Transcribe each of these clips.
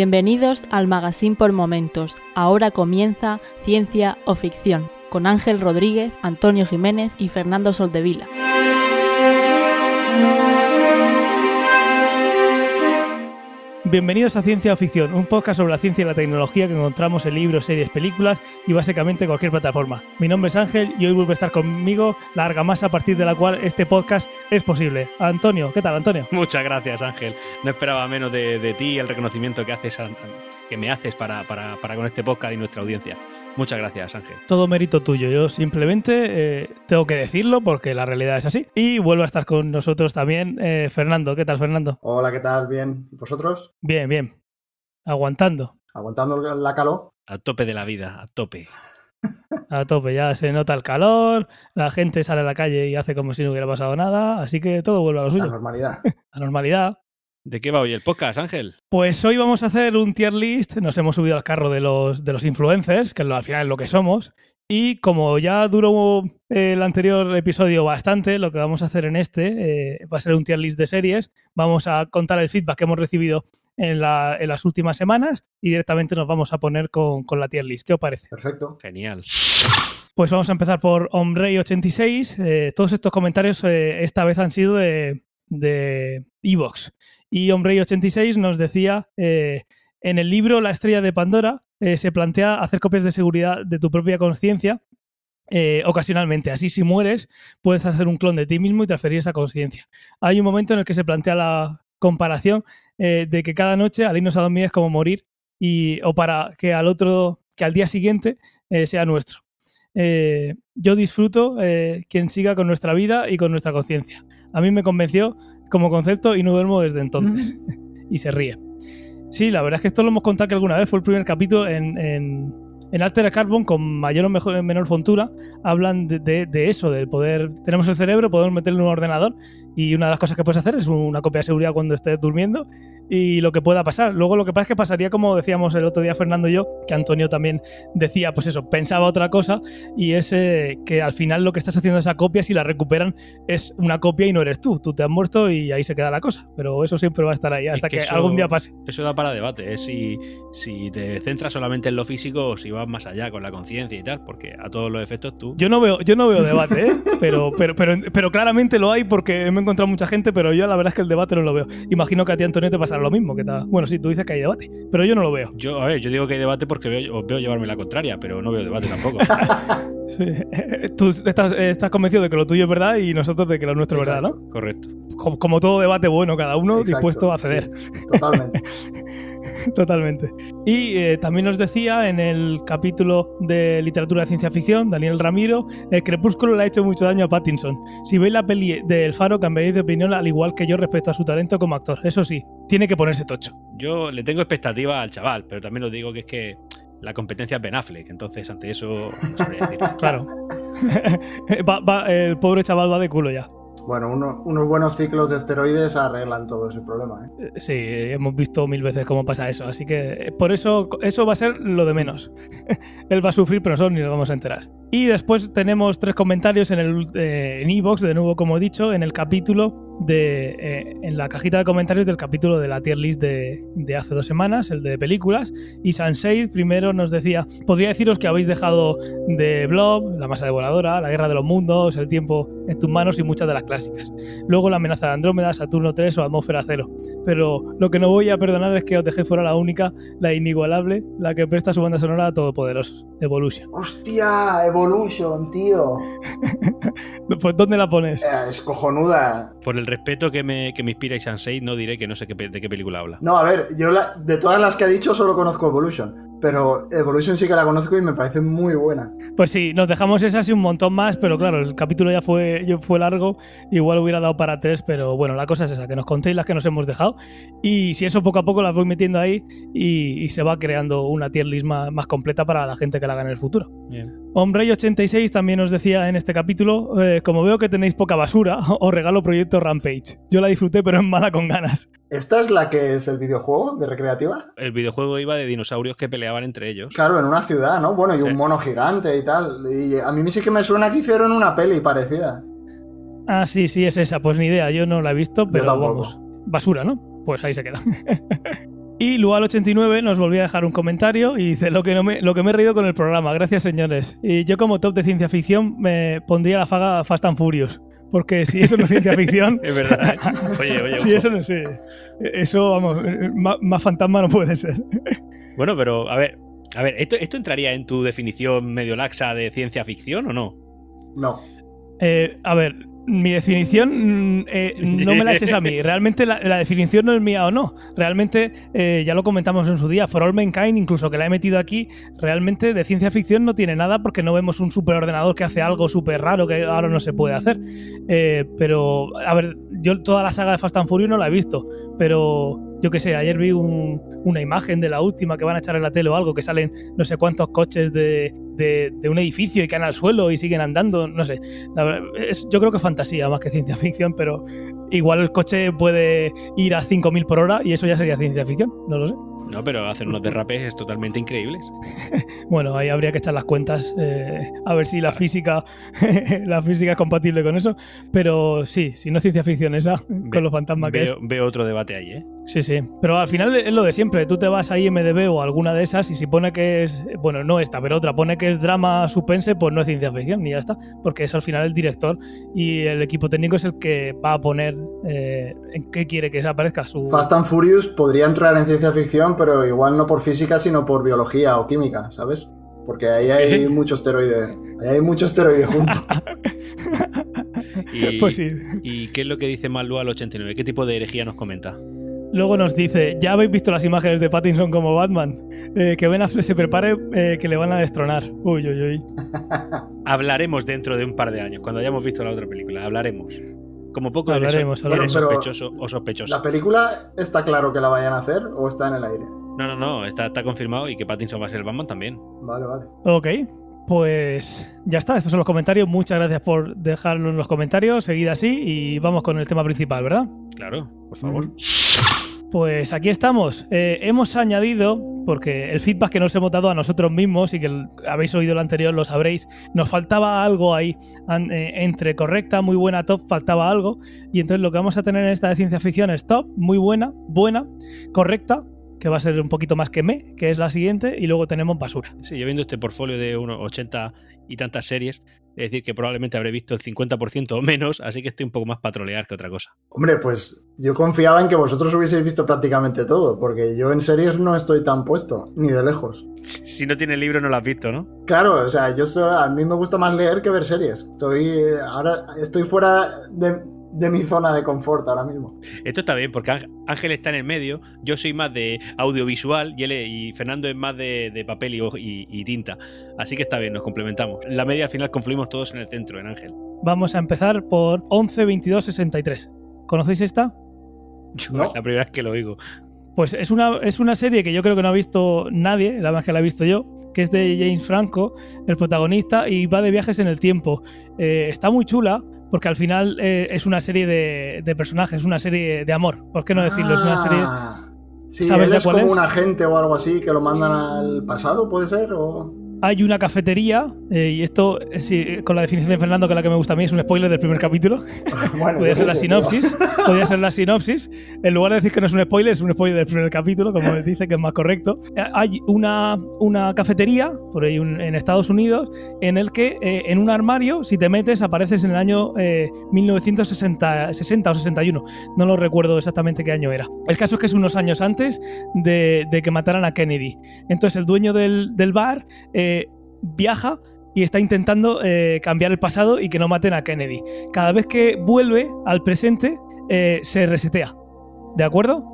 Bienvenidos al Magazine por Momentos. Ahora comienza Ciencia o Ficción con Ángel Rodríguez, Antonio Jiménez y Fernando Soldevila. Bienvenidos a Ciencia o Ficción, un podcast sobre la ciencia y la tecnología que encontramos en libros, series, películas y básicamente cualquier plataforma. Mi nombre es Ángel y hoy vuelve a estar conmigo la argamasa a partir de la cual este podcast es posible. Antonio, ¿qué tal, Antonio? Muchas gracias, Ángel. No esperaba menos de, ti el reconocimiento que haces que me haces para con este podcast y nuestra audiencia. Muchas gracias, Ángel. Todo mérito tuyo. Yo simplemente eh, tengo que decirlo porque la realidad es así. Y vuelvo a estar con nosotros también eh, Fernando. ¿Qué tal, Fernando? Hola, ¿qué tal? Bien. ¿Y vosotros? Bien, bien. Aguantando. Aguantando la calor. A tope de la vida, a tope. A tope, ya se nota el calor, la gente sale a la calle y hace como si no hubiera pasado nada, así que todo vuelve a lo suyo. La normalidad. La normalidad. ¿De qué va hoy el podcast, Ángel? Pues hoy vamos a hacer un tier list. Nos hemos subido al carro de los, de los influencers, que al final es lo que somos. Y como ya duró el anterior episodio bastante, lo que vamos a hacer en este eh, va a ser un tier list de series. Vamos a contar el feedback que hemos recibido en, las últimas semanas y directamente nos vamos a poner con, la tier list. ¿Qué os parece? Perfecto. Genial. Pues vamos a empezar por Omrey86. Eh, todos estos comentarios eh, esta vez han sido de Evox. Y Hombre86 nos decía, eh, en el libro La estrella de Pandora eh, se plantea hacer copias de seguridad de tu propia conciencia eh, ocasionalmente. Así si mueres puedes hacer un clon de ti mismo y transferir esa conciencia. Hay un momento en el que se plantea la comparación de que cada noche al irnos a dormir es como morir y, o para que al otro, que al día siguiente sea nuestro. yo disfruto quien siga con nuestra vida y con nuestra conciencia. A mí me convenció como concepto y no duermo desde entonces. y se ríe. Sí, la verdad es que esto lo hemos contado que alguna vez fue el primer capítulo en, en, en Alter Carbon con mayor o mejor, menor fontura. Hablan de, de, de, eso, del poder. Tenemos el cerebro, podemos meterlo en un ordenador y una de las cosas que puedes hacer es una copia de seguridad cuando estés durmiendo y lo que pueda pasar. Luego lo que pasa es que pasaría como decíamos el otro día Fernando y yo, que Antonio también decía, pues eso, pensaba otra cosa y es eh, que al final lo que estás haciendo esa copia, si la recuperan, es una copia y no eres tú. Tú te has muerto y ahí se queda la cosa. Pero eso siempre va a estar ahí hasta que, algún día pase. Eso da para debate, ¿eh? si, si te centras solamente en lo físico o si vas más allá con la conciencia y tal, porque a todos los efectos tú... Yo no veo, yo no veo debate, ¿eh? pero, pero, pero, pero claramente lo hay porque me he encontrado mucha gente, pero yo la verdad es que el debate no lo veo. Imagino que a ti, Antonio, te pasará lo mismo. Que Bueno, sí, tú dices que hay debate, pero yo no lo veo. Yo, a ver, yo digo que hay debate porque veo, veo llevarme la contraria, pero no veo debate tampoco. sí. Tú estás, estás, convencido de que lo tuyo es verdad y nosotros de que lo nuestro es verdad, ¿no? Correcto. Como, todo debate bueno, cada uno dispuesto a ceder. totalmente. Totalmente. Y eh, también nos decía en el capítulo de literatura de ciencia ficción, Daniel Ramiro, el crepúsculo le ha hecho mucho daño a Pattinson. Si veis la peli de El Faro, cambiaréis de opinión al igual que yo respecto a su talento como actor. Eso sí, tiene que ponerse tocho. Yo le tengo expectativa al chaval, pero también lo digo que es que la competencia es Ben Affleck, entonces ante eso no claro. el pobre chaval va de culo ya. Bueno, unos buenos ciclos de esteroides arreglan todo ese problema. ¿eh? Sí, hemos visto mil veces cómo pasa eso, así que eh, por eso eso va a ser lo de menos. Él va a sufrir, pero nosotros ni nos vamos a enterar. Y después tenemos tres comentarios en el eh, en Evox, de nuevo como he dicho, en el capítulo de, eh, en la cajita de comentarios del capítulo de la tier list de, de hace dos semanas, el de películas. Y Sunshade primero nos decía, podría deciros que habéis dejado de Blob, La masa devoradora, La guerra de los mundos, El tiempo en tus manos y muchas de las clásicas. Luego La amenaza de Andrómeda, Saturno 3 o Atmósfera 0. Pero lo que no voy a perdonar es que os dejé fuera la única, la inigualable, la que presta su banda sonora a Todopoderosos, Evolution. ¡Hostia! Evolution, tío. pues ¿dónde la pones? Es cojonuda. Por el respeto que me, que me inspira Isansei, no diré que no sé qué, de qué película habla. No, a ver, yo de todas las que ha dicho solo conozco Evolution. Pero Evolution sí que la conozco y me parece muy buena. Pues sí, nos dejamos esa y un montón más, pero claro, el capítulo ya fue, fue largo, igual hubiera dado para tres, pero bueno, la cosa es esa, que nos contéis las que nos hemos dejado y si eso poco a poco las voy metiendo ahí y, se va creando una tier list más, completa para la gente que la haga en el futuro. Hombre86 también nos decía en este capítulo, eh, como veo que tenéis poca basura, os regalo Proyecto Rampage. Yo la disfruté, pero es mala con ganas. ¿Esta es la que es el videojuego de recreativa? El videojuego iba de dinosaurios que peleaban entre ellos. Claro, en una ciudad, ¿no? Bueno, y un mono gigante y tal. Y a mí sí que me suena que hicieron una peli parecida. Ah, sí, sí, es esa. Pues ni idea, yo no la he visto, pero vamos. Basura, ¿no? Pues ahí se queda. Y Lual89 nos volvió a dejar un comentario y dice lo que, no me, lo que me he reído con el programa, gracias señores. Y yo como top de ciencia ficción me pondría la faga Fast and Furious. Porque si eso no es ciencia ficción... Es verdad. Oye, oye. si eso no sé. Eso, vamos, más, más fantasma no puede ser. Bueno, pero a ver, a ver, ¿esto, ¿esto entraría en tu definición medio laxa de ciencia ficción o no? No. Eh, a ver, mi definición mm, eh, no me la eches a mí. Realmente la, la definición no es mía o no. Realmente, eh, ya lo comentamos en su día, For All Mankind, incluso que la he metido aquí, realmente de ciencia ficción no tiene nada porque no vemos un superordenador que hace algo súper raro que ahora no se puede hacer. Eh, pero, a ver, yo toda la saga de Fast and Furious no la he visto, pero yo qué sé, ayer vi un- una imagen de la última que van a echar en la tele o algo, que salen no sé cuántos coches de, de- de un edificio y caen al suelo y siguen andando, no sé. La verdad, es- yo creo que es fantasía más que ciencia ficción, pero igual el coche puede ir a 5.000 por hora y eso ya sería ciencia ficción, no lo sé. No, pero hacer unos derrapes es totalmente increíbles. Bueno, ahí habría que echar las cuentas, eh, a ver si la física, la física es compatible con eso, pero sí, si no es ciencia ficción esa, con los fantasmas que es. Veo, veo otro debate ahí, ¿eh? Sí, sí. Pero al final es lo de siempre. Tú te vas a IMDB o alguna de esas y si pone que es. Bueno, no esta, pero otra. Pone que es drama suspense, pues no es ciencia ficción y ya está. Porque es al final el director y el equipo técnico es el que va a poner eh, en qué quiere que aparezca su. Fast and Furious podría entrar en ciencia ficción, pero igual no por física, sino por biología o química, ¿sabes? Porque ahí hay mucho esteroide. Ahí hay mucho esteroide junto. Y, Pues sí. ¿Y qué es lo que dice Malú al 89? ¿Qué tipo de herejía nos comenta? Luego nos dice: Ya habéis visto las imágenes de Pattinson como Batman. Eh, que Ben Affleck se prepare eh, que le van a destronar. Uy, uy, uy. Hablaremos dentro de un par de años, cuando hayamos visto la otra película. Hablaremos. Como poco Hablaremos, eres sospechoso o sospechosa. ¿La película está claro que la vayan a hacer o está en el aire? No, no, no, está, está confirmado y que Pattinson va a ser el Batman también. Vale, vale. Ok, pues ya está, estos son los comentarios. Muchas gracias por dejarlo en los comentarios. Seguid así y vamos con el tema principal, ¿verdad? Claro, por favor. Pues aquí estamos. Eh, hemos añadido, porque el feedback que nos hemos dado a nosotros mismos y que habéis oído lo anterior, lo sabréis, nos faltaba algo ahí. Eh, entre correcta, muy buena, top, faltaba algo. Y entonces lo que vamos a tener en esta de ciencia ficción es top, muy buena, buena, correcta, que va a ser un poquito más que me, que es la siguiente, y luego tenemos basura. Sí, yo viendo este portfolio de unos 80 y tantas series, es decir, que probablemente habré visto el 50% o menos, así que estoy un poco más patrolear que otra cosa. Hombre, pues yo confiaba en que vosotros hubieseis visto prácticamente todo, porque yo en series no estoy tan puesto, ni de lejos. Si no tienes libro, no lo has visto, ¿no? Claro, o sea, yo estoy- a mí me gusta más leer que ver series. Estoy eh, ahora estoy fuera de, de mi zona de confort ahora mismo. Esto está bien, porque Ángel- está en el medio, yo soy más de audiovisual y, él, y Fernando es más de, de papel y, y- y tinta. Así que está bien, nos complementamos. La media al final confluimos todos en el centro, en Ángel. Vamos a empezar por 11, 22, 63. ¿Conocéis esta? Yo No. es la primera vez que lo oigo. Pues es una, es una serie que yo creo que no ha visto nadie, la más que la he visto yo, que es de James Franco, el protagonista, y va de viajes en el tiempo. Eh, está muy chula, porque al final eh, es una serie de, de personajes, una serie de amor. ¿Por qué no decirlo? Es una serie. Ah, Sí, ¿Sabes él es como es? un agente o algo así que lo mandan al pasado, ¿puede ser? O... Hay una cafetería, eh, y esto, eh, con la definición de Fernando, que es la que me gusta a mí, es un spoiler del primer capítulo. bueno, Podría ser la sinopsis. Podría ser la sinopsis. En lugar de decir que no es un spoiler, es un spoiler del primer capítulo, como él dice, que es más correcto. Eh, Hay una, una cafetería, por ahí un- en Estados Unidos, en el que eh, en un armario, si te metes, apareces en el año eh, 1960 60 o 61. No lo recuerdo exactamente qué año era. El caso es que es unos años antes de, de que mataran a Kennedy. Entonces el dueño del, del bar eh, viaja y está intentando eh, cambiar el pasado y que no maten a Kennedy. Cada vez que vuelve al presente, eh, se resetea. ¿De acuerdo?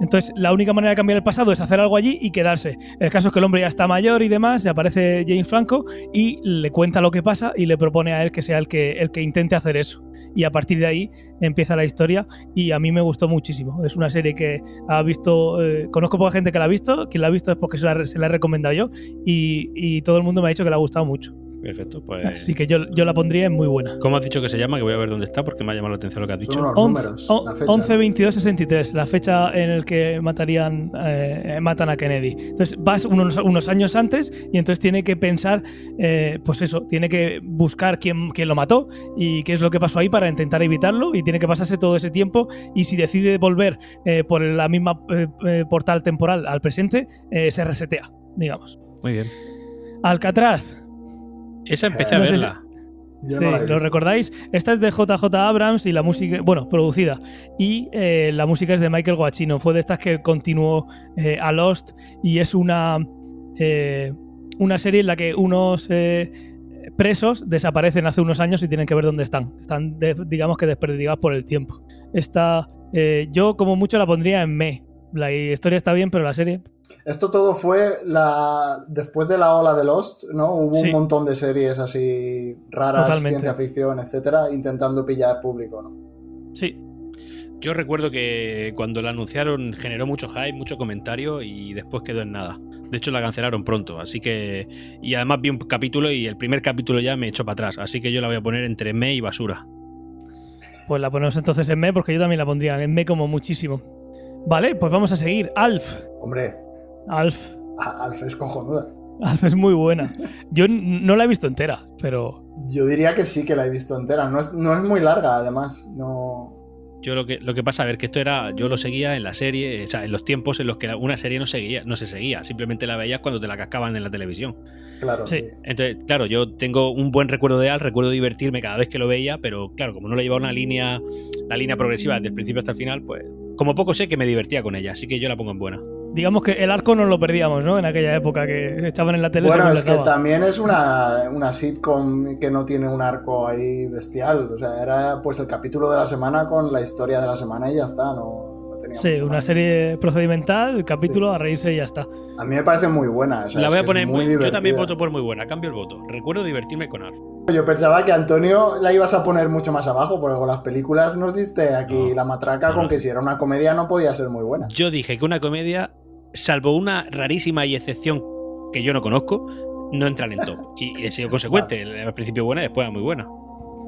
Entonces, la única manera de cambiar el pasado es hacer algo allí y quedarse. El caso es que el hombre ya está mayor y demás, y aparece James Franco y le cuenta lo que pasa y le propone a él que sea el que, el que intente hacer eso. Y a partir de ahí empieza la historia y a mí me gustó muchísimo. Es una serie que ha visto, eh, conozco poca gente que la ha visto, quien la ha visto es porque se la, se he recomendado yo y, y todo el mundo me ha dicho que le ha gustado mucho. Perfecto. Pues, Así que yo, yo la pondría en muy buena. ¿Cómo has dicho que se llama? Que voy a ver dónde está porque me ha llamado la atención lo que has dicho. Son números. la fecha. 11, 22, 63, la fecha en el que matarían, eh, matan a Kennedy. Entonces vas unos, unos años antes y entonces tiene que pensar, eh, pues eso, tiene que buscar quién, quién lo mató y qué es lo que pasó ahí para intentar evitarlo y tiene que pasarse todo ese tiempo y si decide volver eh, por la misma eh, eh, portal temporal al presente, eh, se resetea, digamos. Muy bien. Alcatraz, Esa empecé a No sé si- verla. Sí, no ¿lo recordáis? Esta es de JJ Abrams y la música, bueno, producida. Y eh, la música es de Michael Guacchino. Fue de estas que continuó eh, a Lost y es una, eh, una serie en la que unos eh, presos desaparecen hace unos años y tienen que ver dónde están. Están, de- digamos que desperdigados por el tiempo. Esta, eh, yo como mucho la pondría en me. La historia está bien, pero la serie... Esto todo fue la después de la ola de Lost, ¿no? Hubo Sí. un montón de series así raras, Totalmente. ciencia ficción, etcétera, intentando pillar público, ¿no? Sí, Yo recuerdo que cuando la anunciaron generó mucho hype, mucho comentario y después quedó en nada. De hecho la cancelaron pronto, así que... Y además vi un capítulo y el primer capítulo ya me echó para atrás, así que yo la voy a poner entre me y basura. pues la ponemos entonces en me porque yo también la pondría en me como muchísimo. Vale, pues vamos a seguir. Alf. Hombre, Alf. a- Alf es cojonuda. Alf es muy buena. Yo no la he visto entera, pero Yo diría que sí que la he visto entera. No es, no es muy larga, además. No. Yo lo que, lo que pasa, a ver, que esto era, yo lo seguía en la serie, o sea, en los tiempos en los que una serie no seguía, no se seguía, simplemente la veías cuando te la cascaban en la televisión. Claro, Sí. sí. Entonces, claro, yo tengo un buen recuerdo de Al, recuerdo divertirme cada vez que lo veía, pero claro, como no le llevaba una línea, la línea progresiva desde el principio hasta el final, pues como poco sé que me divertía con ella, así que yo la pongo en buena. Digamos que el arco nos lo perdíamos, ¿no? En aquella época que echaban en la tele. Bueno, es que también es una, una sitcom que no tiene un arco ahí bestial. O sea, era pues el capítulo de la semana con la historia de la semana y ya está. No, no tenía Sí, mucho una más. serie procedimental, el capítulo Sí. a reírse y ya está. A mí me parece muy buena. o sea, la voy a poner muy muy, yo también voto por muy buena, cambio el voto. Recuerdo divertirme con Al. Yo pensaba que Antonio la ibas a poner mucho más abajo, porque con las películas nos diste aquí No, la matraca no, con no. que si era una comedia no podía ser muy buena. Yo dije que una comedia, salvo una rarísima y excepción que yo no conozco, no entra en el top. Y he sido consecuente, al principio buena y después era muy buena.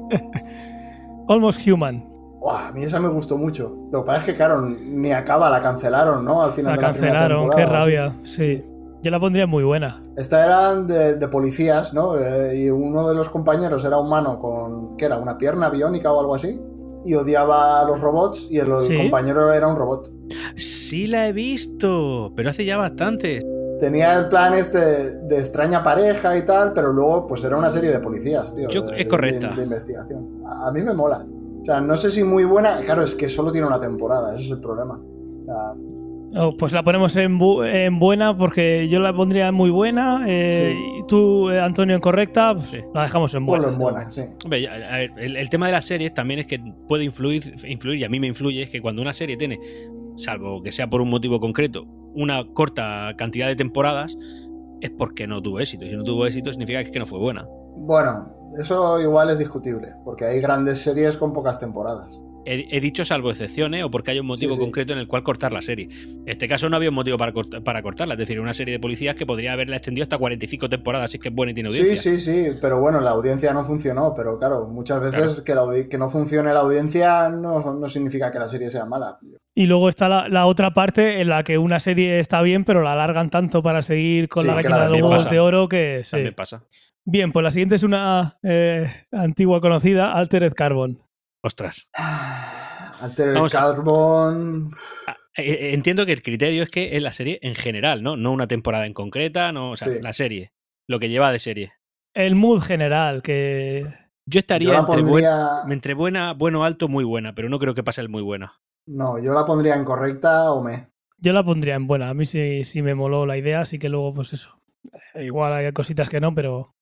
Almost Human. Buah, a mí esa me gustó mucho. Lo que pasa es que, claro, ni acaba, la cancelaron, ¿no? Al final La de la primera cancelaron, qué rabia. Sí. Yo la pondría muy buena. Esta eran de, de policías, ¿no? Eh, y uno de los compañeros era humano con, ¿qué era? ¿Una pierna biónica o algo así? Y odiaba a los robots y el, Sí. compañero era un robot. Sí la he visto, pero hace ya bastante. Tenía el plan este de extraña pareja y tal, pero luego pues era una serie de policías, tío. Yo- de- es correcta. De, de investigación. A, a mí me mola. O sea, no sé si muy buena. Claro, es que solo tiene una temporada, ese es el problema. O sea, Oh, pues la ponemos en, bu- en buena porque yo la pondría en muy buena. eh, Sí. y tú, eh, Antonio, en correcta. pues Sí. La dejamos en buena. en buena, sí. Hombre, ya, a ver, el, el tema de las series también es que puede influir, influir, y a mí me influye, es que cuando una serie tiene, salvo que sea por un motivo concreto, una corta cantidad de temporadas, es porque no tuvo éxito. Y si no tuvo éxito, significa que es que no fue buena. Bueno, eso igual es discutible, porque hay grandes series con pocas temporadas. He, he dicho salvo excepciones o porque hay un motivo Sí, sí. concreto en el cual cortar la serie. En este caso no había un motivo para, corta- para cortarla, es decir, una serie de policías que podría haberla extendido hasta 45 temporadas si es que es buena y tiene Sí, audiencia. sí, sí, pero bueno, la audiencia no funcionó, pero claro, muchas veces que, la audi- que no funcione la audiencia no, no significa que la serie sea mala. Y luego está la, la otra parte en la que una serie está bien, pero la alargan tanto para seguir con Sí, la la de de oro que. sí. También pasa. Bien, pues la siguiente es una eh, antigua conocida, Altered Carbon. Ostras. Altered Vamos Carbon. Ah, eh, Entiendo que el criterio es que es la serie en general, ¿no? No una temporada en concreta, no, o sea, Sí. la serie, lo que lleva de serie. El mood general, que. Yo estaría Yo entre, pondría. buen- entre buena, bueno, alto, muy buena, pero no creo que pase el muy buena. No, yo la pondría en correcta o me. Yo la pondría en buena. A mí sí, sí me moló la idea, así que luego, pues eso. Eh, Igual hay cositas que no, pero.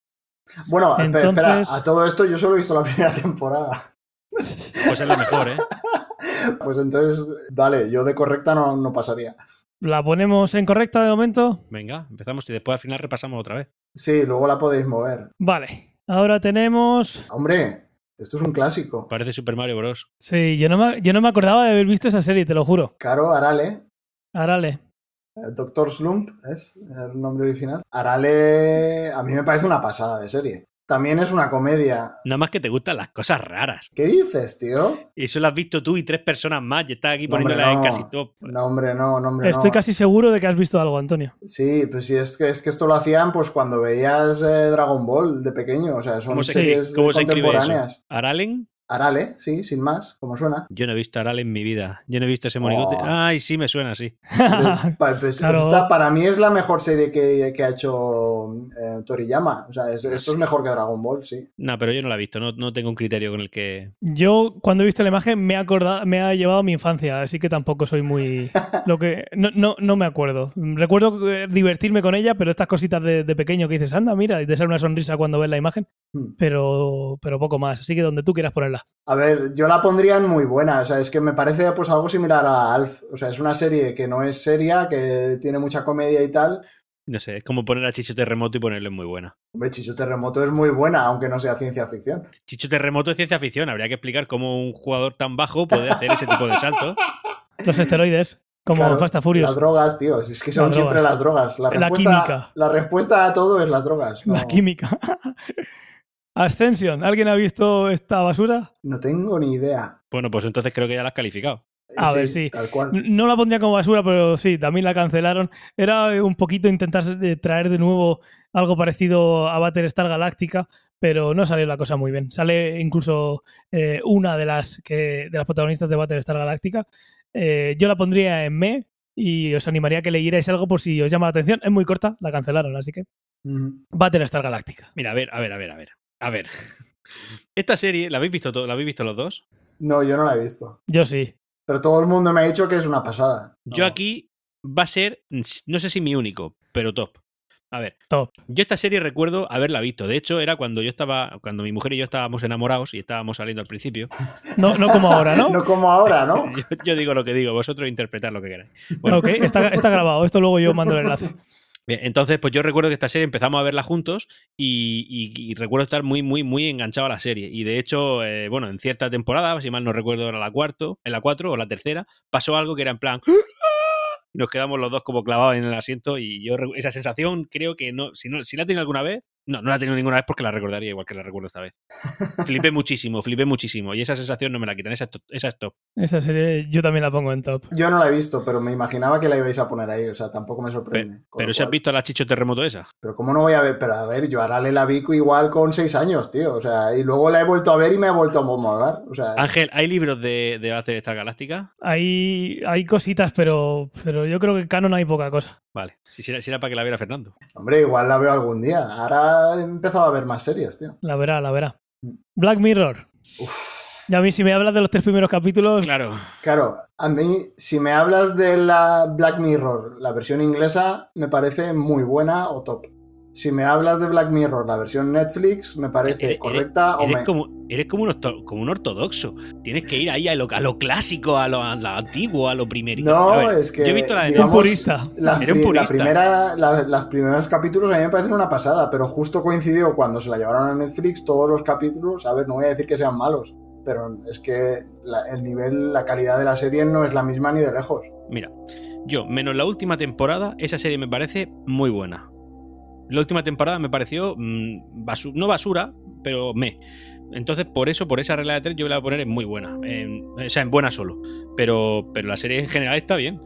Bueno, espe- espera, Entonces- a todo esto yo solo he visto la primera temporada. Pues es la mejor, ¿eh? Pues entonces, vale, yo de correcta no, no pasaría. ¿La ponemos en correcta de momento? Venga, empezamos y después al final repasamos otra vez. Sí, luego la podéis mover. Vale. Ahora tenemos. Hombre, esto es un clásico. Parece Super Mario Bros. Sí, yo no, me, yo no me acordaba de haber visto esa serie, te lo juro. Caro Arale, Arale. eh, Doctor Slump es el nombre original. Arale, a mí me parece una pasada de serie. También es una comedia. Nada más que te gustan las cosas raras. ¿Qué dices, tío? Y eso lo has visto tú y tres personas más y estás aquí No, hombre, poniéndolas en no. casi top. No, hombre, no, no, hombre, Estoy no. casi seguro de que has visto algo, Antonio. Sí, pues sí, es que, es que esto lo hacían pues cuando veías eh, Dragon Ball de pequeño, o sea, son ¿Cómo se, series se contemporáneas. eso? ¿Aralen? Arale, sí, sin más, como suena. Yo no he visto Aralen en mi vida. Yo no he visto ese monigote. Oh. Ay, sí, me suena así. Pa- pues, Claro. esta para mí es la mejor serie que, que ha hecho eh, Toriyama. O sea, es- esto es mejor que Dragon Ball, sí. No, pero yo no la he visto. No, no tengo un criterio con el que. Yo, cuando he visto la imagen, me ha, acordado, me ha llevado a mi infancia, así que tampoco soy muy. lo que No, no, no me acuerdo. Recuerdo eh, divertirme con ella, pero estas cositas de, de pequeño que dices, anda, mira, y te sale una sonrisa cuando ves la imagen, Hmm. pero, pero poco más. Así que donde tú quieras ponerla. A ver, yo la pondría en muy buena. O sea, es que me parece pues algo similar a Alf. O sea, es una serie que no es seria, que tiene mucha comedia y tal. No sé, es como poner a Chicho Terremoto y ponerlo en muy buena. Hombre, Chicho Terremoto es muy buena, aunque no sea ciencia ficción. Chicho Terremoto es ciencia ficción. Habría que explicar cómo un jugador tan bajo puede hacer ese tipo de saltos. Los esteroides, como Claro, Fast and Furious. Las drogas, tío. Es que son Las siempre drogas. las drogas. La La respuesta, química. La respuesta a todo es las drogas. No, La química. Ascension, ¿alguien ha visto esta basura? no tengo ni idea. Bueno, pues entonces creo que ya la has calificado. A ver, sí. Tal cual. No la pondría como basura, pero sí, también la cancelaron. Era un poquito intentar eh, traer de nuevo algo parecido a Battlestar Galactica, pero no salió la cosa muy bien. Sale incluso eh, una de las, que, de las protagonistas de Battlestar Galactica. Eh, yo la pondría en me y os animaría a que leyerais algo por si os llama la atención. Es muy corta, la cancelaron, así que. Battlestar Galactica. Mira, a ver, a ver, a ver, a ver. A ver. Esta serie, ¿la habéis visto, todo, ¿la habéis visto los dos? No, yo no la he visto. Yo sí. Pero todo el mundo me ha dicho que es una pasada. Yo aquí va a ser, no sé si mi único, pero top. A ver, Top. yo esta serie recuerdo haberla visto. De hecho, era cuando yo estaba, cuando mi mujer y yo estábamos enamorados y estábamos saliendo al principio. No, no como ahora, ¿no? No como ahora, ¿no? Yo, yo digo lo que digo, vosotros interpretad lo que queráis. Bueno, Ok, está, está grabado. Esto luego yo mando el enlace. Entonces, pues yo recuerdo que esta serie empezamos a verla juntos y, recuerdo estar muy, muy, muy enganchado a la serie. Y de hecho, eh, bueno, en cierta temporada, si mal no recuerdo, era la cuarto, en la cuatro o la tercera, pasó algo que era en plan. Y nos quedamos los dos como clavados en el asiento y yo esa sensación creo que no, si no, si la tenido alguna vez, no, no la he tenido ninguna vez porque la recordaría igual que la recuerdo esta vez. Flipé muchísimo, flipé muchísimo y esa sensación no me la quitan, esa es, to- esa es top. Esa serie yo también la pongo en top. Yo no la he visto, pero me imaginaba que la ibais a poner ahí. O sea, tampoco me sorprende. Pero si has visto la Chicho Terremoto esa. Pero ¿cómo no voy a ver? Pero a ver, yo ahora le la vi igual con seis años, tío. O sea, y luego la he vuelto a ver y me ha vuelto a molar. O sea, Ángel, ¿hay libros de, de Battlestar Galáctica? Hay, hay cositas, pero, pero yo creo que canon hay poca cosa. Vale, si era, si era para que la viera Fernando. hombre, igual la veo algún día. Ahora he empezado a ver más series, tío. La verá, la verá. Black Mirror. Y a mí, si me hablas de los tres primeros capítulos, Claro, Claro, a mí, si me hablas de la Black Mirror, la versión inglesa, me parece muy buena o top. Si me hablas de Black Mirror, la versión Netflix, me parece eres, correcta o eres me... como, eres como un, orto- como un ortodoxo. Tienes que ir ahí a lo, a lo clásico, a lo, a lo antiguo, a lo primerito. No, ver, es que, Yo he visto la digamos, purista. Las, Eres un pri- la purista. primera, la- las primeros capítulos a mí me parecen una pasada, pero justo coincidió cuando se la llevaron a Netflix todos los capítulos. A ver, no voy a decir que sean malos, pero es que la- el nivel, la calidad de la serie no es la misma ni de lejos. Mira, yo, menos la última temporada, esa serie me parece muy buena. La última temporada me pareció mm, basu- no basura, pero me. Entonces, por eso, por esa regla de tres, yo la voy a poner en muy buena. En- o sea, en buena solo. Pero, pero la serie en general está bien.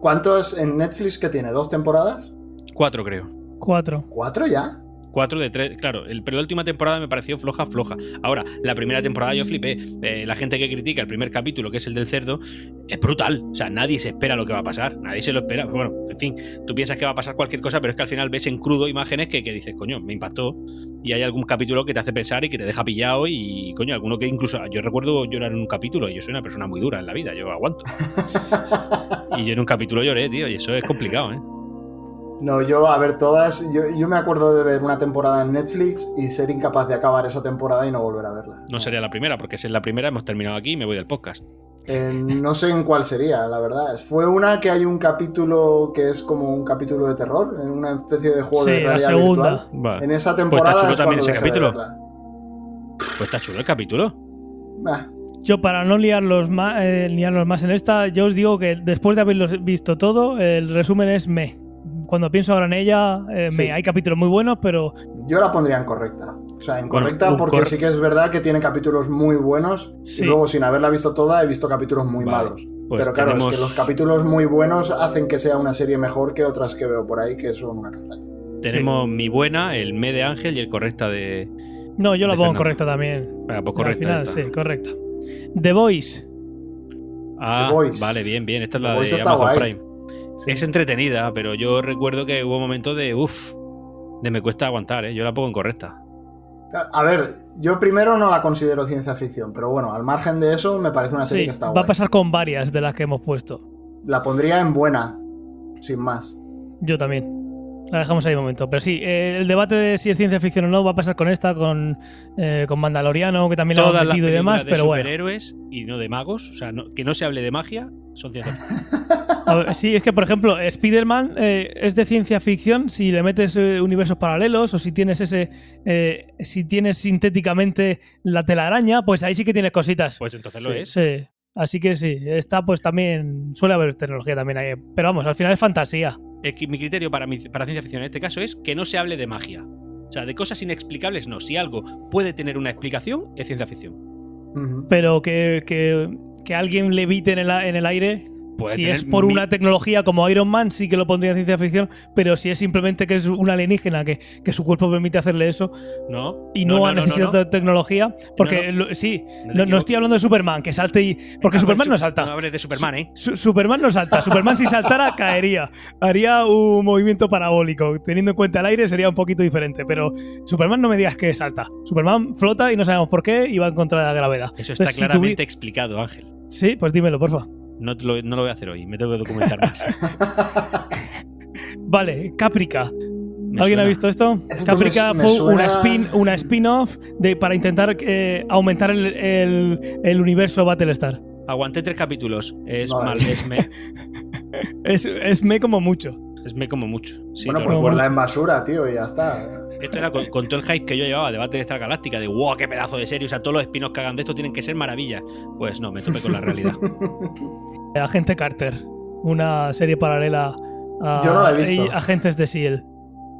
¿Cuántos en Netflix que tiene? ¿Dos temporadas? Cuatro, creo. Cuatro. ¿Cuatro ya? Cuatro de tres, claro. El, pero la última temporada me pareció floja, floja. Ahora, la primera temporada yo flipé. Eh, la gente que critica el primer capítulo, que es el del cerdo, es brutal. O sea, nadie se espera lo que va a pasar. Nadie se lo espera. Bueno, en fin, tú piensas que va a pasar cualquier cosa, pero es que al final ves en crudo imágenes que, que dices, coño, me impactó. Y hay algún capítulo que te hace pensar y que te deja pillado. Y, coño, alguno que incluso. Yo recuerdo llorar en un capítulo. Y yo soy una persona muy dura en la vida, yo aguanto. y yo en un capítulo lloré, tío, y eso es complicado, ¿eh? No, yo, a ver, todas. Yo, yo me acuerdo de ver una temporada en Netflix y ser incapaz de acabar esa temporada y no volver a verla. No sería la primera, porque si es la primera, hemos terminado aquí y me voy del podcast. Eh, no sé en cuál sería, la verdad. Fue una que hay un capítulo que es como un capítulo de terror, en una especie de juego Sí, de la realidad segunda. virtual. Vale. En esa temporada chulo es también cuando ese capítulo. Pues está chulo el capítulo. Ah, Yo, para no liarlos más, eh, liarlos más en esta, yo os digo que después de haberlo visto todo, el resumen es me. Cuando pienso ahora en ella, eh, Sí. me. Hay capítulos muy buenos, pero yo la pondría en correcta. O sea, incorrecta Bueno, porque cor- sí que es verdad que tiene capítulos muy buenos Sí. y luego sin haberla visto toda he visto capítulos muy Vale, malos. pues Pero claro, tenemos- es que los capítulos muy buenos hacen que sea una serie mejor que otras que veo por ahí que son una castaña. Tenemos mi buena, el me de Ángel y el correcta de. No, yo la pongo Fernando. correcta también. Venga, pues Al correcta. final, sí, correcta. The Voice. Ah, The Voice. vale, bien, bien. Esta es The la Voice de está Amazon guay. Prime. Sí. Es entretenida, pero yo recuerdo que hubo momentos de uff, de me cuesta aguantar, ¿eh? Yo la pongo en correcta. A ver, yo primero no la considero ciencia ficción, pero bueno, al margen de eso me parece una serie Sí, que está va guay. a pasar con varias de las que hemos puesto. La pondría en buena, sin más. Yo también. La dejamos ahí un momento. Pero sí, eh, el debate de si es ciencia ficción o no va a pasar con esta, con, eh, con Mandaloriano, que también Todas han metido y demás, de pero bueno. superhéroes y no de magos, o sea, no- que no se hable de magia, son ciencia ficción. Sí, es que, por ejemplo, Spider-Man eh, es de ciencia ficción si le metes eh, universos paralelos o si tienes ese. eh, si tienes sintéticamente la telaraña, pues ahí sí que tienes cositas. Pues entonces lo Sí. es. Sí. Así que sí, está pues también. Suele haber tecnología también ahí. Pero vamos, al final es fantasía. Es que mi criterio para, mi- para ciencia ficción en este caso es que no se hable de magia. O sea, de cosas inexplicables no. Si algo puede tener una explicación, es ciencia ficción. Pero que, que, que alguien levite en el, en el aire. Puede si es por una tecnología como Iron Man, sí que lo pondría en ciencia ficción. Pero si es simplemente que es un alienígena que, que su cuerpo permite hacerle eso No. y no, ha necesitado no. tecnología. Porque lo- sí, No estoy hablando de Superman, que salte y. Porque Venga, Superman no salta. No hables de Superman, ¿eh? Su- Superman no salta. Superman si saltara caería. Haría un movimiento parabólico. Teniendo en cuenta el aire sería un poquito diferente. Pero Superman no me digas que salta. Superman flota y no sabemos por qué y va en contra de la gravedad. Eso está Entonces, si tuvi- claramente explicado, Ángel. Sí, pues dímelo, porfa. No, te lo, no lo voy a hacer hoy, me tengo que documentar más. Vale, Caprica. Me ¿Alguien suena. ha visto esto? Esto Caprica me- me fue suena- una spin una spin-off de para intentar eh, aumentar el, el- el universo Battlestar. Aguanté tres capítulos. Es Vale. mal, es me, Es, es me como mucho. es me como mucho. Sí, bueno, pues ponla en basura, tío, y ya está. Esto era con, con todo el hype que yo llevaba, debate de esta galáctica, de wow, qué pedazo de serie, o sea, todos los espinos que hagan de esto tienen que ser maravillas. Pues no, me topé con la realidad. Agente Carter, una serie paralela a Yo no la he visto. Agentes de S.H.I.E.L.D.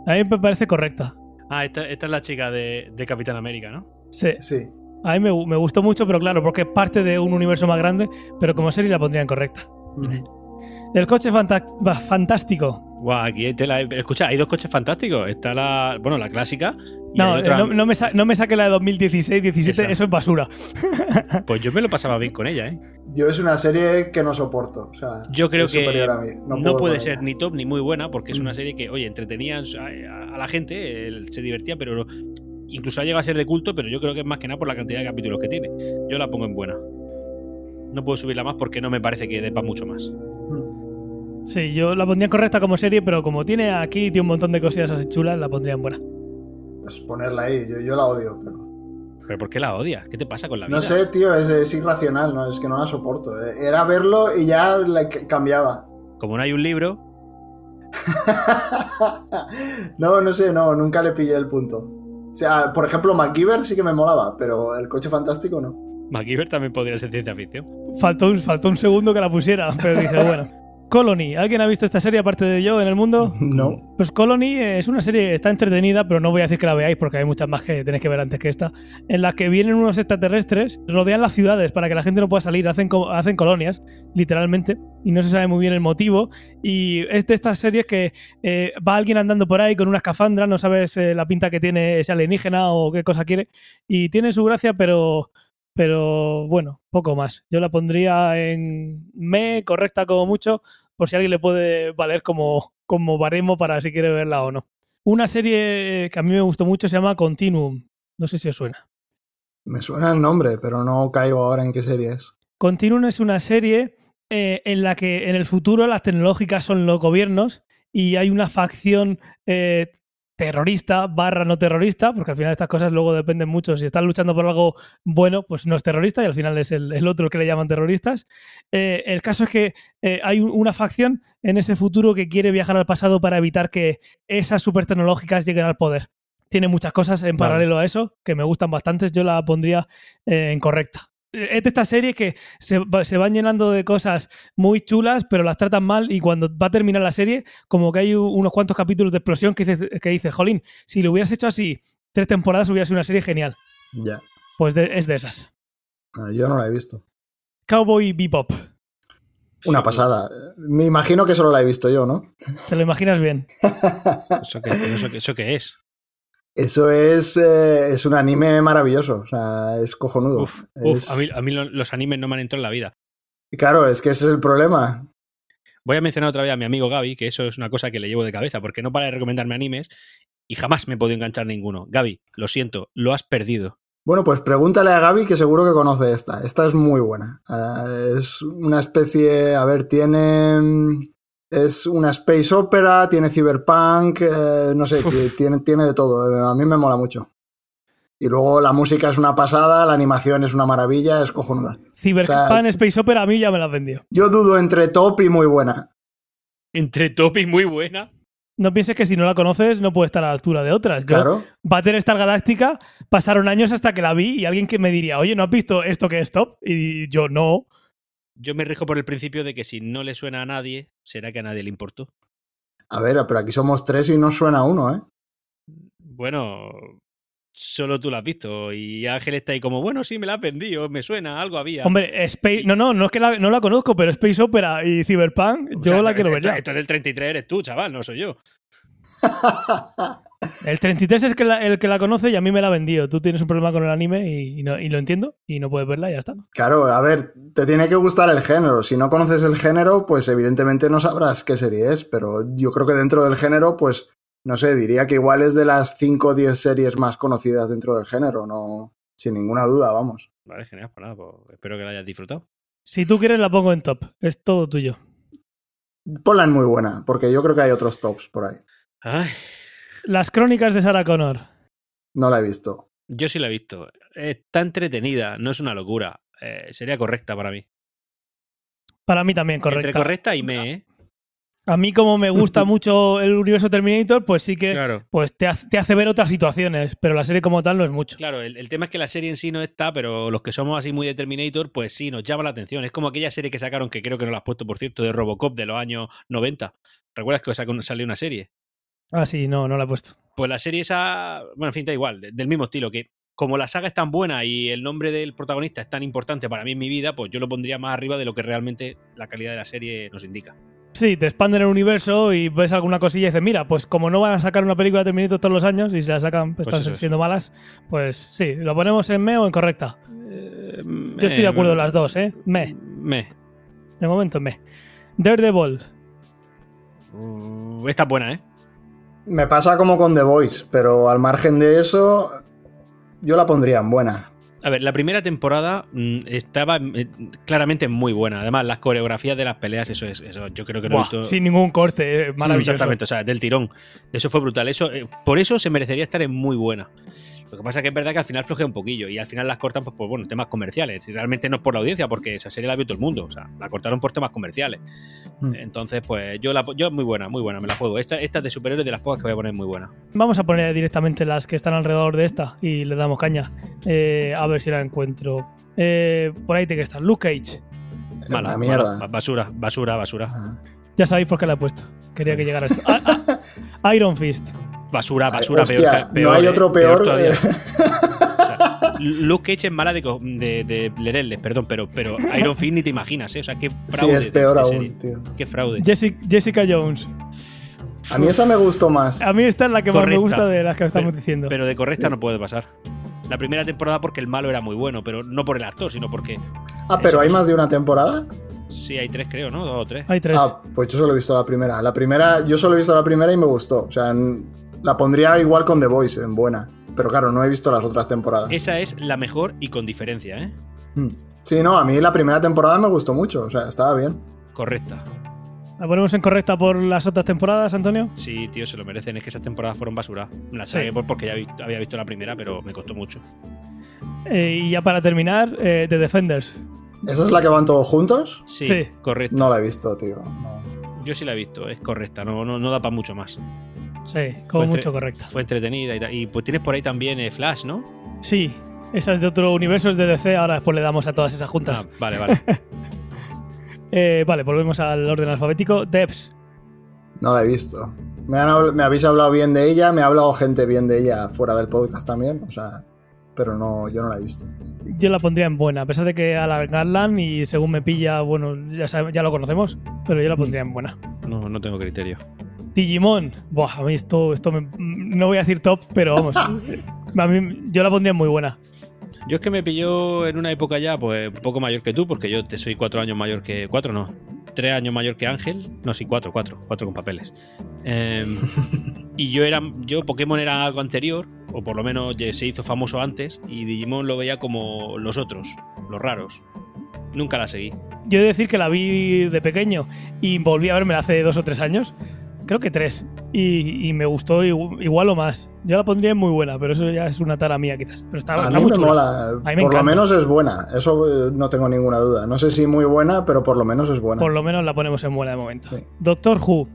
A mí me parece correcta. Ah, esta, esta es la chica de, de Capitán América, ¿no? Sí, Sí. a mí me, me gustó mucho, pero claro, porque es parte de un universo más grande, pero como serie la pondrían correcta. El coche fantástico. Guau, aquí hay tela. Escucha, hay dos coches fantásticos. Está la, bueno, la clásica. Y No, otra- no, no me sa- no me saque la de 2016, 17, Esa. eso es basura. Pues yo me lo pasaba bien con ella, ¿eh? Yo es una serie que no soporto. O sea, Yo creo es que superior a mí. No, puede ser ella. ni top ni muy buena porque es una Mm. serie que, oye, entretenía a, la gente, él se divertía, pero incluso ha llegado a ser de culto, pero yo creo que es más que nada por la cantidad de capítulos que tiene. Yo la pongo en buena. No puedo subirla más porque no me parece que dé para mucho más. Mm. Sí, yo la pondría correcta como serie, pero como tiene aquí tiene un montón de cosillas así chulas, la pondría en buena. Pues ponerla ahí. Yo, yo la odio, pero. ¿Pero por qué la odias? ¿Qué te pasa con la vida? No sé, tío, es, es irracional, ¿no? Es que no la soporto. Era verlo y ya la cambiaba. Como no hay un libro, no, no sé, no, nunca le pillé el punto. O sea, por ejemplo, MacGyver sí que me molaba, pero el coche fantástico no. MacGyver también podría ser ciencia ficción. Faltó un, faltó un segundo que la pusiera, pero dije, bueno. Colony, ¿alguien ha visto esta serie aparte de yo en el mundo? No. Pues Colony es una serie, está entretenida, pero no voy a decir que la veáis porque hay muchas más que tenéis que ver antes que esta, en la que vienen unos extraterrestres, rodean las ciudades para que la gente no pueda salir, hacen, hacen colonias, literalmente, y no se sabe muy bien el motivo. Y es de estas series que eh, va alguien andando por ahí con una escafandra, no sabes eh, la pinta que tiene ese alienígena o qué cosa quiere, y tiene su gracia, pero... Pero bueno, poco más. Yo la pondría en me, correcta como mucho, por si alguien le puede valer como, como baremo para si quiere verla o no. Una serie que a mí me gustó mucho se llama Continuum. No sé si os suena. Me suena el nombre, pero no caigo ahora en qué serie es. Continuum es una serie eh, en la que en el futuro las tecnológicas son los gobiernos y hay una facción eh, terrorista barra no terrorista, porque al final estas cosas luego dependen mucho. Si están luchando por algo bueno, pues no es terrorista y al final es el, el otro el que le llaman terroristas. Eh, el caso es que eh, hay un- una facción en ese futuro que quiere viajar al pasado para evitar que esas super tecnológicas lleguen al poder. Tiene muchas cosas en Vale. paralelo a eso que me gustan bastante. Yo la pondría eh, en correcta. Es de esta serie que se, va- se van llenando de cosas muy chulas, pero las tratan mal y cuando va a terminar la serie, como que hay unos cuantos capítulos de explosión que dices, que dices, jolín, si lo hubieras hecho así tres temporadas hubiera sido una serie genial. Ya. Pues de- es de esas. Ah, Yo no la he visto. Cowboy Bebop. Una pasada. Me imagino que solo la he visto yo, ¿no? ¿Te lo imaginas bien? ¿Eso qué, eso, qué- eso qué es? Eso es, eh, es un anime maravilloso. O sea, es cojonudo. Uf, uf, Es- a, mí, a mí lo- los animes no me han entrado en la vida. Claro, es que ese es el problema. Voy a mencionar otra vez a mi amigo Gaby, que eso es una cosa que le llevo de cabeza, porque no para de recomendarme animes y jamás me he podido enganchar ninguno. Gaby, lo siento, lo has perdido. Bueno, pues pregúntale a Gaby que seguro que conoce esta. Esta es muy buena. Ah, es una especie, a ver, tiene... Es una space opera, tiene cyberpunk, eh, no sé, tiene, tiene de todo. Eh, A mí me mola mucho. Y luego la música es una pasada, la animación es una maravilla, es cojonuda. Cyberpunk Space Opera a mí ya me la has vendido. Yo dudo entre top y muy buena. Entre top y muy buena. No pienses que si no la conoces no puede estar a la altura de otras. Yo, Claro. Battlestar Galáctica pasaron años hasta que la vi y alguien que me diría, oye, ¿no has visto esto que es top? Y yo, no. Yo me rijo por el principio de que si no le suena a nadie, será que a nadie le importó. A ver, pero aquí somos tres y no suena uno, ¿eh? Bueno, solo tú la has visto. Y Ángel está ahí como, bueno, sí, me la has vendido, me suena, algo había. Hombre, Space... No, no, no es que la, no la conozco, pero Space Opera y Cyberpunk, O yo sea, la quiero ver esto, ya. esto del 33 eres tú, chaval, no soy yo. El 33 es que la- el que la conoce y a mí me la ha vendido. Tú tienes un problema con el anime y, y no- y lo entiendo y no puedes verla y ya está. Claro, a ver, te tiene que gustar el género. Si no conoces el género, pues evidentemente no sabrás qué serie es, pero yo creo que dentro del género, pues, no sé, diría que igual es de las 5 o 10 series más conocidas dentro del género, no, sin ninguna duda, vamos. Vale, genial, pues nada, pues espero que la hayas disfrutado. Si tú quieres la pongo en top. Es todo tuyo. Ponla en muy buena, porque yo creo que hay otros tops por ahí. Ay, Las crónicas de Sarah Connor. No la he visto. yo sí la he visto. Está entretenida, no es una locura. Eh, sería correcta para mí. Para mí también, Entre correcta. correcta y me, ¿eh? A mí como me gusta mucho el universo Terminator, pues sí que Claro. pues te, hace- te hace ver otras situaciones, pero la serie como tal no es mucho. Claro, el, el tema es que la serie en sí no está, pero los que somos así muy de Terminator, pues sí, nos llama la atención. Es como aquella serie que sacaron, que creo que no la has puesto, por cierto, de Robocop de los años 90. ¿Recuerdas que salió una serie? Ah, sí, no, no la he puesto. Pues la serie esa, bueno, en fin, da igual, de- del mismo estilo, que como la saga es tan buena y el nombre del protagonista es tan importante para mí en mi vida, pues yo lo pondría más arriba de lo que realmente la calidad de la serie nos indica. Sí, te expanden el universo y ves alguna cosilla y dices, mira, pues como no van a sacar una película de Terminator todos los años y se la sacan, pues Pues están es. siendo malas, pues sí, lo ponemos en me o en correcta. Yo estoy de Eh, acuerdo en las dos, ¿eh? Me. Me. De momento, me. Daredevil. Uh, esta es buena, ¿eh? Me pasa como con The Voice, pero al margen de eso, yo la pondría en buena. A ver, la primera temporada mm, estaba eh, claramente muy buena. Además, las coreografías de las peleas, eso es, eso yo creo que lo he Buah, visto. sin ningún corte, eh, maravilloso. Exactamente, o sea, del tirón. Eso fue brutal. Eso, eh, por eso se merecería estar en muy buena. Lo que pasa es que es verdad que al final flojea un poquillo y al final las cortan pues, por bueno, temas comerciales. Y realmente no es por la audiencia, porque esa serie la vio todo el mundo. O sea, la cortaron por temas comerciales. Mm. Entonces, pues yo la yo muy buena, muy buena, me la juego. Esta, esta es de superhéroes de las pocas que voy a poner muy buena. Vamos a poner directamente las que están alrededor de esta y le damos caña. Eh, a ver si la encuentro. Eh, por ahí tiene que estar. Luke Cage. Mala, Una mierda. mala, basura, basura, basura. Ah. Ya sabéis por qué la he puesto. Quería que llegara esto. Iron Fist. Basura, Ay, basura, hostia, peor, no peor, hay otro peor. sea, Luke Cage es mala de, de, de leerles, perdón, pero, pero Iron Fist ni te imaginas, ¿eh? O sea, qué sí, fraude. es peor aún, serie. tío. Qué fraude. Jessica, Jessica Jones. A mí esa me gustó más. A mí esta es la que más me Correcta. gusta de las que estamos Pero- diciendo. Pero de correcta no puede pasar. La primera temporada porque el malo era muy bueno, pero no por el actor, sino porque Ah, pero hay más de una temporada. sí hay tres, creo, ¿no? Dos o tres. Hay tres. Ah, pues yo solo he visto la primera. La primera, yo solo he visto la primera y me gustó. O sea, la pondría igual con The Voice, en buena. Pero claro, no he visto las otras temporadas. Esa es la mejor y con diferencia, ¿eh? Hmm. Sí, no, a mí la primera temporada me gustó mucho. O sea, estaba bien. Correcta. ¿La ponemos en correcta por las otras temporadas, Antonio? Sí, tío, se lo merecen. Es que esas temporadas fueron basura. La Sí. saqué por- porque ya había visto la primera, pero me costó mucho. Eh, y ya para terminar, eh, The Defenders. ¿Esa es la que van todos juntos? Sí, Sí. correcto. No la he visto, tío. No. Yo sí la he visto, es correcta, no, no, no da para mucho más. Sí, como Fue mucho correcta. Fue entretenida y, tal. y pues tienes por ahí también eh, Flash, ¿no? Sí, esa es de otro universo, es de DC. Ahora después le damos a todas esas juntas. Ah, vale, vale. Eh, vale, volvemos al orden alfabético. Debs. No la he visto. Me, han habl- me habéis hablado bien de ella, me ha hablado gente bien de ella fuera del podcast también, o sea, pero no, yo no la he visto. Yo la pondría en buena, a pesar de que alargarlan y según me pilla, bueno, ya, sabe- ya lo conocemos, pero yo la pondría en buena. No, no tengo criterio. Digimon, buah, a mí esto, esto me- no voy a decir top, pero vamos, a mí, yo la pondría muy buena. Yo es que me pilló en una época ya, pues un poco mayor que tú, porque yo te soy cuatro años mayor que. Cuatro no. Tres años mayor que Ángel. No, sí, cuatro, cuatro. Cuatro con papeles. Em, y yo era. Yo, Pokémon era algo anterior, o por lo menos se hizo famoso antes, y Digimon lo veía como los otros, los raros. Nunca la seguí. Yo he de decir que la vi de pequeño y volví a verme hace dos o tres años, creo que tres, y, y me gustó igu- igual o más. Yo la pondría en muy buena, pero eso ya es una tara mía quizás. Pero está, A está mí muy me chula. mola, A mí me por lo menos es buena, eso eh, no tengo ninguna duda. No sé si muy buena, pero por lo menos es buena. Por lo menos la ponemos en buena de momento. Sí. Doctor Who.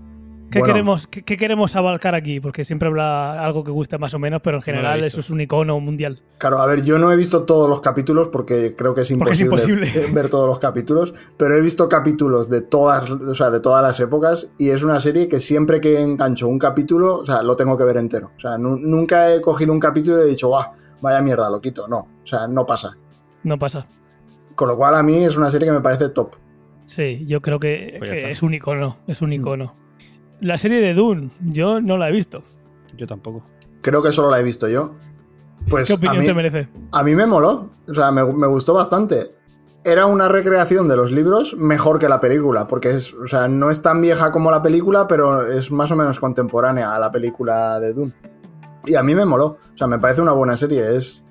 ¿Qué, Bueno. queremos, qué, qué queremos abarcar aquí? Porque siempre habrá algo que guste más o menos, pero en general eso es un icono mundial. Claro, a ver, yo no he visto todos los capítulos porque creo que es imposible, ver todos los capítulos, pero he visto capítulos de todas, o sea, de todas las épocas y es una serie que siempre que engancho un capítulo, o sea, lo tengo que ver entero. O sea, nu- nunca he cogido un capítulo y he dicho, guau, vaya mierda, lo quito. No, o sea, no pasa. No pasa. Con lo cual a mí es una serie que me parece top. Sí, yo creo que, Pues que es un icono. Es Mm. un icono. La serie de Dune, yo no la he visto. Yo tampoco. Creo que solo la he visto yo. Pues ¿Qué a opinión mí, te merece? a mí me moló, o sea, me, me gustó bastante. Era una recreación de los libros mejor que la película, porque es, o sea, no es tan vieja como la película, pero es más o menos contemporánea a la película de Dune. Y a mí me moló, o sea, me parece una buena serie. Es,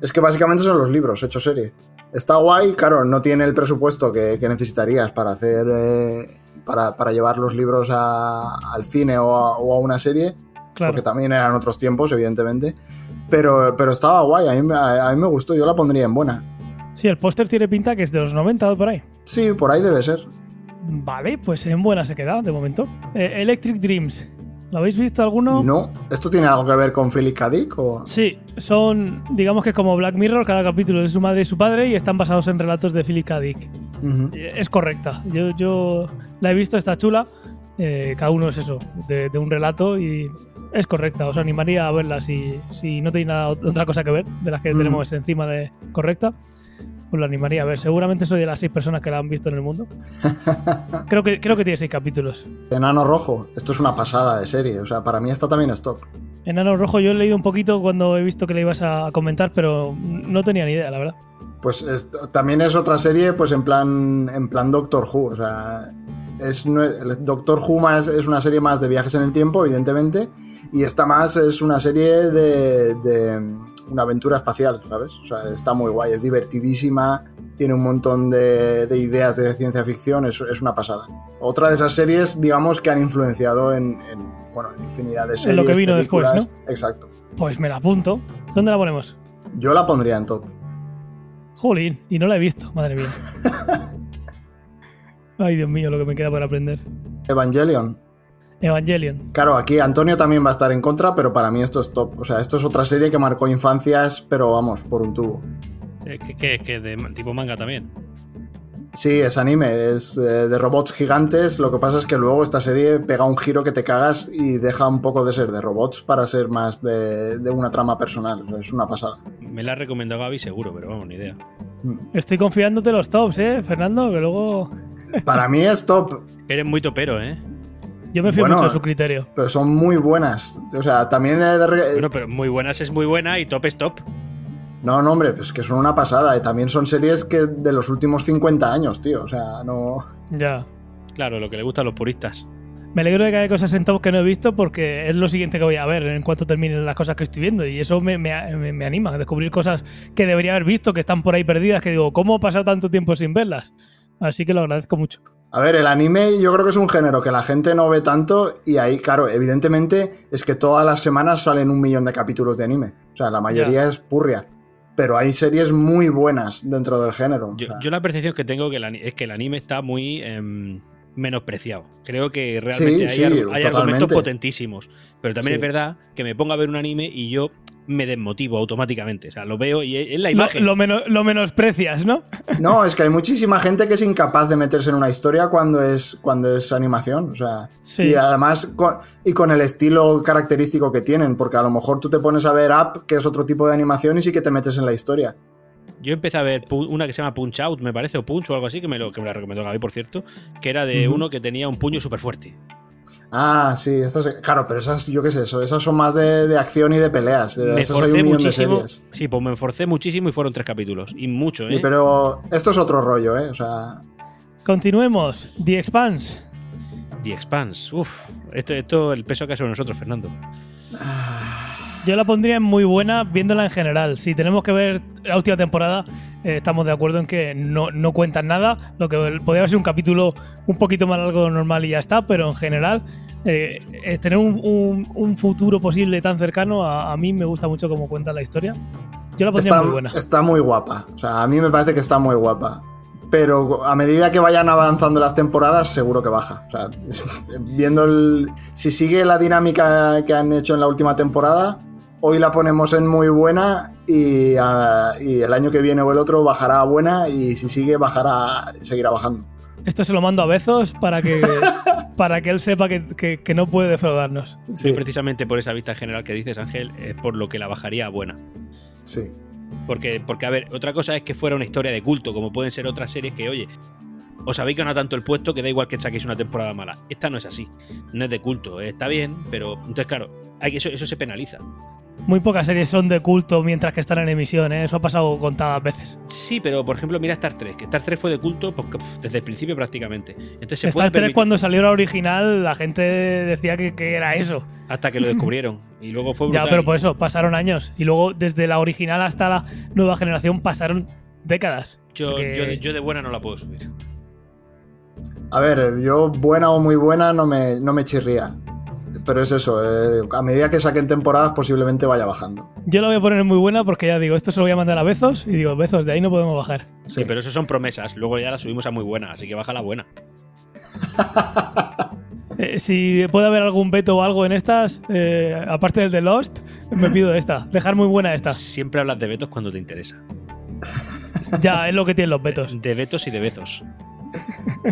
es que básicamente son los libros hechos serie. Está guay, claro, no tiene el presupuesto que, que necesitarías para hacer, eh, para, para llevar los libros a- al cine o a- o a una serie, Claro. porque también eran otros tiempos, evidentemente. Pero, pero estaba guay, a mí, me- a, a mí me gustó, yo la pondría en buena. Sí, el póster tiene pinta que es de los 90 o por ahí. Sí, por ahí debe ser. Vale, pues en buena se queda de momento. Eh, Electric Dreams. ¿Lo habéis visto alguno? No, ¿esto tiene algo que ver con Philip K. Dick o...? Sí, son, digamos que como Black Mirror, cada capítulo es de su madre y su padre y están basados en relatos de Philip K. Dick. Es correcta. Yo, yo la he visto, está chula. Eh, cada uno es eso, de, de un relato y es correcta. Os animaría a verla si, si no tenéis nada, otra cosa que ver de las que Mm. tenemos encima de correcta. Os la animaría a ver. Seguramente soy de las seis personas que la han visto en el mundo. creo, que, creo que tiene seis capítulos. Enano Rojo, esto es una pasada de serie, o sea, para mí esta también es top. Enano Rojo, yo he leído un poquito cuando he visto que le ibas a comentar, pero no tenía ni idea, la verdad. Pues es- también es otra serie, pues en plan, en plan Doctor Who, o sea, es, no el Doctor Who más, es una serie más de viajes en el tiempo, evidentemente, y esta más es una serie de, de una aventura espacial, ¿sabes? O sea, está muy guay, es divertidísima, tiene un montón de, de ideas de ciencia ficción, es, es una pasada. Otra de esas series, digamos, que han influenciado en, en, bueno, en infinidad de series. En lo que vino después, películas. Exacto. Pues me la apunto. ¿Dónde la ponemos? Yo la pondría en top. Jolín, y no la he visto, madre mía. Ay, Dios mío, lo que me queda por aprender. Evangelion. Evangelion. Claro, aquí Antonio también va a estar en contra, pero para mí esto es top. O sea, esto es otra serie que marcó infancias, pero vamos, por un tubo. Que, que, que de tipo manga también. Sí, es anime, es eh, de robots gigantes. Lo que pasa es que luego esta serie pega un giro que te cagas y deja un poco de ser de robots para ser más de, de una trama personal. O sea, es una pasada. Me la ha recomendado Gaby seguro, pero vamos, ni idea. Mm. Estoy confiándote los tops, ¿eh, Fernando? Que luego Para mí es top, Eres muy topero, ¿eh? yo me fío Bueno, mucho de su criterio. pero son muy buenas. O sea, también... Bueno, pero muy buenas es muy buena y top es top. No, no, hombre, pues que son una pasada. Y también son series que de los últimos 50 años, tío. O sea, no... Ya. Claro, lo que le gusta a los puristas. Me alegro de que haya cosas en top que no he visto porque es lo siguiente que voy a ver en cuanto terminen las cosas que estoy viendo. Y eso me, me- me- me anima a descubrir cosas que debería haber visto, que están por ahí perdidas, que digo, ¿cómo he pasado tanto tiempo sin verlas? Así que lo agradezco mucho. A ver, el anime yo creo que es un género que la gente no ve tanto y ahí, claro, evidentemente es que todas las semanas salen un millón de capítulos de anime. O sea, la mayoría es purria. Pero hay series muy buenas dentro del género. o Yo, sea, yo la percepción que tengo que el es que el anime está muy em, menospreciado. Creo que realmente Sí, hay, sí, hay argumentos potentísimos. Pero también Sí. es verdad que me ponga a ver un anime y yo me desmotivo automáticamente. O sea, lo veo y es la Lo, imagen. lo, menos, lo menosprecias, ¿no? No, es que hay muchísima gente que es incapaz de meterse en una historia cuando es, cuando es animación. O sea, Sí. y además con, y con el estilo característico que tienen, porque a lo mejor tú te pones a ver Up, que es otro tipo de animación, y sí que te metes en la historia. Yo empecé a ver una que se llama Punch Out, me parece, o Punch o algo así, que me, lo, que me la recomendó Gaby, por cierto, que era de uno que tenía un puño súper fuerte. Ah, sí, estas, claro, pero esas, yo qué sé, eso, esas son más de, de acción y de peleas. De Me esas hay un millón de muchísimo. series. Sí, pues me esforcé muchísimo y fueron tres capítulos. Y mucho, ¿eh? Sí, pero esto es otro rollo, ¿eh? O sea, Continuemos. The Expanse. The Expanse. Uf, esto, esto el peso que ha sobre nosotros, Fernando. Yo la pondría en muy buena viéndola en general. Si tenemos que ver la última temporada, eh, estamos de acuerdo en que no, no cuentan nada. Lo que podría haber sido un capítulo un poquito más largo de lo normal y ya está, pero en general, eh, es tener un, un- un futuro posible tan cercano, a, a mí me gusta mucho cómo cuentan la historia. Yo la pondría está, muy buena. está muy guapa. O sea, a mí me parece que está muy guapa. Pero a medida que vayan avanzando las temporadas, seguro que baja. O sea, viendo el. Si sigue la dinámica que han hecho en la última temporada, hoy la ponemos en muy buena y, ah, y el año que viene o el otro bajará a buena y si sigue, bajará, seguirá bajando. Esto se lo mando a Bezos para que, para que él sepa que, que- que no puede defraudarnos. Sí, precisamente por esa vista general que dices, Ángel, es por lo que la bajaría a buena. sí. Porque, porque, a ver, otra cosa es que fuera una historia de culto, como pueden ser otras series que, oye, os habéis ganado tanto el puesto que da igual que saquéis una temporada mala. Esta no es así. No es de culto. eh, Está bien, pero entonces, claro, hay que, eso, eso se penaliza. Muy pocas series son de culto mientras que están en emisión, ¿eh? eso ha pasado contadas veces. Sí, pero por ejemplo, mira Star Trek. que Star Trek fue de culto pues, desde el principio prácticamente. Entonces se Star Trek permitir- cuando salió la original la gente decía que, que era eso. hasta que lo descubrieron. Y luego fue Ya, brutal. pero por eso pasaron años. Y luego desde la original hasta la nueva generación pasaron décadas. yo, Porque- yo, yo de buena no la puedo subir. A ver, yo buena o muy buena no me, no me chirría. Pero es eso, eh, a medida que saquen temporadas posiblemente vaya bajando. Yo la voy a poner muy buena porque ya digo, esto se lo voy a mandar a Bezos y digo, Bezos, de ahí no podemos bajar. Sí, pero eso son promesas. Luego ya la subimos a muy buena, así que baja la buena. Eh, si puede haber algún veto o algo en estas, eh, aparte del de Lost, me pido esta. Dejar muy buena esta. Siempre hablas de vetos cuando te interesa. Ya, es lo que tienen los vetos. De vetos y de bezos.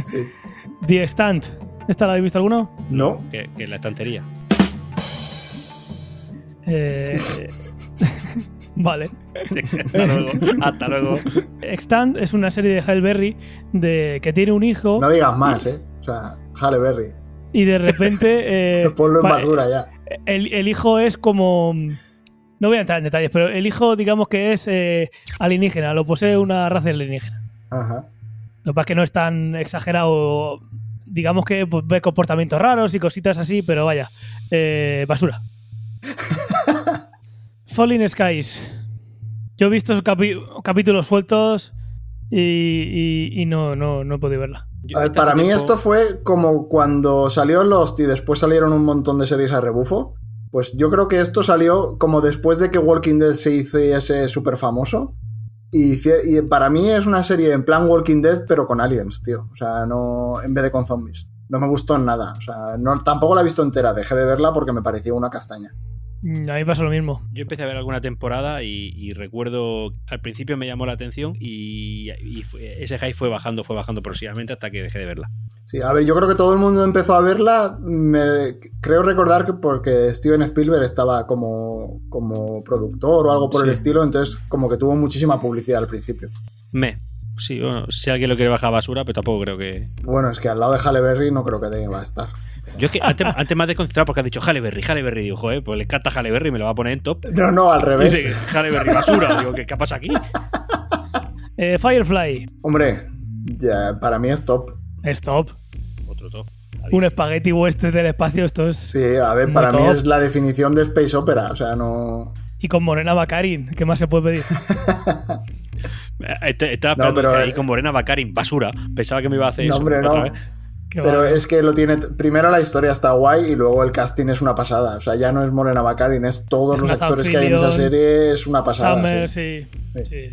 Sí. The Stand. ¿Esta la habéis visto alguno? No, Que, que la estantería. Eh, vale. Hasta luego. Hasta luego. Extant es una serie de Halle Berry de, que tiene un hijo no digas más, ¿eh? O sea, Halle Berry. y de repente eh, Ponlo en pa- basura ya. el, el hijo es como... No voy a entrar en detalles, pero el hijo digamos que es eh, alienígena, lo posee una raza alienígena. Ajá. Lo que pasa es que no es tan exagerado. Digamos que pues, ve comportamientos raros y cositas así, pero vaya. eh, basura. Falling Skies. Yo he visto capítulos sueltos y, y- y no, no, no he podido verla. A ver, para mí tiempo- esto fue como cuando salió Lost y después salieron un montón de series a rebufo. Pues yo creo que esto salió como después de que Walking Dead se hiciese súper famoso. Y, para mí es una serie en plan Walking Dead, pero con aliens, tío. O sea, no en vez de con zombies. No me gustó nada. O sea, no, tampoco la he visto entera. Dejé de verla porque me parecía una castaña. Mm, A mí pasa lo mismo. Yo empecé a ver alguna temporada y, y recuerdo al principio me llamó la atención y, y fue- ese hype fue bajando, fue bajando progresivamente hasta que dejé de verla. Sí, a ver, yo creo que todo el mundo empezó a verla. Me, creo recordar que porque Steven Spielberg estaba como, como productor o algo por el estilo, entonces como que tuvo muchísima publicidad al principio. Me. Sí, bueno, si alguien lo quiere bajar a basura, pero tampoco creo que. Bueno, es que al lado de Halle Berry no creo que va a estar. Yo es que antes, antes me has desconcentrado porque has dicho Halle Berry, Halle Berry. Digo, joder, pues le encanta Halle Berry, me lo va a poner en top. No, no, al revés. dice, Halle Berry, basura. Digo, ¿qué, qué pasa aquí? Eh, Firefly. Hombre, ya, para mí es top. Stop. Otro top. Un espagueti western del espacio, esto es. Sí, a ver, para mí top. es la definición de space opera. O sea, no. Y con Morena Baccarin, ¿qué más se puede pedir? Este- Estaba No, pero- ahí con Morena Bakarin, basura. Pensaba que me iba a hacer No, eso. hombre, otra no. vez. Pero es que lo tiene. Primero la historia está guay y luego el casting es una pasada. O sea, ya no es Morena Baccarin, es todos Es los actores que hay en esa serie. Es una pasada. Summer, sí. sí.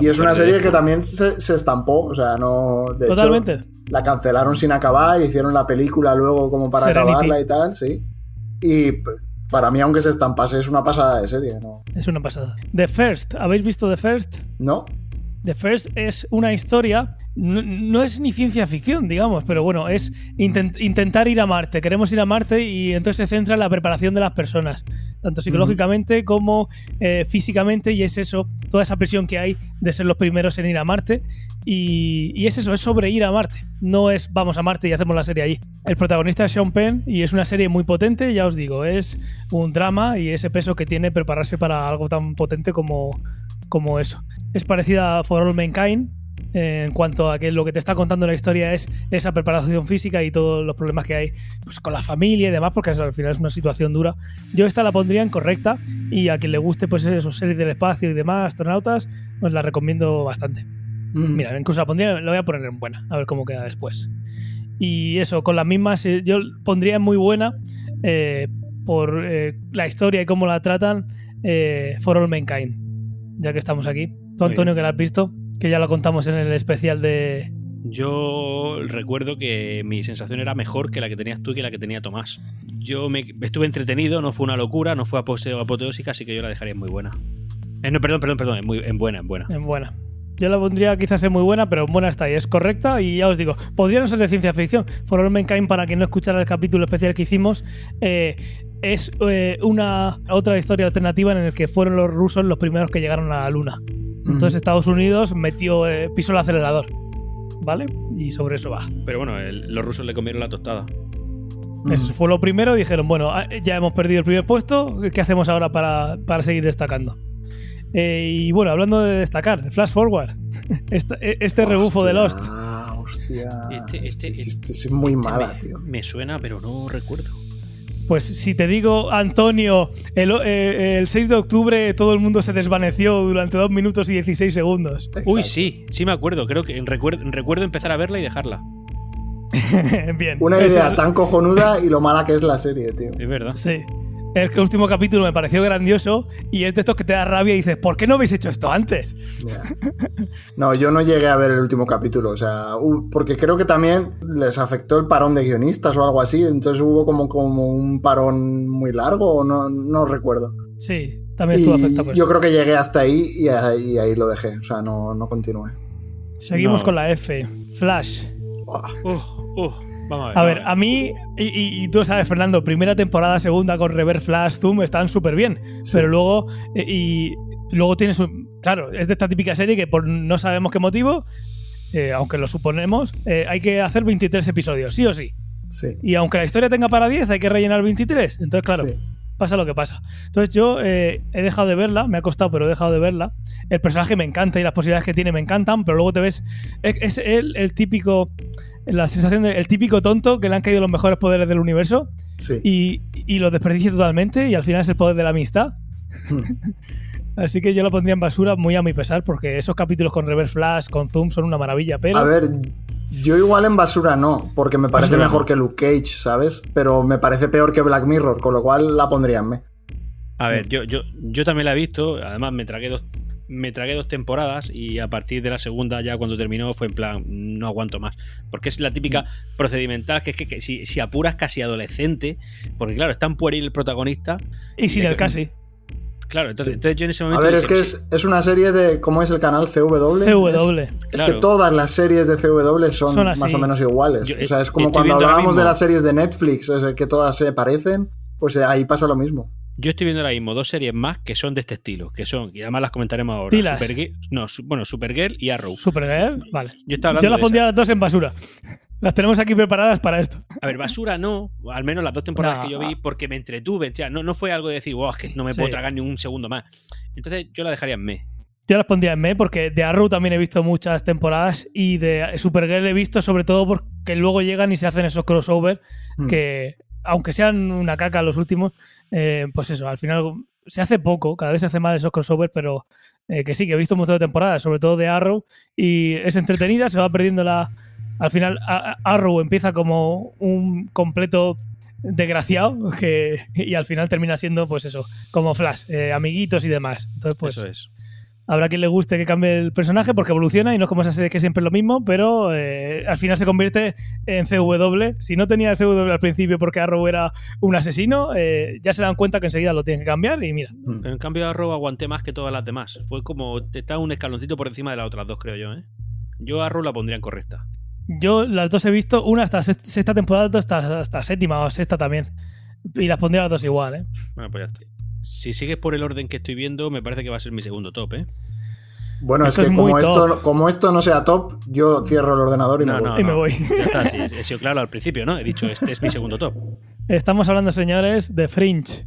Y es una serie que también se, se estampó, o sea, no. De Totalmente. hecho, la cancelaron sin acabar, hicieron la película luego como para Serenity. acabarla y tal, sí. Y para mí, aunque se estampase, es una pasada de serie, ¿no? Es una pasada. The First, ¿habéis visto The First? ¿No? The First es una historia, no, no es ni ciencia ficción, digamos, pero bueno, es intent- intentar ir a Marte. Queremos ir a Marte y entonces se centra en la preparación de las personas, tanto psicológicamente como eh, físicamente, y es eso, toda esa presión que hay de ser los primeros en ir a Marte. Y, y es eso, es sobre ir a Marte, no es vamos a Marte y hacemos la serie allí. El protagonista es Sean Penn y es una serie muy potente, ya os digo, es un drama y ese peso que tiene prepararse para algo tan potente como, como eso. Es parecida a For All Mankind en cuanto a que lo que te está contando la historia es esa preparación física y todos los problemas que hay pues, con la familia y demás, porque al final es una situación dura. Yo esta la pondría en correcta y a quien le guste pues esos series del espacio y demás, astronautas, pues la recomiendo bastante. Mm. Mira, incluso la pondría, la voy a poner en buena, a ver cómo queda después. Y eso, con las mismas, eh, yo pondría en muy buena eh, por eh, la historia y cómo la tratan eh, For All Mankind, ya que estamos aquí. Tú, Antonio, que la has visto, que ya lo contamos en el especial de... Yo recuerdo que mi sensación era mejor que la que tenías tú y que la que tenía Tomás. Yo me estuve entretenido, no fue una locura, no fue apoteósica, así que yo la dejaría en muy buena. Eh, no, perdón, perdón, perdón, en, muy, en buena, en buena. En buena. Yo la pondría quizás en muy buena, pero en buena está ahí. Es correcta y ya os digo, podría no ser de ciencia ficción. For All Mankind, para quien no escuchara el capítulo especial que hicimos, eh, es eh, una otra historia alternativa en el que fueron los rusos los primeros que llegaron a la luna. Entonces Estados Unidos metió, eh, pisó el acelerador. ¿Vale? Y sobre eso va. Pero bueno, el- los rusos le comieron la tostada. Mm. Eso fue lo primero y dijeron, bueno, ah, ya hemos perdido el primer puesto, ¿qué hacemos ahora para, para seguir destacando? Eh, y bueno, hablando de destacar, Flash Forward, este, este rebufo de Lost. Hostia. Este- este- Este- este es muy Este mala, me, tío. Me suena, pero no recuerdo. Pues si te digo, Antonio, el, eh, el 6 de octubre todo el mundo se desvaneció durante 2 minutos y 16 segundos. Uy, sí, sí me acuerdo. Creo que recuerdo, recuerdo empezar a verla y dejarla. Bien. Una idea tan cojonuda y lo mala que es la serie, tío. Es verdad. Sí. El último capítulo me pareció grandioso y es de estos que te da rabia y dices, ¿por qué no habéis hecho esto antes? No, yo no llegué a ver el último capítulo, o sea, porque creo que también les afectó el parón de guionistas o algo así, entonces hubo como, como un parón muy largo, o no, no recuerdo. Sí, también estuvo afectado por yo eso. creo que llegué hasta ahí y ahí, y ahí lo dejé, o sea, no, no continué. Seguimos No. con la F. Flash. Uh, uh, vamos a ver. A ver, vamos a mí, y, y- y tú lo sabes, Fernando, primera temporada, segunda con Reverse Flash, Zoom, están súper bien. Sí. Pero luego, eh, y luego tienes un. Claro, es de esta típica serie que por no sabemos qué motivo, eh, aunque lo suponemos, eh, hay que hacer 23 episodios, sí o sí. Sí. Y aunque la historia tenga para 10, hay que rellenar 23. Entonces, claro, Sí. pasa lo que pasa. Entonces yo eh, he dejado de verla, me ha costado, pero he dejado de verla. El personaje me encanta y las posibilidades que tiene me encantan, pero luego te ves. Es, es el, el típico. La sensación de el típico tonto que le han caído los mejores poderes del universo Sí. y, y lo desperdicia totalmente y al final es el poder de la amistad. Así que yo lo pondría en basura muy a mi pesar porque esos capítulos con Reverse Flash, con Zoom son una maravilla, pero... A ver, yo igual en basura no, porque me parece Basura mejor no. que Luke Cage, ¿sabes? Pero me parece peor que Black Mirror, con lo cual la pondría en me. A ver, yo, yo, yo también la he visto, además me tragué dos me tragué dos temporadas y a partir de la segunda ya cuando terminó fue en plan no aguanto más porque es la típica procedimental que es que, que si, si apuras casi adolescente porque claro es tan pueril el protagonista Y sin el casi. claro entonces, Sí. entonces yo en ese A momento ver, es que "Sí, es, es una serie de. ¿Cómo es el canal CW? CW. Es, es Claro. que todas las series de CW son, más o menos iguales. Yo, o sea, es como estoy cuando hablábamos de las series de Netflix, o sea, que todas se parecen, pues eh, ahí pasa lo mismo. Yo estoy viendo ahora mismo dos series más que son de este estilo que son y además las comentaremos ahora Dilas. Supergirl- no su- bueno Supergirl y Arrow Supergirl, vale. yo estaba hablando Yo las pondría las dos en basura. Las tenemos aquí preparadas para esto. A ver, basura no, al menos las dos temporadas No. que yo vi, porque me entretuve. ya, no, no fue algo de decir, wow, es que no me puedo Sí. tragar ni un segundo más. Entonces yo la dejaría en me. Yo las pondría en me porque de Arrow también he visto muchas temporadas y de Supergirl he visto sobre todo porque luego llegan y se hacen esos crossover Mm. que, aunque sean una caca los últimos, eh, pues eso, al final se hace poco, cada vez se hace más esos crossovers, pero eh, que sí, que he visto un montón de temporadas, sobre todo de Arrow, y es entretenida, se va perdiendo la... Al final Arrow empieza como un completo desgraciado que, y al final termina siendo pues eso, como Flash, eh, amiguitos y demás. Entonces pues Eso es. Habrá quien le guste que cambie el personaje porque evoluciona y no es como esa serie que siempre es lo mismo, pero eh, al final se convierte en CW. Si no tenía el CW al principio porque Arrow era un asesino, eh, ya se dan cuenta que enseguida lo tienen que cambiar y mira. Mm. En cambio Arrow aguanté más que todas las demás. Fue como, está un escaloncito por encima de las otras dos, creo yo, ¿eh? Yo a Arrow la pondría en correcta. Yo las dos he visto, una hasta sext- sexta temporada, otra hasta, hasta séptima o sexta también. Y las pondría las dos igual, ¿eh? Bueno, pues ya está. Si sigues por el orden que estoy viendo, me parece que va a ser mi segundo top, ¿eh? Bueno, Esto es que es como esto, top. como esto no sea top, yo cierro el ordenador y me voy. Y me voy. Ya está, sí, he sido claro al principio, ¿no? He dicho, este es mi segundo top. Estamos hablando, señores, de Fringe.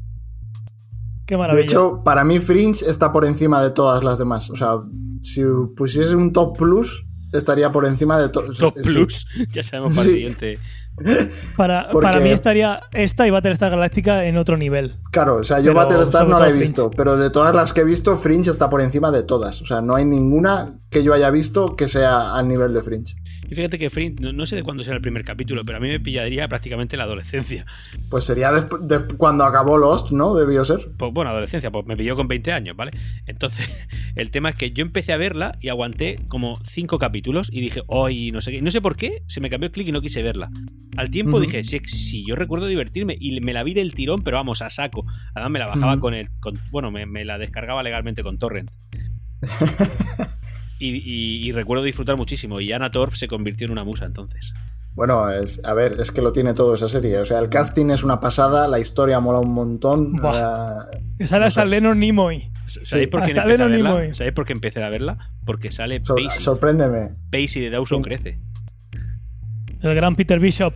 Qué maravilla. De hecho, para mí Fringe está por encima de todas las demás. O sea, si pusiese un top plus, estaría por encima de todos. Top Plus. Ya sabemos para el siguiente. para, porque- para mí estaría esta y Battlestar Galáctica en otro nivel. Claro, o sea, yo Battlestar no la he visto, pero de todas las que he visto, Fringe está por encima de todas. O sea, no hay ninguna que yo haya visto que sea al nivel de Fringe. Y fíjate que Fringe, no, no sé de cuándo será el primer capítulo, pero a mí me pillaría prácticamente la adolescencia. Pues sería de- cuando acabó Lost, ¿no? Debió ser. Pues bueno, adolescencia, pues me pilló con 20 años, ¿vale? Entonces, el tema es que yo empecé a verla y aguanté como 5 capítulos y dije, hoy no sé qué. No sé por qué, se me cambió el clic y no quise verla. Al tiempo dije, si, si yo recuerdo divertirme y me la vi del tirón, pero vamos, a saco. Además me la bajaba con el... con- bueno, me, me la descargaba legalmente con Torrent. Y, y- y recuerdo disfrutar muchísimo. Y Anna Torp se convirtió en una musa entonces. Bueno, es, a ver, es que lo tiene todo esa serie. O sea, el casting es una pasada, la historia mola un montón. Que sale No hasta sé. Leonard Nimoy. ¿Sabéis por qué Hasta empecé a Lennon verla? Moy. ¿Sabéis por qué empecé a verla? Porque sale sor- Pacey. sorpréndeme. Pacey de Dawson ¿Quién? crece. El gran Peter Bishop.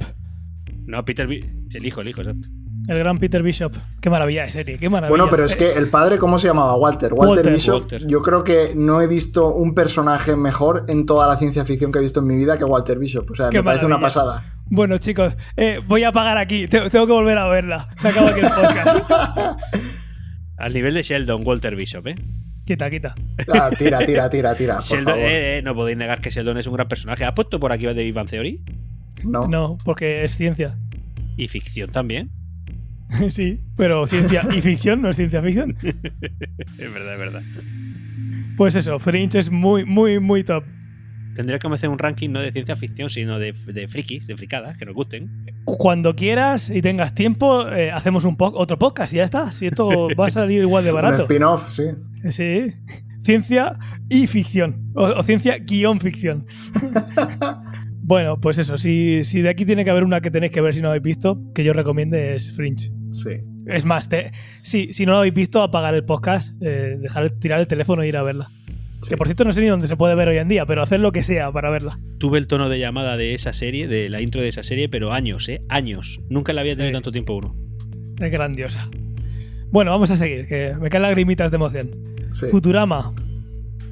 No, Peter... Bi- El hijo, el hijo, exacto. El gran Peter Bishop. Qué maravilla de serie, qué maravilla. Bueno, pero es Eh, que el padre, ¿cómo se llamaba? Walter. Walter, Walter. Bishop. Walter. Yo creo que no he visto un personaje mejor en toda la ciencia ficción que he visto en mi vida que Walter Bishop. O sea, Qué me parece una pasada. Bueno, chicos, eh, voy a apagar aquí. Te- Tengo que volver a verla. Se acaba aquí el podcast. Al nivel de Sheldon, Walter Bishop, ¿eh? quita, quita. Ah, tira, tira, tira, tira, por Sheldon, favor. eh, eh, no podéis negar que Sheldon es un gran personaje. ¿Has puesto por aquí de Bang Theory? No. No, porque es ciencia. Y ficción también. sí, pero ciencia y ficción no es ciencia ficción. Es verdad, es verdad. Pues eso, Fringe es muy, muy, muy top. Tendría que hacer un ranking no de ciencia ficción, sino de, de frikis, de fricadas, que nos gusten. Cuando quieras y tengas tiempo, eh, hacemos un po- otro podcast y ya está. Si esto va a salir igual de Un barato. spin-off, sí. Sí. Ciencia y ficción. O, o ciencia guion ficción. bueno, pues eso. Si, si de aquí tiene que haber una que tenéis que ver si no habéis visto, que yo recomiende es Fringe. Sí. Es más, te- si, si no lo habéis visto, apagar el podcast, eh, dejar tirar el teléfono e ir a verla. sí. Que por cierto no sé ni dónde se puede ver hoy en día, pero hacer lo que sea para verla. Tuve el tono de llamada de esa serie, de la intro de esa serie, pero años, ¿eh? Años. Nunca le había tenido Sí. tanto tiempo uno. Es grandiosa. Bueno, vamos a seguir, que me caen lagrimitas de emoción. sí. Futurama.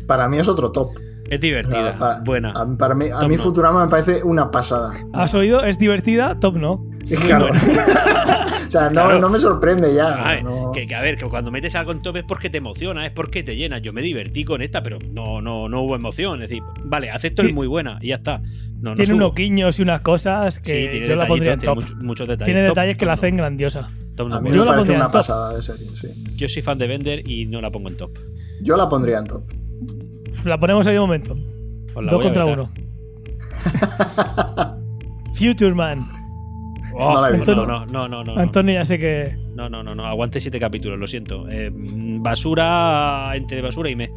Para mí es otro top. Es divertida, para, buena. a- para mí, a mí no. Futurama me parece una pasada. ¿Has oído? Es divertida, top no. Claro. o sea, no, Claro. no me sorprende ya. Ay, no. que, que a ver, que cuando metes algo en top es porque te emociona, es porque te llena. Yo me divertí con esta, pero no, no, no hubo emoción. Es decir, vale, acepto Sí. muy buena y ya está. No, no tiene subo. unos guiños y unas cosas que Sí, tiene yo la pondría en top. muchos, muchos detalles. Tiene Top, detalles que la top hacen grandiosa. Top no. A mí Yo me la parece pondría en una top. pasada de serie, sí. Yo soy fan de Bender y no la pongo en top. Yo la pondría en top. La ponemos ahí de momento. Dos contra uno. Future Man. Oh, No la he visto. No, no, no, no, no. Antonio ya sé que... No, no, no, no. Aguante siete capítulos, lo siento. Eh, basura entre basura y me.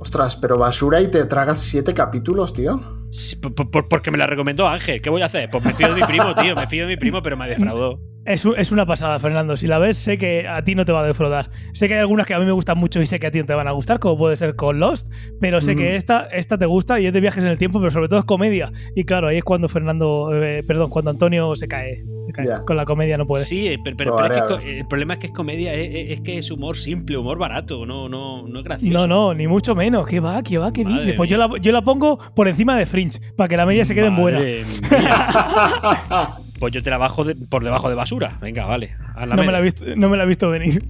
Ostras, pero basura y te tragas siete capítulos, tío. Sí, por- por- porque me la recomendó Ángel. ¿Qué voy a hacer? Pues me fío de mi primo, tío. Me fío de mi primo, pero me defraudó. Es, es una pasada, Fernando. Si la ves, sé que a ti no te va a defraudar. Sé que hay algunas que a mí me gustan mucho y sé que a ti no te van a gustar, como puede ser con Lost, pero sé Mm. que esta, esta te gusta y es de viajes en el tiempo, pero sobre todo es comedia. Y claro, ahí es cuando Fernando, eh, perdón, cuando Antonio se cae. Se cae. Ya. Con la comedia no puede. Sí, eh, pero, pero- es que es el problema es que es comedia, es, es- es que es humor simple, humor barato, no, no, no es gracioso. No, no, ni mucho menos. ¿Qué va? ¿Qué va? ¿Qué Madre dices? Pues yo la, yo la pongo por encima de Fringe, para que la media se quede en buena. Pues yo te la bajo de- por debajo de basura. Venga, vale. No me, la visto, no me la he visto venir.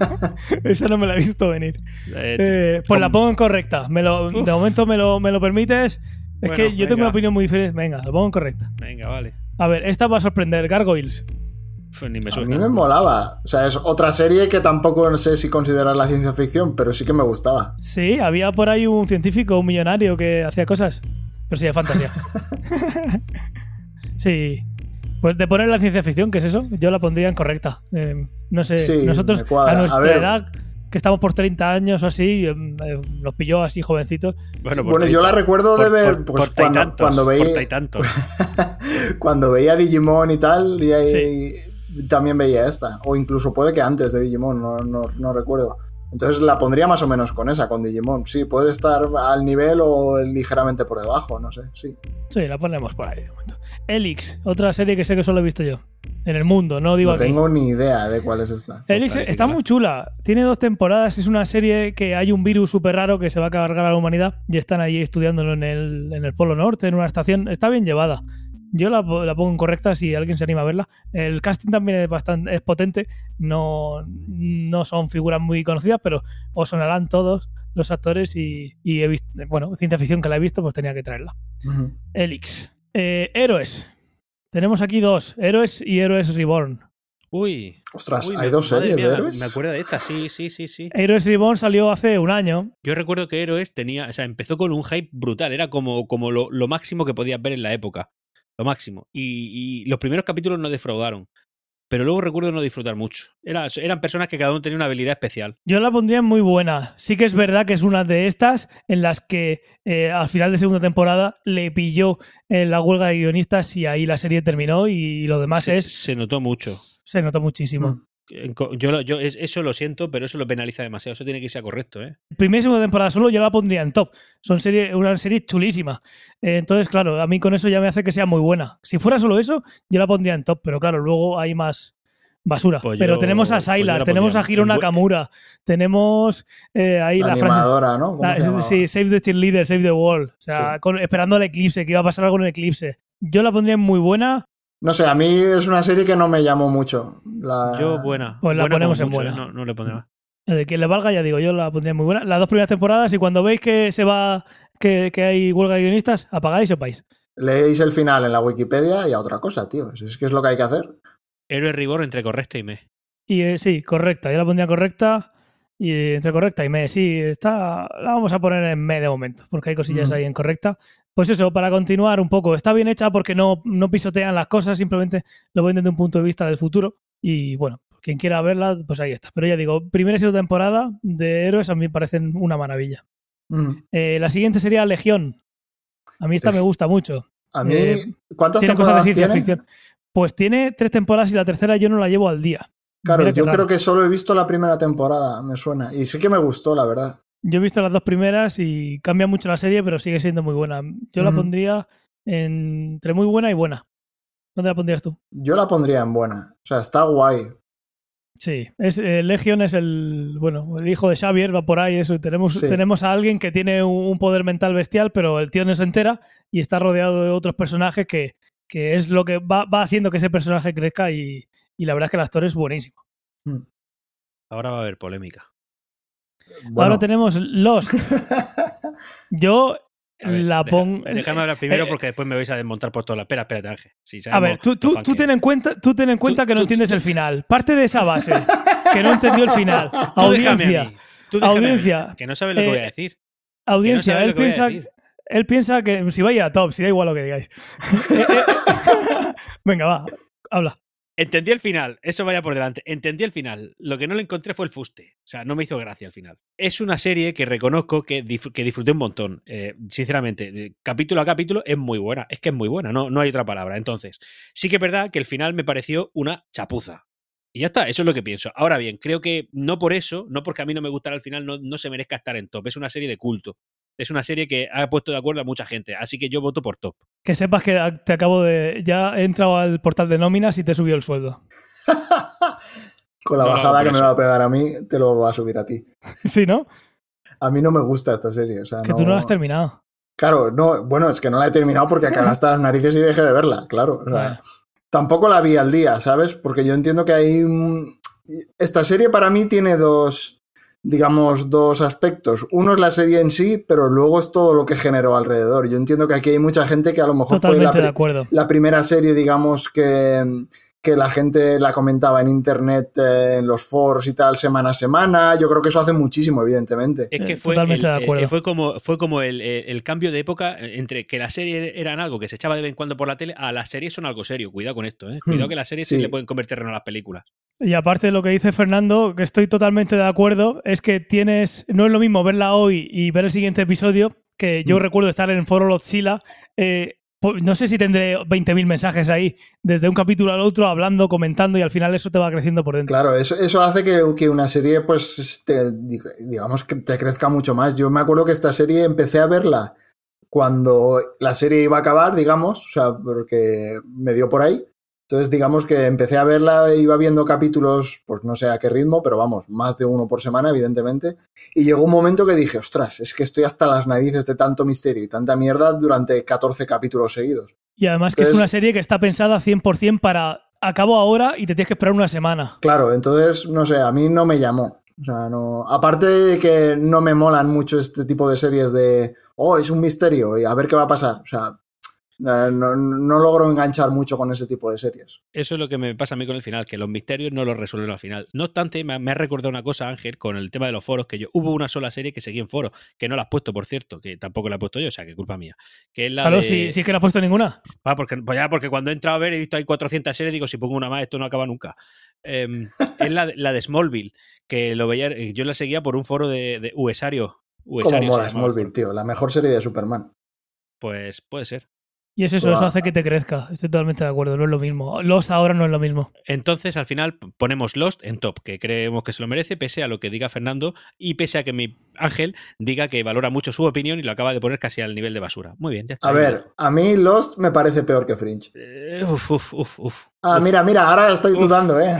Esa no me la he visto venir. Eh, Eh, pues la pongo en correcta. Me lo, Uf. de momento me lo, me lo permites. Es Bueno, que yo tengo una opinión muy diferente. Venga, la pongo en correcta. Venga, vale. A ver, esta va a sorprender. Gargoyles. Pf, Ni me A mí me molaba. O sea, es otra serie que tampoco no sé si considerar la ciencia ficción, pero sí que me gustaba. Sí, había por ahí un científico, un millonario que hacía cosas. Pero sí, de fantasía. sí. Pues de poner la ciencia ficción, ¿qué es eso? Yo la pondría en correcta. Eh, no sé, Sí, nosotros a nuestra edad, que estamos por 30 años o así, eh, eh, nos pilló así jovencitos. Bueno, Bueno, yo la recuerdo de ver pues, por cuando, tantos, cuando por veía tantos. cuando veía Digimon y tal, y ahí también veía esta. O incluso puede que antes de Digimon, no, no, no recuerdo. Entonces la pondría más o menos con esa, con Digimon. Sí, puede estar al nivel o ligeramente por debajo, no sé, sí. Sí, la ponemos por ahí de momento. Elix, otra serie que sé que solo he visto yo. En el mundo, no digo No aquí. tengo ni idea de cuál es esta. Elix está muy chula. Tiene dos temporadas. Es una serie que hay un virus súper raro que se va a cargar a la humanidad y están ahí estudiándolo en el, en el Polo Norte, en una estación. Está bien llevada. Yo la, la pongo en correcta si alguien se anima a verla. El casting también es bastante es potente. No, no son figuras muy conocidas, pero os sonarán todos los actores y, y he visto, bueno, ciencia ficción que la he visto, pues tenía que traerla. Elix. Eh, héroes. Tenemos aquí dos, Héroes y Héroes Reborn. Uy. Ostras, uy, hay dos series mía, de héroes. Me acuerdo de esta, sí, sí, sí, sí. Héroes Reborn salió hace un año. Yo recuerdo que Héroes tenía, o sea, empezó con un hype brutal, era como, como lo, lo máximo que podías ver en la época. Lo máximo. Y, y los primeros capítulos no defraudaron. Pero luego recuerdo no disfrutar mucho. Era- eran personas que cada uno tenía una habilidad especial. Yo la pondría en muy buena. Sí que es verdad que es una de estas en las que eh, al final de segunda temporada le pilló en la huelga de guionistas y ahí la serie terminó y lo demás se, es se notó mucho. se notó muchísimo. Mm. Yo, eso lo siento, pero eso lo penaliza demasiado. Eso tiene que ser correcto, ¿eh? Primera y segunda temporada solo yo la pondría en top. Son serie, una serie chulísima. Eh, entonces, claro, a mí con eso ya me hace que sea muy buena. Si fuera solo eso, yo la pondría en top, pero claro, luego hay más basura. Pues pero yo- tenemos a pues Sylar, la tenemos a Hiro Nakamura, tenemos eh, ahí La la, frase. ¿no? ¿Cómo la- se llamaba? sí, Save the Cheerleader, Save the World. O sea, Sí. con- esperando el eclipse, que iba a pasar algo en el eclipse. Yo la pondría en muy buena. No sé, a mí es una serie que no me llamó mucho. La... Yo, buena. Pues la Buena ponemos en mucho, buena. ¿eh? No, no le pondré más. De quien le valga, ya digo, yo la pondría en muy buena. Las dos primeras temporadas y cuando veis que se va, que, que hay huelga de guionistas, apagáis y vais. Leéis el final en la Wikipedia y a otra cosa, tío. Es que es lo que hay que hacer. Héroe rigor entre correcta y me. Y eh, sí, correcta. Yo la pondría correcta. Y eh, entre correcta y me, sí, está. La vamos a poner en me de momento, porque hay cosillas ahí en correcta. Pues eso, para continuar un poco. Está bien hecha porque no, no pisotean las cosas, simplemente lo ven desde un punto de vista del futuro. Y bueno, quien quiera verla, pues ahí está. Pero ya digo, primera y segunda temporada de Héroes a mí me parecen una maravilla. Mm. Eh, la siguiente sería Legión. A mí esta me gusta mucho. A mí, Eh, ¿cuántas Tiene cosas de temporadas tiene? ficción. Pues tiene tres temporadas y la tercera yo no la llevo al día. Claro, Mira yo creo que solo he visto la primera temporada, me suena. Y sí que me gustó, la verdad. Yo he visto las dos primeras y cambia mucho la serie, pero sigue siendo muy buena. Yo la pondría en- entre muy buena y buena. ¿Dónde la pondrías tú? Yo la pondría en buena. O sea, está guay. Sí, es, eh, Legion es el bueno, el hijo de Xavier, va por ahí, eso. Tenemos, Sí. tenemos a alguien que tiene un, un poder mental bestial, pero el tío no se entera y está rodeado de otros personajes que, que es lo que va, va haciendo que ese personaje crezca y, y la verdad es que el actor es buenísimo. Ahora va a haber polémica. Bueno, Ahora tenemos Lost. Yo ver, la pongo. Déjame hablar primero eh, porque después me vais a desmontar por toda la. Espera, espérate, Ángel. Si A ver, tú, tú, tú ten en cuenta, tú ten en cuenta que no entiendes el final. Parte de esa base, que no entendió el final. A Audiencia, mí, tú déjame a mí, audiencia, que no sabes lo que eh, voy a decir. Que audiencia. no él, piensa, decir. él piensa que si vaya a top, si da igual lo que digáis. Eh, eh, Venga, va, habla. Entendí el final, eso vaya por delante. Entendí el final. Lo que no le encontré fue el fuste. O sea, no me hizo gracia al final. Es una serie que reconozco que, disfruté un montón. Eh, sinceramente, eh, capítulo a capítulo es muy buena. Es que es muy buena, no, no hay otra palabra. Entonces, sí que es verdad que el final me pareció una chapuza. Y ya está, eso es lo que pienso. Ahora bien, creo que no por eso, no porque a mí no me gustara el final, no, no se merezca estar en top. Es una serie de culto. Es una serie que ha puesto de acuerdo a mucha gente. Así que yo voto por top. Que sepas que te acabo de. Ya he entrado al portal de nóminas y te subió el sueldo. con la No bajada que me va a pegar a mí, te lo va a subir a ti. Sí, ¿no? A mí no me gusta esta serie. O sea, Que tú no lo has terminado. Claro, no, bueno, es que no la he terminado porque acabé hasta las narices y dejé de verla, claro. O sea, Bueno. Tampoco la vi al día, ¿sabes? Porque yo entiendo que hay... Esta serie para mí tiene dos, digamos, dos aspectos. Uno es la serie en sí, pero luego es todo lo que generó alrededor. Yo entiendo que aquí hay mucha gente que a lo mejor fue la, pri- primera serie, digamos, que, que la gente la comentaba en internet, eh, en los foros y tal, semana a semana. Yo creo que eso hace muchísimo, evidentemente. Es que Eh, fue, totalmente el, de acuerdo. eh, fue como, fue como el, el- cambio de época entre que las series eran algo que se echaba de vez en cuando por la tele a las series son algo serio. Cuidado con esto, ¿eh? Cuidado Hmm, que las series sí sí. le pueden convertir terreno a las películas. Y aparte de lo que dice Fernando, que estoy totalmente de acuerdo, es que tienes. No es lo mismo verla hoy y ver el siguiente episodio, que yo Mm. recuerdo estar en Foro Lotzilla. eh, no sé si tendré 20.000 mensajes ahí, desde un capítulo al otro, hablando, comentando, y al final eso te va creciendo por dentro. Claro, eso, eso hace que, que una serie, pues, te- digamos que te crezca mucho más. Yo me acuerdo que esta serie empecé a verla cuando la serie iba a acabar, digamos, o sea, porque me dio por ahí. Entonces, digamos que empecé a verla, iba viendo capítulos, pues no sé a qué ritmo, pero vamos, más de uno por semana, evidentemente. Y llegó un momento que dije, ostras, es que estoy hasta las narices de tanto misterio y tanta mierda durante 14 capítulos seguidos. Y además que es Entonces- una serie que está pensada 100% para. Acabo ahora y te tienes que esperar una semana. Claro, entonces, no sé, a mí no me llamó. O sea, no. Aparte de que no me molan mucho este tipo de series de. Oh, es un misterio y a ver qué va a pasar. O sea, no, no- logro enganchar mucho con ese tipo de series. Eso es lo que me pasa a mí con el final, que los misterios no los resuelven al final. No obstante, me, me ha recordado una cosa, Ángel, con el tema de los foros, que yo hubo una sola serie que seguí en foros, que no la has puesto, por cierto, que tampoco la he puesto yo, o sea, que culpa mía. Que es la Claro, de... si, si es que no has puesto ninguna. Ah, porque, pues ya, porque cuando he entrado a ver he visto hay 400 series, digo, si pongo una más, esto no acaba nunca. Em, es la, de- la de Smallville, que lo veía, yo la seguía por un foro de, de Uesario. Como Uesario se mola Smallville, tío. La mejor serie de Superman. Pues puede ser. Y es eso, eso hace que te crezca. Estoy totalmente de acuerdo, no es lo mismo. Los ahora no es lo mismo. Entonces, al final, ponemos Lost en top, que creemos que se lo merece, pese a lo que diga Fernando y pese a que mi Ángel diga que valora mucho su opinión y lo acaba de poner casi al nivel de basura. Muy bien, ya está. A ver, a mí Lost me parece peor que Fringe. Eh, uf, uf, uf, uf. Ah, Uf. mira, mira, ahora estoy dudando, ¿eh?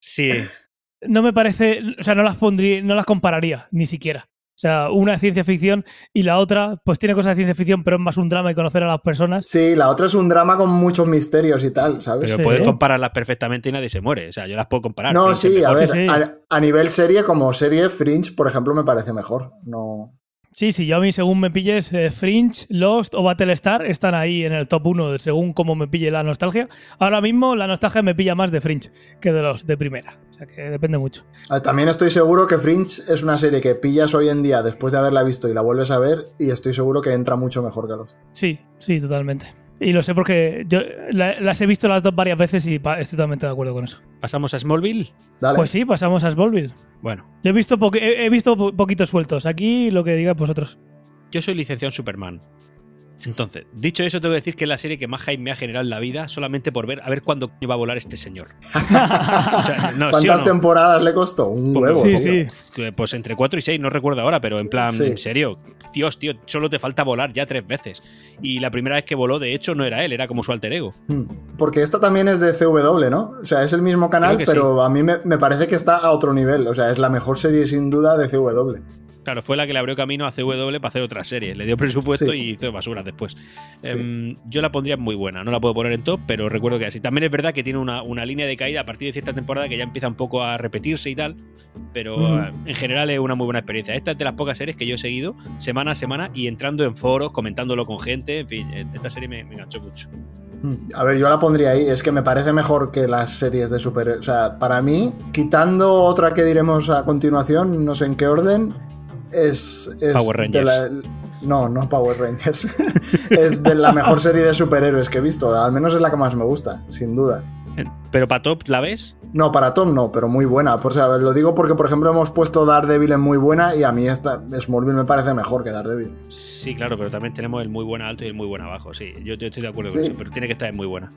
Sí, No me parece, o sea, no las pondría, no las compararía, ni siquiera. O sea, una es ciencia ficción y la otra, pues tiene cosas de ciencia ficción, pero es más un drama y conocer a las personas. Sí, la otra es un drama con muchos misterios y tal, ¿sabes? pero Sí. puedes compararlas perfectamente y nadie se muere. O sea, yo las puedo comparar. No, sí, a ver, sí, sí. A, a nivel serie, como serie, Fringe, por ejemplo, me parece mejor. No. Sí, sí, yo a mí, según me pilles, eh, Fringe, Lost o Battlestar están ahí en el top 1, según cómo me pille la nostalgia. Ahora mismo la nostalgia me pilla más de Fringe que de los de primera. O sea, que depende mucho. Ah, También estoy seguro que Fringe es una serie que pillas hoy en día después de haberla visto y la vuelves a ver y estoy seguro que entra mucho mejor que Lost. Sí, sí, totalmente. Y lo sé porque yo la- las he visto las dos varias veces y estoy totalmente de acuerdo con eso. Pasamos a Smallville. Dale. Pues sí, pasamos a Smallville. Bueno, Yo he visto, he, he visto po- poquitos sueltos. Aquí lo que digáis vosotros. yo soy licenciado en Superman. Entonces, dicho eso, te voy a decir que es la serie que más hype me ha generado en la vida, solamente por ver a ver cuándo va a volar este señor. O sea, no, ¿sí o ¿Cuántas no? temporadas le costó? Un Poco. huevo. sí, sí. Pues entre 4 y 6, no recuerdo ahora, pero en plan, en serio, Dios, tío, solo te falta volar ya tres veces. Y la primera vez que voló, de hecho, no era él, era como su alter ego. Hmm. Porque esta también es de CW, ¿no? O sea, es el mismo canal, pero a mí me, me parece que está a otro nivel. O sea, es la mejor serie sin duda de CW. Claro, fue la que le abrió camino a CW para hacer otra serie. Le dio presupuesto Sí. y hizo basuras después. Sí. Em, yo la pondría muy buena, no la puedo poner en top, pero recuerdo que así. También es verdad que tiene una, una línea de caída a partir de cierta temporada que ya empieza un poco a repetirse y tal, pero Mm. eh, en general es una muy buena experiencia. Esta es de las pocas series que yo he seguido semana a semana y entrando en foros, comentándolo con gente, en fin, eh, esta serie me, me enganchó mucho. A ver, yo la pondría ahí. Es que me parece mejor que las series de super. O sea, para mí, quitando otra que diremos a continuación, no sé en qué orden, es. es Power de Rangers. la- no, no Power Rangers. es de la mejor serie de superhéroes que he visto. Al menos es la que más me gusta, sin duda. Pero para top, ¿la ves? No, para Tom no, pero muy buena. Por, o sea, lo digo porque, por ejemplo, hemos puesto Daredevil en muy buena y a mí esta Smallville me parece mejor que Daredevil. Sí, claro, pero también tenemos el muy buena alto y el muy buena abajo, sí. Yo, yo estoy de acuerdo con eso, pero tiene que estar en muy buena.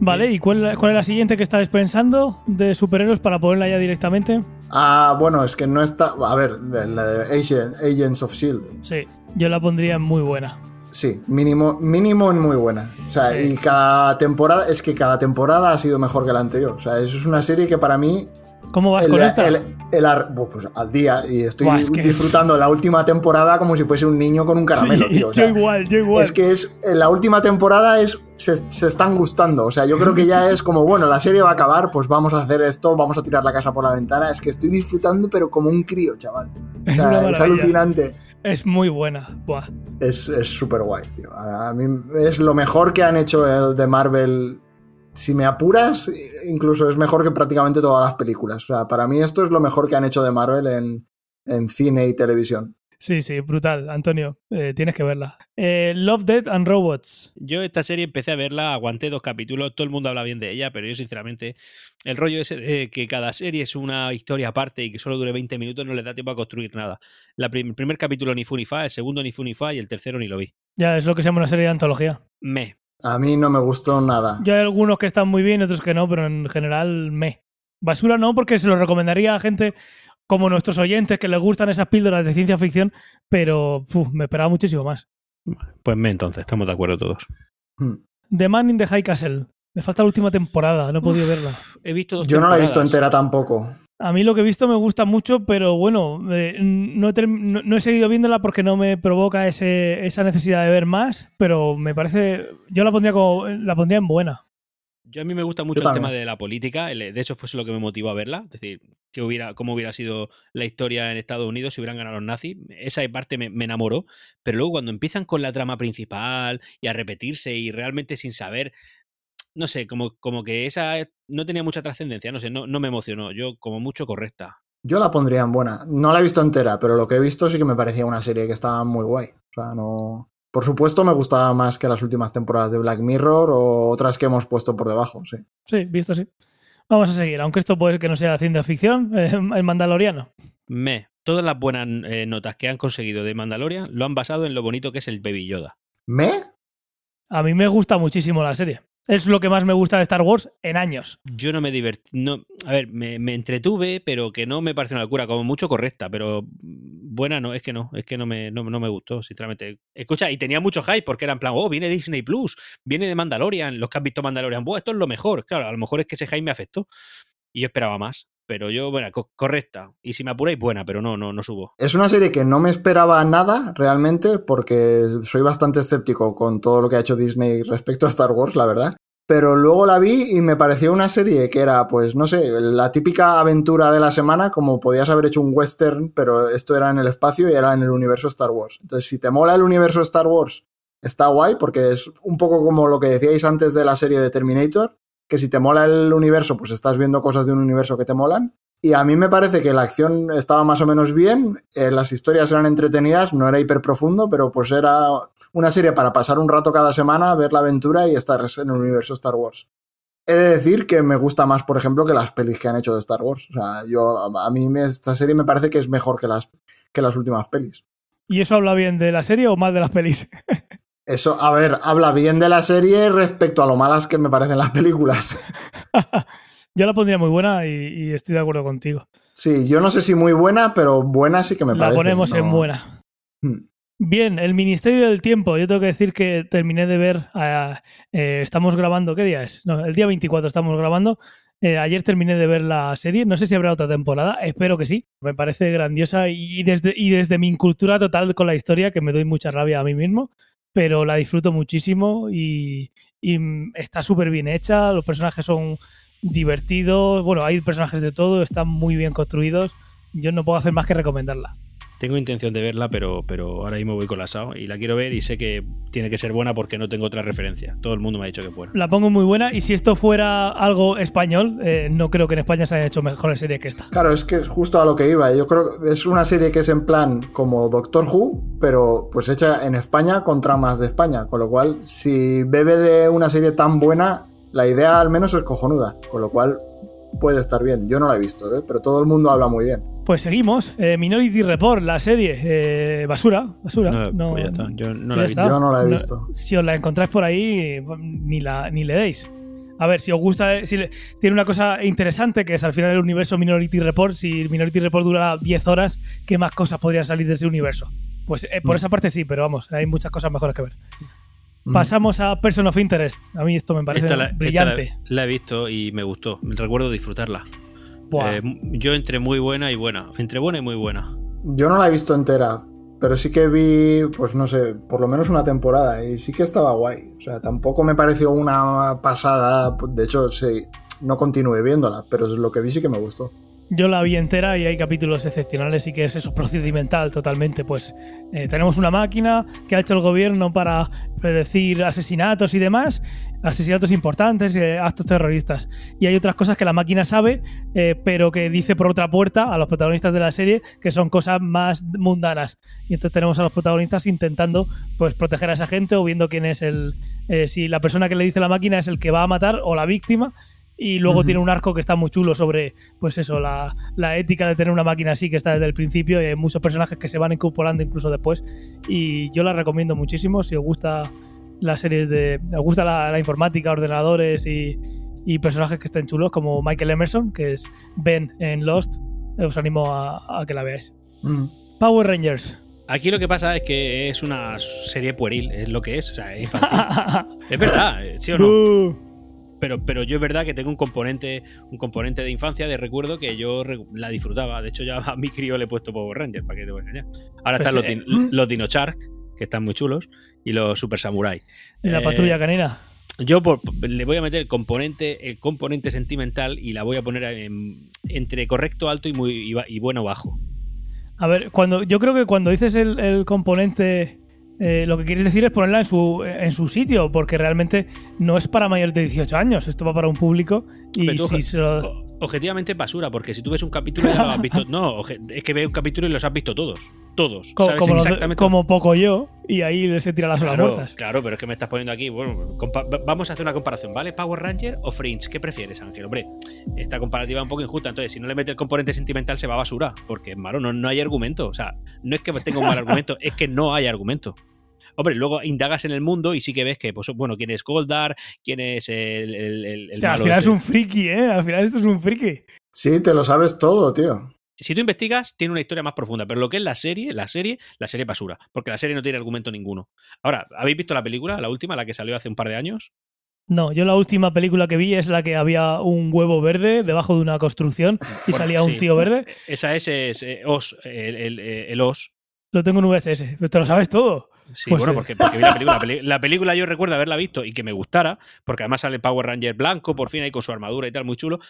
Vale, ¿y cuál, cuál es la siguiente que estáis pensando de superhéroes para ponerla ya directamente? Ah, bueno, es que no está. A ver, la de Agent- Agents of Shield. Sí, yo la pondría en muy buena. Sí, mínimo, mínimo en muy buena. O sea, Sí. y cada temporada, es que cada temporada ha sido mejor que la anterior. O sea, eso es una serie que para mí. ¿Cómo vas el- con esta? el- el pues al día. Y estoy Buah, es que- disfrutando la última temporada como si fuese un niño con un caramelo, tío. O sea, yo igual, yo igual. Es que es en la última temporada es se, se están gustando. O sea, yo creo que ya es como, bueno, la serie va a acabar, pues vamos a hacer esto, vamos a tirar la casa por la ventana. Es que estoy disfrutando, pero como un crío, chaval. O Es sea, es alucinante. Es muy buena. Buah. Es súper guay, tío. A, a mí es lo mejor que han hecho el de Marvel. Si me apuras, incluso es mejor que prácticamente todas las películas. O sea, para mí esto es lo mejor que han hecho de Marvel en, en cine y televisión. Sí, sí, brutal, Antonio. eh, tienes que verla. Eh, Love, Death and Robots. Yo esta serie empecé a verla, aguanté dos capítulos, todo el mundo habla bien de ella, pero yo sinceramente, el rollo ese de que cada serie es una historia aparte y que solo dure 20 minutos no le da tiempo a construir nada. La prim- el primer capítulo ni fu ni fa, el segundo ni fu ni fa y el tercero ni lo vi. Ya es lo que se llama una serie de antología. Me. A mí no me gustó nada. Yo hay algunos que están muy bien, otros que no, pero en general me. Basura no, porque se lo recomendaría a gente como nuestros oyentes que les gustan esas píldoras de ciencia ficción, pero uf, me esperaba muchísimo más. Pues me entonces, estamos de acuerdo todos. Hmm. The Man in the High Castle. Me falta la última temporada, no he podido verla. He visto dos Yo no la he visto entera tampoco. A mí lo que he visto me gusta mucho, pero bueno, eh, no, he term- no- no he seguido viéndola porque no me provoca ese- esa necesidad de ver más, pero me parece, yo la pondría como, la pondría en buena. Yo a mí me gusta mucho el tema de la política. De hecho, fue eso lo que me motivó a verla. Es decir, que hubiera, cómo hubiera sido la historia en Estados Unidos si hubieran ganado los nazis. Esa parte me, me enamoró. Pero luego, cuando empiezan con la trama principal y a repetirse y realmente sin saber, no sé, como, como que esa no tenía mucha trascendencia. No sé, no, no me emocionó. Yo, como mucho, correcta. Yo la pondría en buena. No la he visto entera, pero lo que he visto sí que me parecía una serie que estaba muy guay. O sea, no. Por supuesto, me gustaba más que las últimas temporadas de Black Mirror o otras que hemos puesto por debajo, sí. Sí, visto sí. Vamos a seguir, aunque esto puede que no sea ciencia ficción, eh, el Mandaloriano. Me. Todas las buenas eh, notas que han conseguido de Mandalorian lo han basado en lo bonito que es el Baby Yoda. ¿Me? A mí me gusta muchísimo la serie. Es lo que más me gusta de Star Wars en años. Yo no me divertí. No, a ver, me, me entretuve, pero que no me parece una locura, como mucho correcta, pero buena no, es que no, es que no me, no, no me gustó, sinceramente. Escucha, y tenía mucho hype porque era en plan, oh, viene Disney Plus, viene de Mandalorian, los que han visto Mandalorian, Buah, esto es lo mejor. Claro, a lo mejor es que ese hype me afectó y yo esperaba más, pero yo, bueno, co- correcta. Y si me apuráis, buena, pero no, no, no subo. Es una serie que no me esperaba nada realmente porque soy bastante escéptico con todo lo que ha hecho Disney respecto a Star Wars, la verdad. Pero luego la vi y me pareció una serie que era, pues, no sé, la típica aventura de la semana, como podías haber hecho un western, pero esto era en el espacio y era en el universo Star Wars. Entonces, si te mola el universo Star Wars, está guay, porque es un poco como lo que decíais antes de la serie de Terminator, que si te mola el universo, pues estás viendo cosas de un universo que te molan. Y a mí me parece que la acción estaba más o menos bien, eh, las historias eran entretenidas, no era hiper profundo, pero pues era una serie para pasar un rato cada semana, ver la aventura y estar en el universo Star Wars. He de decir que me gusta más, por ejemplo, que las pelis que han hecho de Star Wars. O sea, yo, a mí esta serie me parece que es mejor que las, que las últimas pelis. ¿Y eso habla bien de la serie o mal de las pelis? Eso, a ver, habla bien de la serie respecto a lo malas que me parecen las películas. Yo la pondría muy buena y, y estoy de acuerdo contigo. Sí, yo no sé si muy buena, pero buena sí que me la parece. ponemos en buena. Hmm. Bien, el Ministerio del Tiempo. Yo tengo que decir que terminé de ver. ah, eh, estamos grabando. ¿Qué día es? No, el día 24 estamos grabando. Eh, ayer terminé de ver la serie. No sé si habrá otra temporada. Espero que sí. Me parece grandiosa y desde, y desde mi incultura total con la historia, que me doy mucha rabia a mí mismo, pero la disfruto muchísimo y, mm, está súper bien hecha. Los personajes son divertidos. Bueno, hay personajes de todo. Están muy bien construidos. Yo no puedo hacer más que recomendarla. Tengo intención de verla, pero, pero ahora mismo voy colapsado y la quiero ver y sé que tiene que ser buena porque no tengo otra referencia. Todo el mundo me ha dicho que es buena. La pongo muy buena y si esto fuera algo español, eh, no creo que en España se hayan hecho mejores series que esta. Claro, es que es justo a lo que iba. Yo creo que es una serie que es en plan como Doctor Who, pero pues hecha en España con tramas de España. Con lo cual, si bebe de una serie tan buena, la idea al menos es cojonuda. Con lo cual, puede estar bien. Yo no la he visto, ¿eh? pero todo el mundo habla muy bien. Pues seguimos. Eh, Minority Report, la serie. eh, basura, basura. No, No, pues ya está. Yo no ya la he está. visto. Yo no la he No- visto. si os la encontráis por ahí, ni, la, ni le deis. A ver, si os gusta, si le- tiene una cosa interesante que es al final el universo Minority Report. Si Minority Report dura 10 horas, ¿qué más cosas podrían salir de ese universo? Pues eh, por Mm. esa parte sí, pero vamos, hay muchas cosas mejores que ver. Mm. Pasamos a Person of Interest. A mí esto me parece Esta la, esta brillante. la- la he visto y me gustó. Recuerdo disfrutarla. Eh, yo entre muy buena y buena. Entre buena y muy buena. Yo no la he visto entera, pero sí que vi, pues no sé, por lo menos una temporada y sí que estaba guay. O sea, tampoco me pareció una pasada. De hecho, sí, no continué viéndola, pero lo que vi sí que me gustó. Yo la vi entera y hay capítulos excepcionales y que es eso, procedimental totalmente. Pues eh, tenemos una máquina que ha hecho el gobierno para predecir asesinatos y demás, asesinatos importantes, eh, actos terroristas. Y hay otras cosas que la máquina sabe, eh, pero que dice por otra puerta a los protagonistas de la serie que son cosas más mundanas. Y entonces tenemos a los protagonistas intentando pues proteger a esa gente o viendo quién es el... eh, si la persona que le dice la máquina es el que va a matar o la víctima y luego tiene un arco que está muy chulo sobre, pues eso, la, la ética de tener una máquina así que está desde el principio y hay muchos personajes que se van incorporando incluso después. Y yo la recomiendo muchísimo si os gusta las series de. os gusta la, la informática, ordenadores y, y personajes que estén chulos, como Michael Emerson, que es Ben en Lost. Os animo a, a que la veáis. Power Rangers. Aquí lo que pasa es que es una serie pueril, es lo que es, o sea, es infantil. es verdad, ¿sí o no? Pero, pero yo es verdad que tengo un componente, un componente de infancia, de recuerdo, que yo la disfrutaba. De hecho, ya a mi crío le he puesto Power Rangers, para que te voy a engañar. Ahora Pues, están los, eh, din- los Dino Shark, que están muy chulos, y los Super Samurai. Y la Eh, patrulla canina. Yo por- le voy a meter el componente, el componente sentimental y la voy a poner en- entre correcto, alto y, muy, y, y bueno bajo. A ver, cuando yo creo que cuando dices el, el componente, eh, lo que quieres decir es ponerla en su, en su sitio, porque realmente no es para mayores de 18 años, esto va para un público y si se lo... objetivamente es basura, porque si tú ves un capítulo ya lo has visto. No, es que ves un capítulo y los has visto todos. Todos. co- ¿Sabes como, exactamente como poco yo, y ahí se tira las olas Claro, muertas. claro, pero es que me estás poniendo aquí. Bueno, vamos a hacer una comparación, ¿vale? ¿Power Ranger o Fringe? ¿Qué prefieres, Ángel? Hombre, esta comparativa es un poco injusta. Entonces, si no le metes el componente sentimental, se va a basura. Porque es malo, no, no hay argumento. O sea, no es que tenga un mal argumento, es que no hay argumento. Hombre, luego indagas en el mundo y sí que ves que, pues, bueno, quién es Goldar, quién es el. el, el- el O sea, al final es este. un friki, ¿eh? Al final esto es un friki. Sí, te lo sabes todo, tío. Si tú investigas, tiene una historia más profunda, pero lo que es la serie, la serie, la serie es basura, porque la serie no tiene argumento ninguno. Ahora, ¿habéis visto la película, la última, la que salió hace un par de años? No, yo la última película que vi es la que había un huevo verde debajo de una construcción y Bueno, salía un tío verde. Esa es, es, eh, Os, el, el, eh, el Os. Lo tengo en VSS, pero te lo sabes todo. Sí, Pues bueno, sí. porque, porque vi la película. La, película yo recuerdo haberla visto y que me gustara, porque además sale Power Ranger blanco, por fin ahí con su armadura y tal, muy chulo.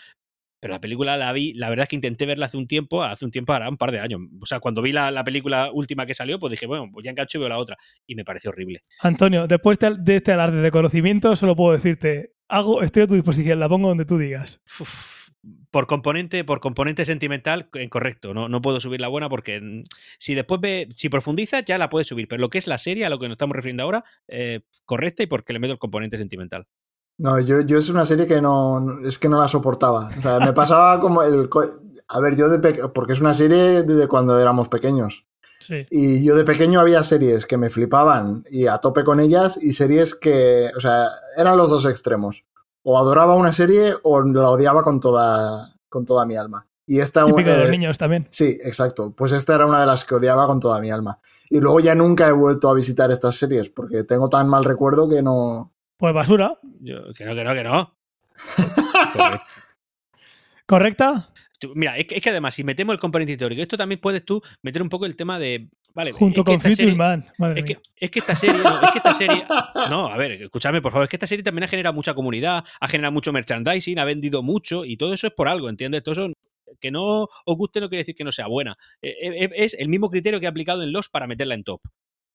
Pero la película la vi, la verdad es que intenté verla hace un tiempo, hace un tiempo, hará un par de años. O sea, cuando vi la, la película última que salió, pues dije, bueno, pues ya engancho y veo la otra. Y me pareció horrible. Antonio, después de de este alarde de conocimiento, solo puedo decirte, hago, estoy a tu disposición, la pongo donde tú digas. Uf, por componente, por componente sentimental, eh, correcto. No, no puedo subir la buena porque mm, si después ve, si profundizas, ya la puedes subir. Pero lo que es la serie, a lo que nos estamos refiriendo ahora, eh, correcta y porque le meto el componente sentimental. No, yo, yo es una serie que no, es que no la soportaba. O sea, me pasaba como el... A ver, yo de pequeño, porque es una serie desde cuando éramos pequeños. Sí. Y yo de pequeño había series que me flipaban y a tope con ellas y series que, o sea, eran los dos extremos. O adoraba una serie o la odiaba con toda, con toda mi alma. Y esta... Típico de los niños también. Sí, exacto. Pues esta era una de las que odiaba con toda mi alma. Y luego ya nunca he vuelto a visitar estas series porque tengo tan mal recuerdo que no... Pues basura. Yo, que no, que no, que no. ¿Correcta? Tú- Mira, es que, es que además, si metemos el componente teórico, esto también puedes tú meter un poco el tema de. Vale, Junto es con serie- Man. Madre Es que, mía. es que esta serie, no, es que esta serie. No, a ver, escúchame, por favor. Es que esta serie también ha generado mucha comunidad, ha generado mucho merchandising, ha vendido mucho y todo eso es por algo, ¿entiendes? Todo eso, que no os guste no quiere decir que no sea buena. Eh, eh, Es el mismo criterio que he aplicado en Los para meterla en top.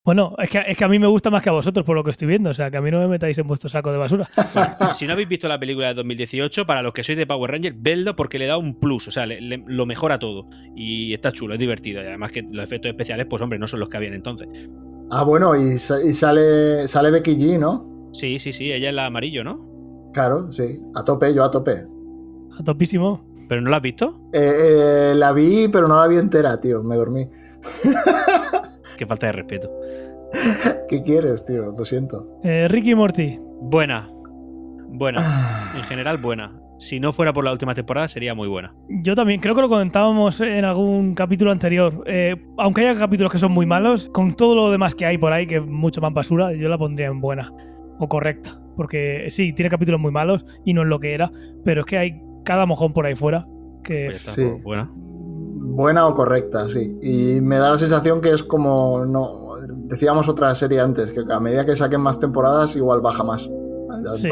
Bueno, es que, es que a mí me gusta más que a vosotros por lo que estoy viendo. O sea, que a mí no me metáis en vuestro saco de basura. Si no habéis visto la película de 2018, para los que sois de Power Rangers, vedlo porque le da un plus, o sea, le- le- lo mejora todo. Y está chulo, es divertido. Y además que los efectos especiales, pues hombre, no son los que habían entonces. Ah, bueno, y, y sale, sale Becky G, ¿no? Sí, sí, sí, ella es la amarillo, ¿no? Claro, sí. A tope, yo a tope. A topísimo. ¿Pero no la has visto? Eh, eh, la vi, pero no la vi entera, tío. Me dormí. Qué falta de respeto. ¿Qué quieres, tío? Lo siento. Eh, Ricky Morty. Buena. Buena. En general, buena. Si no fuera por la última temporada, sería muy buena. Yo también, creo que lo comentábamos en algún capítulo anterior. Eh, aunque haya capítulos que son muy malos, con todo lo demás que hay por ahí, que es mucho más basura, yo la pondría en buena o correcta. Porque sí, tiene capítulos muy malos y no es lo que era, pero es que hay cada mojón por ahí fuera que Pues está, Sí. buena. Buena o correcta, sí. Y me da la sensación que es como. no Decíamos otra serie antes, que a medida que saquen más temporadas, igual baja más. Sí.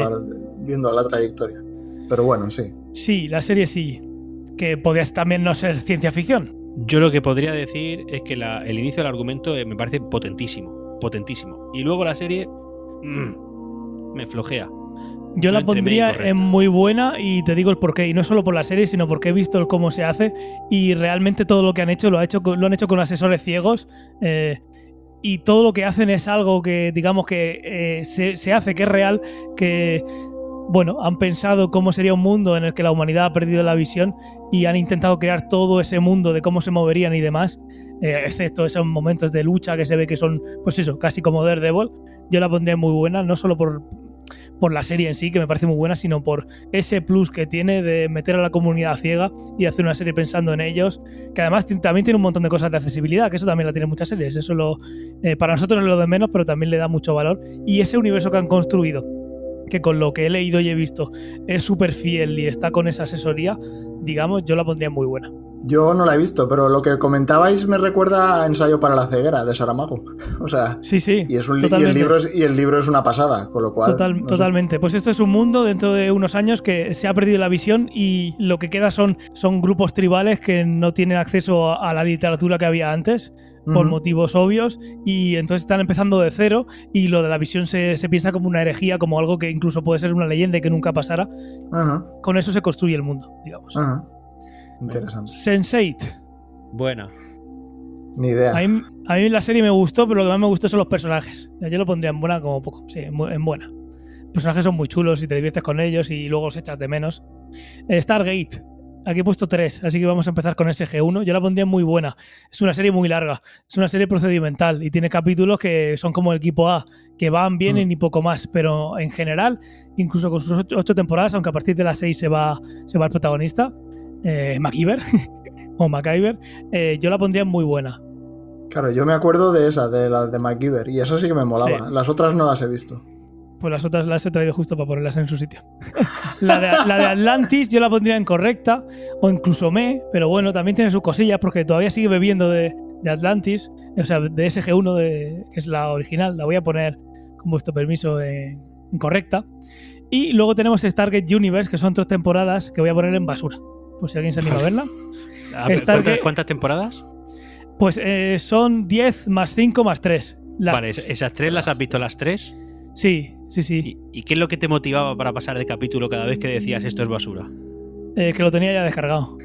Viendo la trayectoria. Pero bueno, sí. sí, la serie sí. que podría también no ser ciencia ficción. Yo lo que podría decir es que la- el inicio del argumento eh, me parece potentísimo, potentísimo. Y luego la serie mm, me flojea. Yo la pondría en muy buena y te digo el porqué. Y no solo por la serie, sino porque he visto el cómo se hace y realmente todo lo que han hecho lo, ha hecho lo han hecho con asesores ciegos. eh, y todo lo que hacen es algo que, digamos, que eh, se, se hace, que es real, que, bueno, han pensado cómo sería un mundo en el que la humanidad ha perdido la visión y han intentado crear todo ese mundo de cómo se moverían y demás, eh, excepto esos momentos de lucha que se ve que son, pues eso, casi como Daredevil. Yo la pondría muy buena, no solo por, por la serie en sí, que me parece muy buena, sino por ese plus que tiene de meter a la comunidad ciega y hacer una serie pensando en ellos, que además también tiene un montón de cosas de accesibilidad, que eso también la tienen muchas series, eso lo, eh, para nosotros es lo de menos, pero también le da mucho valor. Y ese universo que han construido, que con lo que he leído y he visto es súper fiel y está con esa asesoría, digamos, yo la pondría muy buena. Yo no la he visto, pero lo que comentabais me recuerda a Ensayo para la ceguera de Saramago. O sea, Sí, sí. y, es un y, el libro es, y el libro es una pasada, con lo cual... Total- no sé. totalmente. Pues esto es un mundo dentro de unos años que se ha perdido la visión y lo que queda son, son grupos tribales que no tienen acceso a, a la literatura que había antes por motivos obvios y entonces están empezando de cero y lo de la visión se, se piensa como una herejía, como algo que incluso puede ser una leyenda y que nunca pasara. Ajá, Con eso se construye el mundo, digamos. ajá. Interesante. Sense8. Buena. Ni idea. A mí, a mí la serie me gustó, pero lo que más me gustó son los personajes. Yo lo pondría en buena como poco. Sí, en bu- en buena. Los personajes son muy chulos y te diviertes con ellos y luego los echas de menos. Eh, Stargate. Aquí he puesto tres, así que vamos a empezar con SG1. Yo la pondría en muy buena. Es una serie muy larga. Es una serie procedimental y tiene capítulos que son como el equipo A, que van, vienen Mm. y poco más. Pero en general, incluso con sus ocho, ocho temporadas, aunque a partir de las seis se va, se va el protagonista, eh, MacGyver o MacGyver, eh, yo la pondría muy buena. Claro, yo me acuerdo de esa, de la de MacGyver, y eso sí que me molaba. Sí. Las otras no las he visto. Pues las otras las he traído justo para ponerlas en su sitio. la, de, la de Atlantis yo la pondría en correcta, o incluso me, pero bueno, también tiene sus cosillas porque todavía sigue bebiendo de, de Atlantis, o sea, de SG1, de, que es la original. La voy a poner con vuestro permiso en, en correcta. Y luego tenemos Stargate Universe, que son tres temporadas que voy a poner en basura. Pues si alguien se anima a verla. A ver, Stargate- ¿cuántas, cuántas temporadas? Pues eh, son 10 más 5 más 3. Las, Vale, es- esas tres las has visto las tres. Sí, sí, sí. ¿Y, y qué es lo que te motivaba para pasar de capítulo cada vez que decías esto es basura? Eh, que lo tenía ya descargado.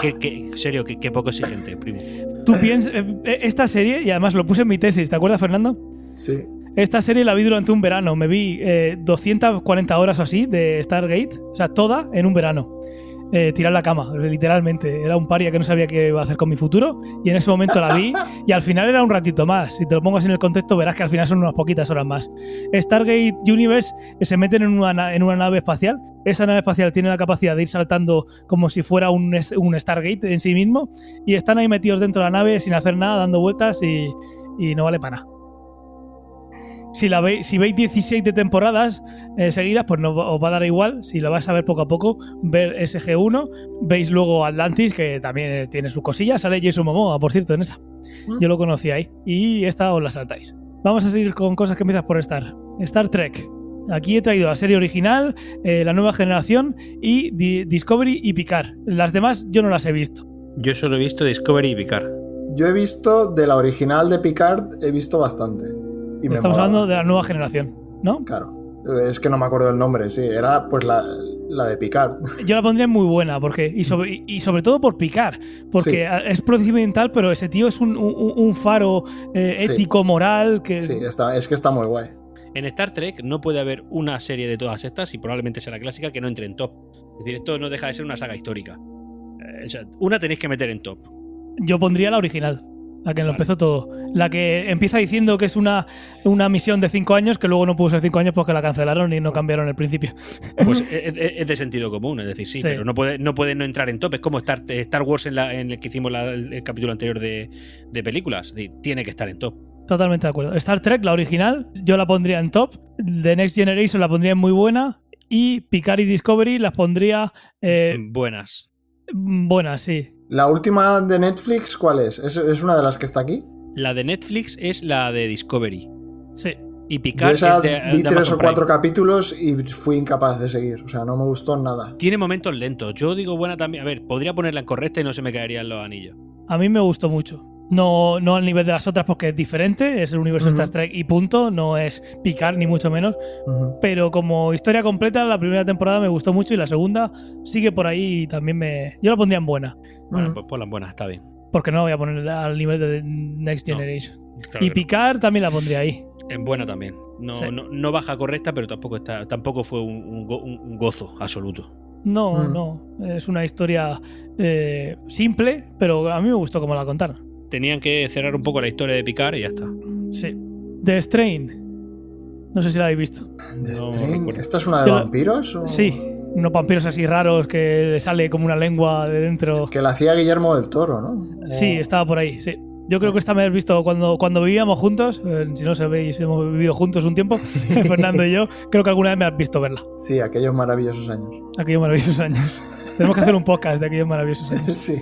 ¿Qué, qué- qué- en serio, qué, qué poco exigente, primo. Tú piensas, eh, esta serie, y además lo puse en mi tesis, ¿te acuerdas, Fernando? Sí. Esta serie la vi durante un verano. Me vi eh, 240 horas o así de Stargate, o sea, toda en un verano. Eh, tirar la cama, literalmente. Era un paria que no sabía qué iba a hacer con mi futuro, y en ese momento la vi, y al final era un ratito más. Si te lo pongo así en el contexto, verás que al final son unas poquitas horas más. Stargate Universe eh, se meten en una, na- en una nave espacial. Esa nave espacial tiene la capacidad de ir saltando como si fuera un, un Stargate en sí mismo, y están ahí metidos dentro de la nave sin hacer nada, dando vueltas, y, y no vale para nada. Si, la veis, si veis 17 temporadas eh, seguidas, pues no os va a dar igual. Si la vais a ver poco a poco, ver SG1, veis luego Atlantis, que también eh, tiene sus cosillas. Sale Jason Momoa, por cierto, en esa. Yo lo conocí ahí. Y esta os la saltáis. Vamos a seguir con cosas que empiezas por Star. Star Trek. Aquí he traído la serie original, eh, la nueva generación y Di- Discovery y Picard. Las demás yo no las he visto. Yo solo he visto Discovery y Picard. Yo he visto de la original de Picard, he visto bastante. Y me Estamos molaba. hablando de la nueva generación, ¿no? Claro. Es que no me acuerdo el nombre, sí. Era pues la, la de Picard. Yo la pondría muy buena, porque y sobre, y- sobre todo por picar, porque Sí. es procedimental, pero ese tío es un, un- un faro eh, Sí. ético, moral, que Sí, está, es que está muy guay. En Star Trek no puede haber una serie de todas estas, y probablemente sea la clásica, que no entre en top. Es decir, esto no deja de ser una saga histórica. Eh, o sea, una tenéis que meter en top. yo pondría la original, la que lo empezó todo. La que empieza diciendo que es una, una misión de cinco años, que luego no pudo ser cinco años porque la cancelaron y no cambiaron el principio. Pues es, de sentido común, es decir, sí, Sí. pero no puede, no puede no entrar en top. Es como Star, Star Wars en, la, en el que hicimos la- el, el capítulo anterior de, de películas. Es decir, tiene que estar en top. Totalmente de acuerdo. Star Trek, la original, yo la pondría en top. The Next Generation la pondría en muy buena. Y Picard y Discovery las pondría eh, Buenas. buenas, sí. La última de Netflix, ¿cuál es? ¿Es, es una de las que está aquí? La de Netflix es la de Discovery. Sí. Y Yo Picard esa es de, vi de tres o cuatro Prime. capítulos y fui incapaz de seguir. O sea, no me gustó nada. Tiene momentos lentos. Yo digo buena también. A ver, podría ponerla en correcta y no se me caerían los anillos. A mí me gustó mucho. No, no al nivel de las otras porque es diferente, es el universo Ujú. Star Trek y punto, no es picar ni mucho menos. Pero como historia completa, la primera temporada me gustó mucho y la segunda sigue por ahí y también me... Yo la pondría en buena, Bueno, pues ponla en buena, está bien. porque no la voy a poner al nivel de Next No, Generation. Claro y no. picar también la pondría ahí. En buena también. No, Sí. no, no baja correcta, pero tampoco está, tampoco fue un, un go- un- gozo absoluto. No, Mm. no, es una historia eh, simple, pero a mí me gustó como la contaron. Tenían que cerrar un poco la historia de Picard y ya está. Sí. The Strain. No sé si la habéis visto. The No Strain. ¿Esta es una de vampiros? o- Sí, unos vampiros así raros que le sale como una lengua de dentro. Que la hacía Guillermo del Toro, ¿no? Sí, estaba por ahí, sí. Yo creo que esta me habéis visto cuando, cuando vivíamos juntos. eh, si no sabéis, hemos vivido juntos un tiempo, Fernando y yo. Creo que alguna vez me has visto verla. Sí, aquellos maravillosos años. Aquellos maravillosos años. Tenemos que hacer un podcast de aquellos maravillosos años. Sí.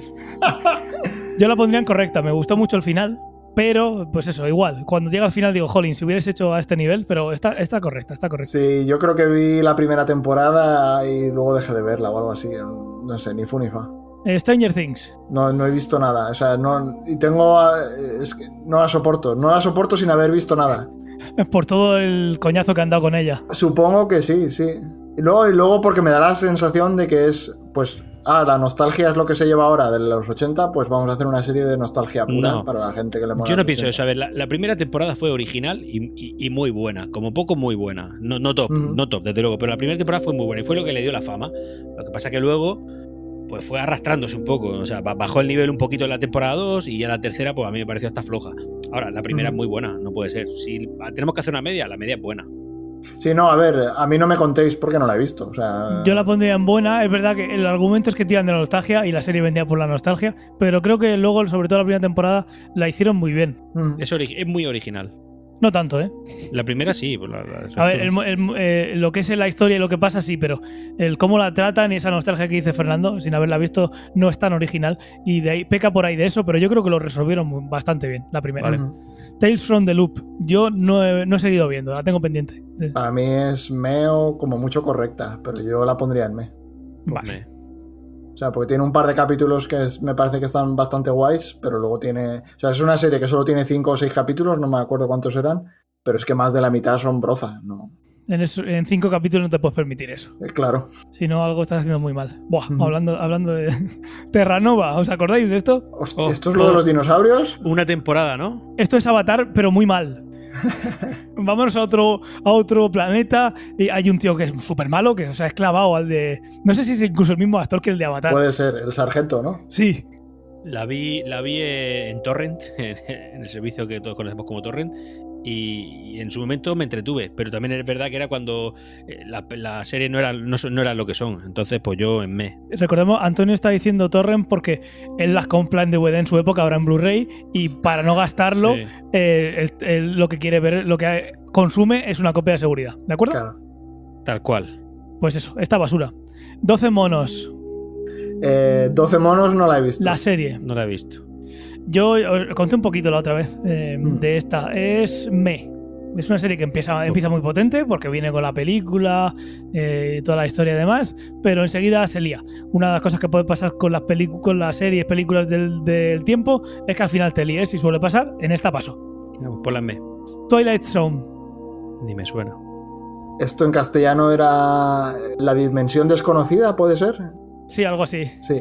Yo la pondría en correcta, me gustó mucho el final. Pero, pues eso, igual. Cuando llega al final digo, jolín, si hubieras hecho a este nivel, pero está, está correcta, está correcta. Sí, yo creo que vi la primera temporada y luego dejé de verla o algo así. No sé, ni fu ni fa. Eh, Stranger Things. No, no he visto nada. O sea, no. Y tengo. ah, Es que no la soporto. No la soporto sin haber visto nada. Por todo el coñazo que han dado con ella. Supongo que sí, sí. Y luego, y luego porque me da la sensación de que es. Pues. Ah, la nostalgia es lo que se lleva ahora de los 80, pues vamos a hacer una serie de nostalgia pura No. para la gente que le mola. Yo no pienso 80. eso. A ver, la, la primera temporada fue original y, y- y muy buena. Como poco, muy buena. No, no top, no top, desde luego. Pero la primera temporada fue muy buena y fue lo que le dio la fama. Lo que pasa que luego, pues fue arrastrándose un poco. O sea, ba- bajó el nivel un poquito en la temporada 2 y ya la tercera, pues a mí me pareció hasta floja. Ahora, la primera es muy buena, no puede ser. Si tenemos que hacer una media, la media es buena. Sí, no, a ver, a mí no me contéis porque no la he visto. O sea. Yo la pondría en buena. Es verdad que el argumento es que tiran de la nostalgia y la serie vendía por la nostalgia. Pero creo que luego, sobre todo la primera temporada, la hicieron muy bien. Mm. Es, muy original. No tanto, ¿eh? La primera sí. pues la- la- A ver, el mo- el eh, lo que es la historia y lo que pasa, sí, pero el cómo la tratan y esa nostalgia que dice Fernando, sin haberla visto, no es tan original. Y de ahí peca por ahí de eso, pero yo creo que lo resolvieron bastante bien, la primera. Vale. Tales from the Loop. Yo no he, no he seguido viendo, la tengo pendiente. Para mí es meo como mucho correcta, pero yo la pondría en me. pues Vale. O sea, porque tiene un par de capítulos que es- me parece que están bastante guays, pero luego tiene... O sea, es una serie que solo tiene cinco o seis capítulos, no me acuerdo cuántos eran, pero es que más de la mitad son broza, ¿no? En, eso- en cinco capítulos no te puedes permitir eso. Eh, claro. Si no, algo estás haciendo muy mal. Buah, hablando, hablando de Terranova, ¿os acordáis de esto? Hostia, Oh, ¿Esto es lo de oh. los dinosaurios? Una temporada, ¿no? Esto es Avatar, pero muy mal. Vámonos a otro, a otro planeta y hay un tío que es súper malo, que o sea, es clavado al de... No sé si es incluso el mismo actor que el de Avatar. Puede ser, el sargento, ¿no? Sí, La vi, la vi en Torrent, en el servicio que todos conocemos como Torrent, y, y en su momento me entretuve, pero también es verdad que era cuando eh, la, la serie no era, no, no era lo que son, entonces pues yo en me. recordemos, Antonio está diciendo Torrent porque él las compra en DVD en su época, ahora en Blu-ray, y para no gastarlo, Sí. eh, el- lo que quiere ver, lo que consume es una copia de seguridad. ¿De acuerdo? Claro. Tal cual. Pues eso, esta basura. 12 monos, Eh, 12 monos no la he visto. la serie. No la he visto. Yo os conté un poquito la otra vez eh, Mm. de esta. Es Me. Es una serie que empieza, empieza muy potente porque viene con la película, eh, toda la historia y demás, pero enseguida se lía. Una de las cosas que puede pasar con las, con las series, películas del, del tiempo, es que al final te líes y suele pasar. En esta pasó. Vamos, Ponla en me. Twilight Zone. Ni me suena. Esto en castellano era la dimensión desconocida, ¿puede ser? Sí, algo así. Sí.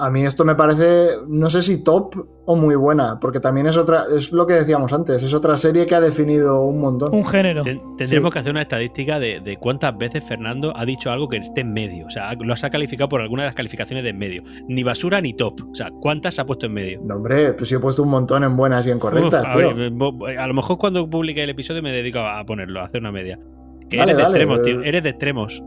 A mí esto me parece, no sé si top o muy buena, porque también es otra, es lo que decíamos antes, es otra serie que ha definido un montón. Un género. Ten- tendremos Sí. que hacer una estadística de, de cuántas veces Fernando ha dicho algo que esté en medio. O sea, lo has calificado por alguna de las calificaciones de en medio. Ni basura ni top. O sea, ¿cuántas ha puesto en medio? No, hombre, pues yo he puesto un montón en buenas y en correctas, Uf, a, tío. ver, a lo mejor cuando publique el episodio me dedico a ponerlo, a hacer una media. Que Dale, eres de dale, extremos, eh. tío. Eres de extremos.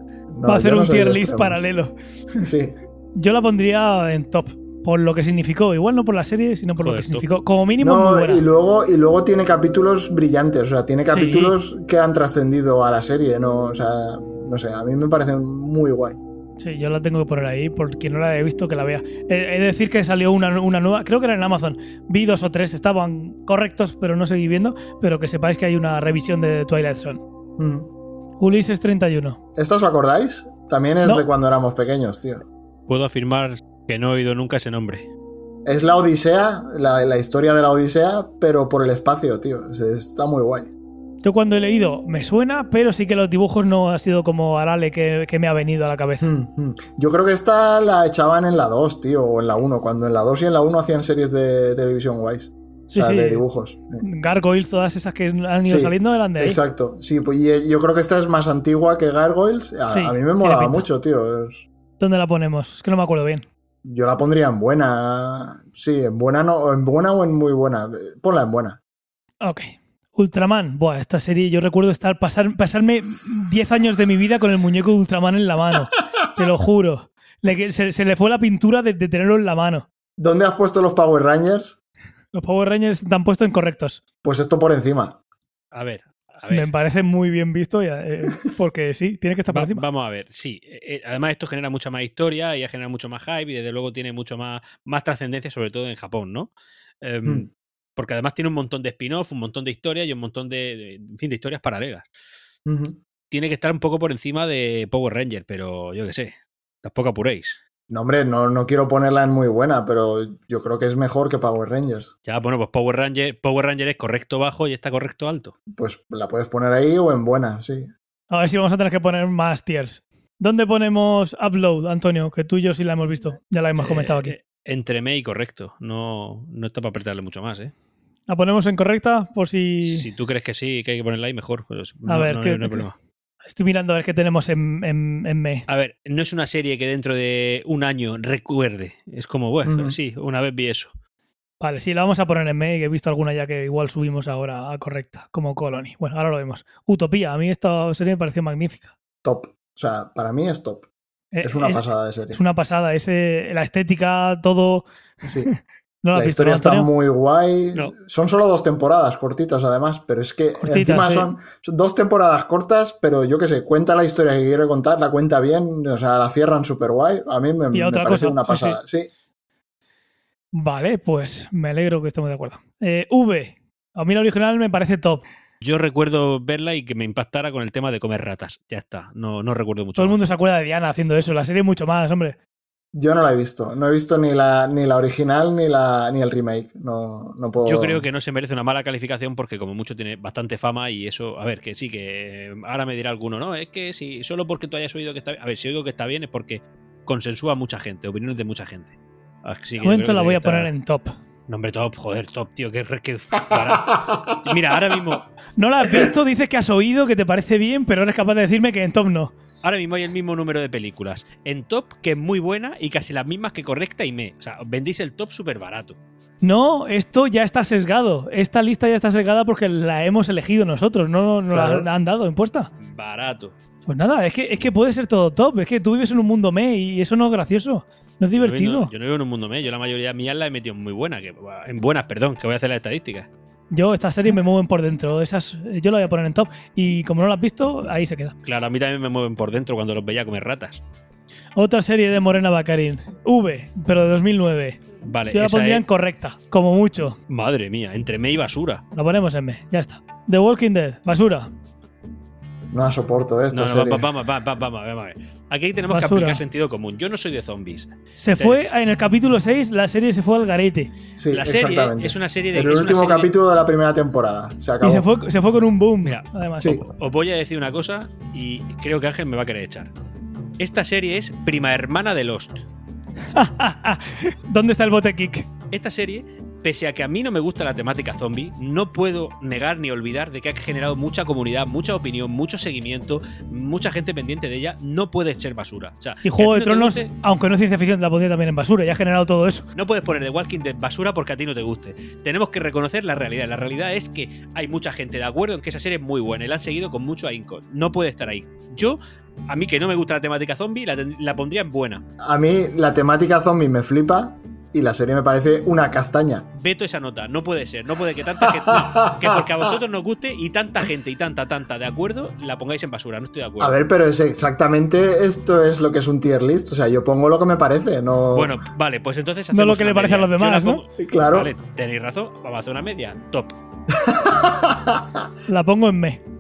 Va a hacer no un tier list extremos. paralelo. Sí. Yo la pondría en top. Por lo que significó. Igual no por la serie, sino por lo que significó. Como mínimo, muy No, buena. y luego, y luego tiene capítulos brillantes, o sea, tiene capítulos que han trascendido a la serie, no, o sea, no sé, a mí me parecen muy guay. Sí, yo la tengo que poner ahí, por quien no la haya visto, que la vea. He, he de decir que salió una, una nueva, creo que era en Amazon. Vi dos o tres, estaban correctos, pero no seguí viendo. Pero que sepáis que hay una revisión de Twilight Zone. Mm. Ulises 31. ¿Esta os acordáis? También es No. de cuando éramos pequeños, tío. Puedo afirmar que no he oído nunca ese nombre. Es la Odisea, la, la historia de la Odisea, pero por el espacio, tío. Es- Está muy guay. Yo cuando he leído me suena, pero sí que los dibujos no ha sido como Arale que, que me ha venido a la cabeza. Mm, mm. Yo creo que esta la echaban en la 2, tío, o en la 1, cuando en la 2 y en la 1 hacían series de televisión guays. Sí, o sea, sí. de dibujos. Gargoyles, todas esas que han ido Sí, saliendo eran de ahí. Exacto, sí, pues y yo creo que esta es más antigua que Gargoyles. A, Sí, a mí me molaba mucho, tío. Es- ¿Dónde la ponemos? Es que no me acuerdo bien. Yo la pondría en buena. Sí, en buena no, en buena o en muy buena. Ponla en buena. Ok. Ultraman. Buah, esta serie yo recuerdo estar pasar, pasarme 10 años de mi vida con el muñeco de Ultraman en la mano. Te lo juro. Le- se, se le fue la pintura de, de tenerlo en la mano. ¿Dónde has puesto los Power Rangers? Los Power Rangers están puestos incorrectos. Pues esto por encima. A ver, a Me parece muy bien visto, ya, eh, porque sí, tiene que estar por Va- encima. vamos a ver, sí. Eh, eh, además, esto genera mucha más historia y genera mucho más hype y desde luego tiene mucho más, más trascendencia, sobre todo en Japón, ¿no? Em, Mm. Porque además tiene un montón de spin-off, un montón de historias y un montón de, en fin, de historias paralelas. Tiene que estar un poco por encima de Power Ranger, pero yo qué sé. Tampoco apuréis. No, hombre, no, no quiero ponerla en muy buena, pero yo creo que es mejor que Power Rangers. Ya, bueno, pues Power Ranger, Power Ranger es correcto bajo y está correcto alto. Pues la puedes poner ahí o en buena, sí. A ver si vamos a tener que poner más tiers. ¿Dónde ponemos Upload, Antonio? Que tú y yo sí la hemos visto. Ya la hemos comentado aquí. Eh, entre me y correcto. No, no está para apretarle mucho más, ¿eh? La ponemos en correcta por si. Si tú crees que sí, que hay que ponerla ahí, mejor. Pues A no, ver, no- ¿qué- no hay qué- problema. Estoy mirando a ver qué tenemos en, en, en me. A ver, no es una serie que dentro de un año recuerde. Es como, bueno, sí, una vez vi eso. Vale, sí, la vamos a poner en me, que he visto alguna ya que igual subimos ahora a correcta, como Colony. Bueno, ahora lo vemos. Utopía, a mí esta serie me pareció magnífica. Top. O sea, para mí es top. Eh, Es una pasada de serie. Es una pasada, ese, la estética, todo. Sí. ¿No la, La has visto, historia está Antonio? muy guay. No. Son solo dos temporadas cortitas, además, pero es que Cortitas, encima sí. son, son dos temporadas cortas, pero yo qué sé, cuenta la historia que quiere contar, la cuenta bien, o sea, la cierran súper guay. A mí me, parece cosa, una sí, pasada. Sí, Vale, pues me alegro que estemos de acuerdo. Eh, v, a mí la original me parece top. Yo recuerdo verla y que me impactara con el tema de comer ratas. Ya está, no, no recuerdo mucho. Todo el mundo se acuerda de Diana haciendo eso, la serie mucho más, hombre. Yo no la he visto. No he visto ni la, ni la original ni, la, ni el remake. No, no puedo. Yo creo que no se merece una mala calificación porque como mucho tiene bastante fama y eso, a ver, que sí, que ahora me dirá alguno, no, es que si solo porque tú hayas oído que está bien, a ver, si oigo que está bien es porque consensúa mucha gente, opiniones de mucha gente. Así De que momento la voy a está- poner en top. Nombre top, joder, top, tío, que. Mira, ahora mismo, No la has visto, dices que has oído, que te parece bien, pero eres capaz de decirme que en top no. Ahora mismo hay el mismo número de películas en top que es muy buena y casi las mismas que correcta y me. O sea, vendéis el top súper barato. No, esto ya está sesgado. Esta lista ya está sesgada porque la hemos elegido nosotros, no nos Claro. la han dado impuesta. Barato. Pues nada, es que, es que puede ser todo top. Es que tú vives en un mundo me y eso no es gracioso. No es Yo no- divertido. Yo no vivo en un mundo me, yo la mayoría mía la he metido en muy buena, que, en buenas, perdón, que voy a hacer las estadísticas. Yo, esta serie me mueven por dentro. Esas, yo la voy a poner en top. Y como no la has visto, ahí se queda. Claro, a mí también me mueven por dentro cuando los veía comer ratas. Otra serie de Morena Bacarín. V, pero de 2009. Vale, Yo la pondría en correcta, como mucho. Madre mía, entre me y basura. La ponemos en me, ya está. The Walking Dead, basura. No la soporto esta No, no, serie. va- vamos, va- va- vamos, vamos a ver. Aquí tenemos que aplicar sentido común. Yo no soy de zombies. Se fue en el capítulo 6, la serie se fue al garete. Sí, La serie exactamente. es una serie de. El es una último capítulo de la primera temporada. Se acabó. Y se fue, se fue con un boom, Mira, además. Sí. Os voy a decir una cosa y creo que Ángel me va a querer echar. Esta serie es prima hermana de Lost. ¿Dónde está el bote kick? Esta serie, pese a que a mí no me gusta la temática zombie, no puedo negar ni olvidar de que ha generado mucha comunidad, mucha opinión, mucho seguimiento, mucha gente pendiente de ella. No puede ser basura. O sea, Y Juego de no Tronos, guste, aunque no es ciencia ficción, la pondría también en basura. Ya ha generado todo eso. No puedes poner The Walking Dead basura porque a ti no te guste. Tenemos que reconocer la realidad. La realidad es que hay mucha gente de acuerdo en que esa serie es muy buena y la han seguido con mucho ahínco. No puede estar ahí. Yo, a mí que no me gusta la temática zombie, la pondría en buena. A mí la temática zombie me flipa, y la serie me parece una castaña. Veto esa nota, no puede ser, no puede que tanta gente. no, que porque a vosotros nos guste y tanta gente y tanta, tanta de acuerdo, la pongáis en basura, no estoy de acuerdo. A ver, pero es exactamente esto es lo que es un tier list. O sea, yo pongo lo que me parece, no. Bueno, vale, pues entonces. No lo hacemos que le parece a los demás, ¿no? Claro. Vale, tenéis razón, vamos a hacer una media. Top. La pongo en me.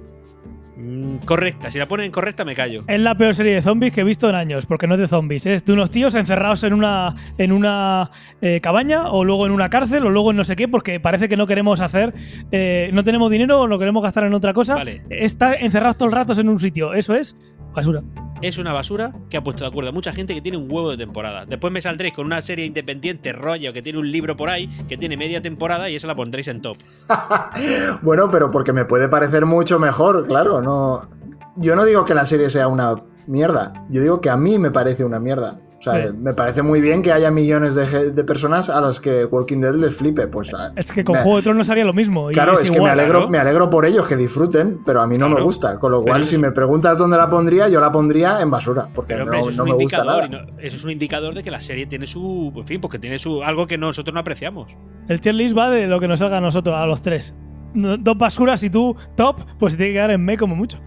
Mm, correcta, si la ponen incorrecta me callo. Es la peor serie de zombies que he visto en años, porque no es de zombies, es de unos tíos encerrados en una, en una eh, cabaña o luego en una cárcel o luego en no sé qué, porque parece que no queremos hacer, eh, no tenemos dinero o lo queremos gastar en otra cosa. Vale. Está encerrados todo el rato en un sitio, eso es basura. Es una basura que ha puesto de acuerdo a mucha gente que tiene un huevo de temporada. Después me saldréis con una serie independiente, rollo, que tiene un libro por ahí, que tiene media temporada y esa la pondréis en top. Bueno, pero porque me puede parecer mucho mejor, claro, no. Yo no digo que la serie sea una mierda, yo digo que a mí me parece una mierda. O sea, Sí. me parece muy bien que haya millones de, de personas a las que Walking Dead les flipe. Pues, Es que con me- Juego de Tronos haría lo mismo. y Claro, es, que me alegro, me alegro por ellos que disfruten, pero a mí no me gusta. Con lo cual, si es- me preguntas dónde la pondría, yo la pondría en basura, porque Pero hombre, no, no me gusta nada. no- eso es un indicador de que la serie tiene su. En fin, porque tiene su algo que nosotros no apreciamos. El tier list va de lo que nos salga a nosotros, a los tres. No- Dos basuras y tú top, pues se tiene que quedar en me como mucho.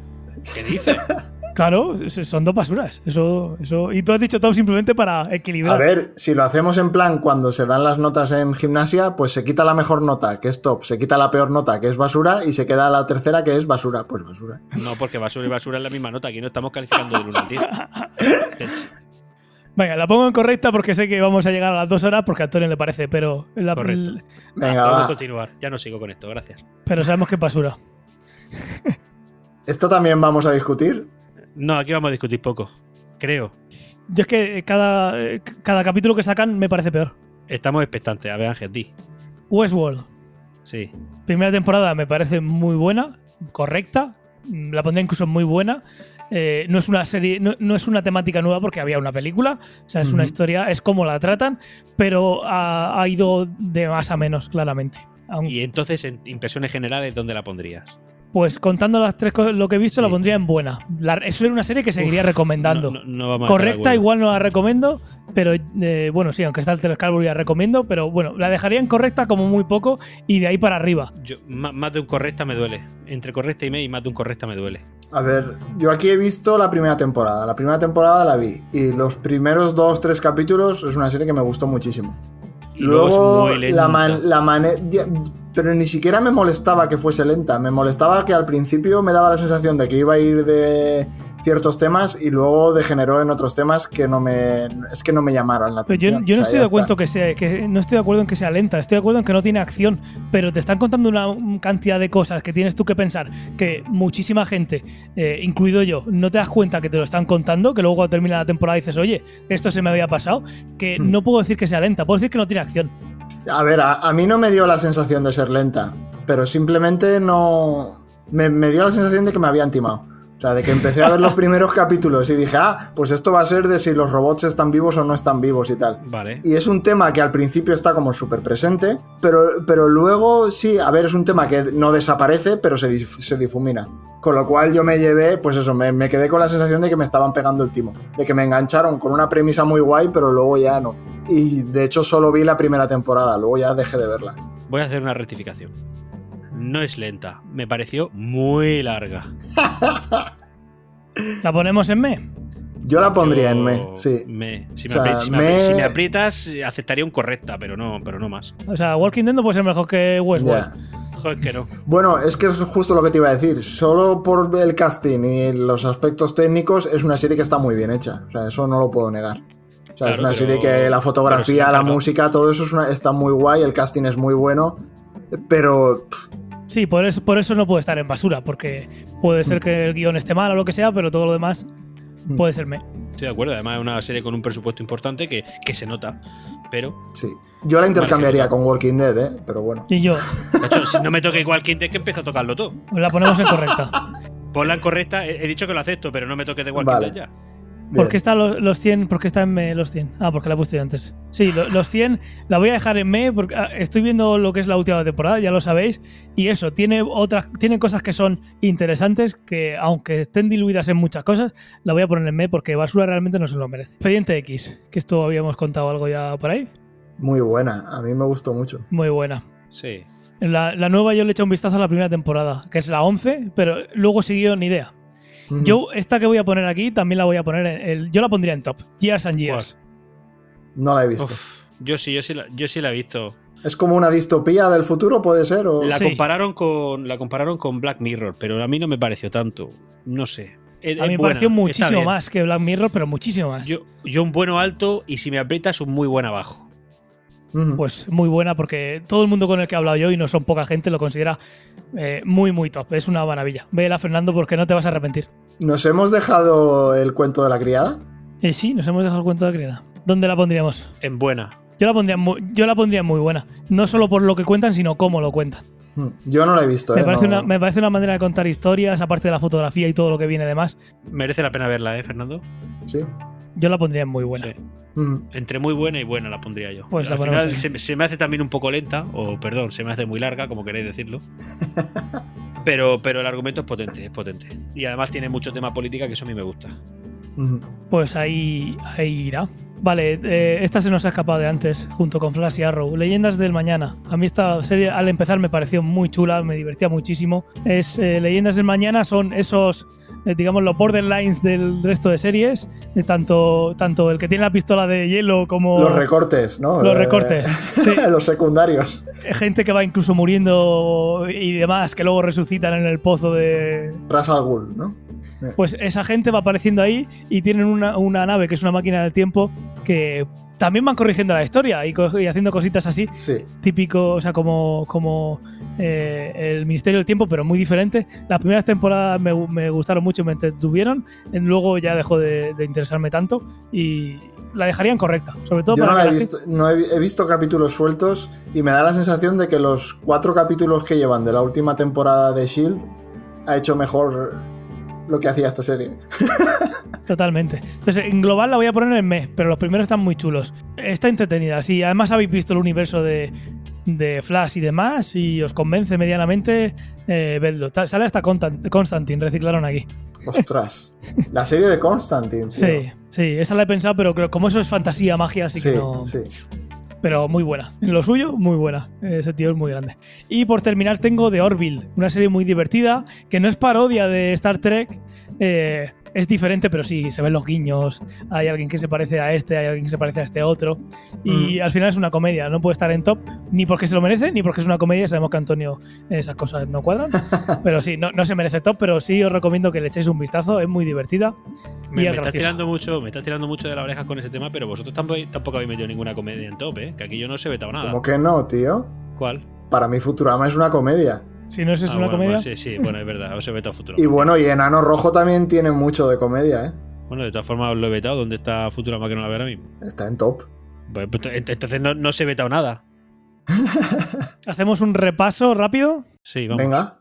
¿Qué dices? Claro, son dos basuras. Eso, eso. Y tú has dicho top simplemente para equilibrar. A ver, si lo hacemos en plan cuando se dan las notas en gimnasia, pues se quita la mejor nota, que es top, se quita la peor nota, que es basura, y se queda la tercera, que es basura. Pues basura. No, porque basura y basura es la misma nota. Aquí no estamos calificando del 1 al 10. Venga, la pongo en correcta porque sé que vamos a llegar a las dos horas porque a Antonio le parece, pero, la- Correcto. Venga, Vamos a continuar. Ya no sigo con esto, gracias. pero sabemos que es basura. ¿Esto también vamos a discutir? No, aquí vamos a discutir poco. Creo. Yo es que cada, eh, cada capítulo que sacan me parece peor. Estamos expectantes. A ver, Ángel, di. Westworld, Sí. primera temporada me parece muy buena, correcta, mm, la pondría incluso muy buena. Eh, no es una serie, no, no es una temática nueva porque había una película, o sea, es una historia, es como la tratan, pero ha, ha ido de más a menos, claramente. Y entonces, en impresiones generales, ¿dónde la pondrías? Pues contando las tres cosas, lo que he visto, Sí. la pondría en buena. La- eso era una serie que seguiría recomendando. No, Correcta, igual no la recomiendo, pero eh, bueno, sí, aunque está el Telescalbury la recomiendo, pero bueno, la dejaría en correcta como muy poco y de ahí para arriba. Yo- más de un correcta me duele. Entre correcta y me y más de un correcta me duele. A ver, yo aquí he visto la primera temporada. La primera temporada la vi. Y los primeros dos, tres capítulos es una serie que me gustó muchísimo. Luego Luego, es muy la, man- la. Pero ni siquiera me molestaba que fuese lenta. Me molestaba que al principio me daba la sensación de que iba a ir de ciertos temas y luego degeneró en otros temas que no me. Es que no me llamaron la Pero yo, atención. yo no O sea, estoy de acuerdo que sea, que no estoy de acuerdo en que sea lenta, estoy de acuerdo en que no tiene acción, pero te están contando una cantidad de cosas que tienes tú que pensar, que muchísima gente, eh, incluido yo, no te das cuenta que te lo están contando, que luego cuando termina la temporada dices, oye, esto se me había pasado, que Hmm. no puedo decir que sea lenta, puedo decir que no tiene acción. A ver, a, a mí no me dio la sensación de ser lenta, pero simplemente no. Me, me dio la sensación de que me habían timado. O sea, de que empecé a ver los primeros capítulos y dije, ah, pues esto va a ser de si los robots están vivos o no están vivos y tal. Vale. Y es un tema que al principio está como súper presente, pero, pero luego sí, a ver, es un tema que no desaparece, pero se, dif- se difumina. Con lo cual yo me llevé, pues eso, me, me quedé con la sensación de que me estaban pegando el timo. De que me engancharon con una premisa muy guay, pero luego ya no. Y de hecho solo vi la primera temporada, luego ya dejé de verla. Voy a hacer una rectificación. No es lenta. Me pareció muy larga. ¿La ponemos en me? Yo la pondría Yo- en me, sí. me. Si, me O sea, apri- si me me- apri- si me aprietas, aceptaría un correcta, pero no, pero no más. O sea, Walking Dead no puede ser mejor que Westworld. Joder, que no. Bueno, es que es justo lo que te iba a decir. Solo por el casting y los aspectos técnicos es una serie que está muy bien hecha. O sea, eso no lo puedo negar. O sea, es una pero- serie que la fotografía, sí, la claro. música, todo eso es una- está muy guay, el casting es muy bueno. Pero pff, Sí, por eso, por eso no puede estar en basura, porque puede ser que el guion esté mal o lo que sea, pero todo lo demás Mm. puede ser me. Estoy de acuerdo. Además, es una serie con un presupuesto importante que, que se nota. Pero, sí. Yo la intercambiaría con Walking Dead, ¿eh? Pero bueno. Y yo, macho, si no me toque igual Quinte, que empiezo a tocarlo todo. pues la ponemos en correcta. Ponla en correcta. He, he dicho que lo acepto, pero no me toque de igual Vale. ya. ¿Por qué está lo- los 100? ¿Por qué está en me los 100? Ah, porque la he puesto yo antes. Sí, lo- los 100 la voy a dejar en me porque ah, estoy viendo lo que es la última temporada, ya lo sabéis. Y eso, tiene otras tiene cosas que son interesantes que, aunque estén diluidas en muchas cosas, la voy a poner en me porque basura realmente no se lo merece. Expediente X, que esto habíamos contado algo ya por ahí. Muy buena, a mí me gustó mucho. Muy buena. Sí. La, la nueva yo le eché un vistazo a la primera temporada, que es la 11, pero luego siguió ni idea. Yo, esta que voy a poner aquí, también la voy a poner en el. Yo la pondría en top. Years and Years. No la he visto. Uf, yo sí, yo sí, la, yo sí la he visto. ¿Es como una distopía del futuro, puede ser? O... La Sí. compararon con la compararon con Black Mirror, pero a mí no me pareció tanto. No sé. Es- A mí me pareció buena, muchísimo más que Black Mirror, pero muchísimo más. Yo, yo un bueno alto y si me aprietas un muy buen abajo. Pues muy buena porque todo el mundo con el que he hablado yo, y no son poca gente, lo considera eh, muy, muy top. Es una maravilla. Vela, Fernando, porque no te vas a arrepentir. ¿Nos hemos dejado el cuento de la criada? Eh, sí, nos hemos dejado el cuento de la criada. ¿Dónde la pondríamos? En buena. Yo la pondría muy, yo la pondría muy buena. No solo por lo que cuentan, sino cómo lo cuentan. Mm, Yo no la he visto, Me ¿eh? parece, no- una, me parece una manera de contar historias, aparte de la fotografía y todo lo que viene de más. Merece la pena verla, ¿eh, Fernando? Sí. Yo la pondría en muy buena. Sí. Mm. Entre muy buena y buena la pondría yo. Pues la Al final se, se me hace también un poco lenta, o perdón, se me hace muy larga, como queréis decirlo. Pero, pero el argumento es potente, es potente. Y además tiene mucho tema política que eso a mí me gusta. Ujú. Pues ahí, ahí irá. Vale, eh, esta se nos ha escapado de antes, junto con Flash y Arrow. Leyendas del Mañana. A mí esta serie al empezar me pareció muy chula, me divertía muchísimo. Es eh, Leyendas del Mañana son esos, digamos, los borderlines del resto de series. de tanto, tanto el que tiene la pistola de hielo como Los recortes, ¿no? los Eh, recortes. Sí. los secundarios. gente que va incluso muriendo y demás, que luego resucitan en el pozo de, Ras al Ghul, ¿no? Pues esa gente va apareciendo ahí y tienen una, una nave que es una máquina del tiempo que también van corrigiendo la historia y, haciendo cositas así, Sí. típico, o sea, como, como eh, el Ministerio del Tiempo, pero muy diferente. Las primeras temporadas me, me gustaron mucho y me entretuvieron, luego ya dejó de, de interesarme tanto y la dejarían correcta, sobre todo Yo para no la he visto, no he, he visto capítulos sueltos y me da la sensación de que los cuatro capítulos que llevan de la última temporada de Shield ha hecho mejor lo que hacía esta serie. Totalmente. Entonces, en global la voy a poner en mes, pero los primeros están muy chulos. Está entretenida, sí. Además habéis visto el universo de, de Flash y demás y os convence medianamente, eh, vedlo. Sale hasta Constant- Constantine, reciclaron aquí. Ostras. la serie de Constantine. tío. Sí, sí, esa la he pensado, pero creo- como eso es fantasía, magia, así sí, que no. sí. Pero muy buena. En lo suyo, muy buena. Ese tío es muy grande. Y por terminar, tengo The Orville, una serie muy divertida, que no es parodia de Star Trek. Eh, es diferente, pero sí, se ven los guiños. Hay alguien que se parece a este, hay alguien que se parece a este otro. Y al final es una comedia. No puede estar en top, ni porque se lo merece, ni porque es una comedia. Sabemos que a Antonio esas cosas no cuadran. pero sí, no, no se merece top, pero sí os recomiendo que le echéis un vistazo. Es muy divertida. Me, Y me es estás tirando mucho, me estás tirando mucho de la oreja con ese tema, pero vosotros tampoco, tampoco habéis metido ninguna comedia en top, ¿eh? Que aquí yo no os he vetado nada. ¿Cómo que no, tío? ¿Cuál? Para mí Futurama es una comedia. Si no es, es Ah, una bueno, comedia. bueno, sí, sí, bueno, es verdad, os he vetado futuro. Y bueno, y Enano Rojo también tiene mucho de comedia, ¿eh? Bueno, de todas formas os lo he vetado. ¿Dónde está Futurama que no la veo ahora mismo? Está en top. Pues, pues, ent- entonces no, no se he vetado nada. Hacemos un repaso rápido. Sí, vamos. Venga.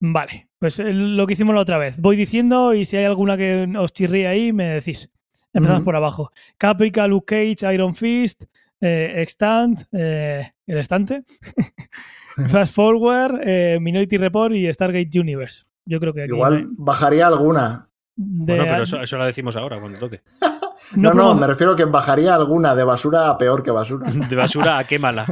Vale, pues eh, lo que hicimos la otra vez. Voy diciendo y si hay alguna que os chirríe ahí, me decís. Empezamos por abajo. Caprica, Luke Cage, Iron Fist, eh, Extant, eh, el estante, Flash Forward, eh, Minority Report y Stargate Universe. Yo creo que aquí Igual bajaría alguna. de- Bueno, pero eso, eso lo decimos ahora, cuando toque. No, no, me refiero que bajaría alguna de basura a peor que basura. De basura a quémala.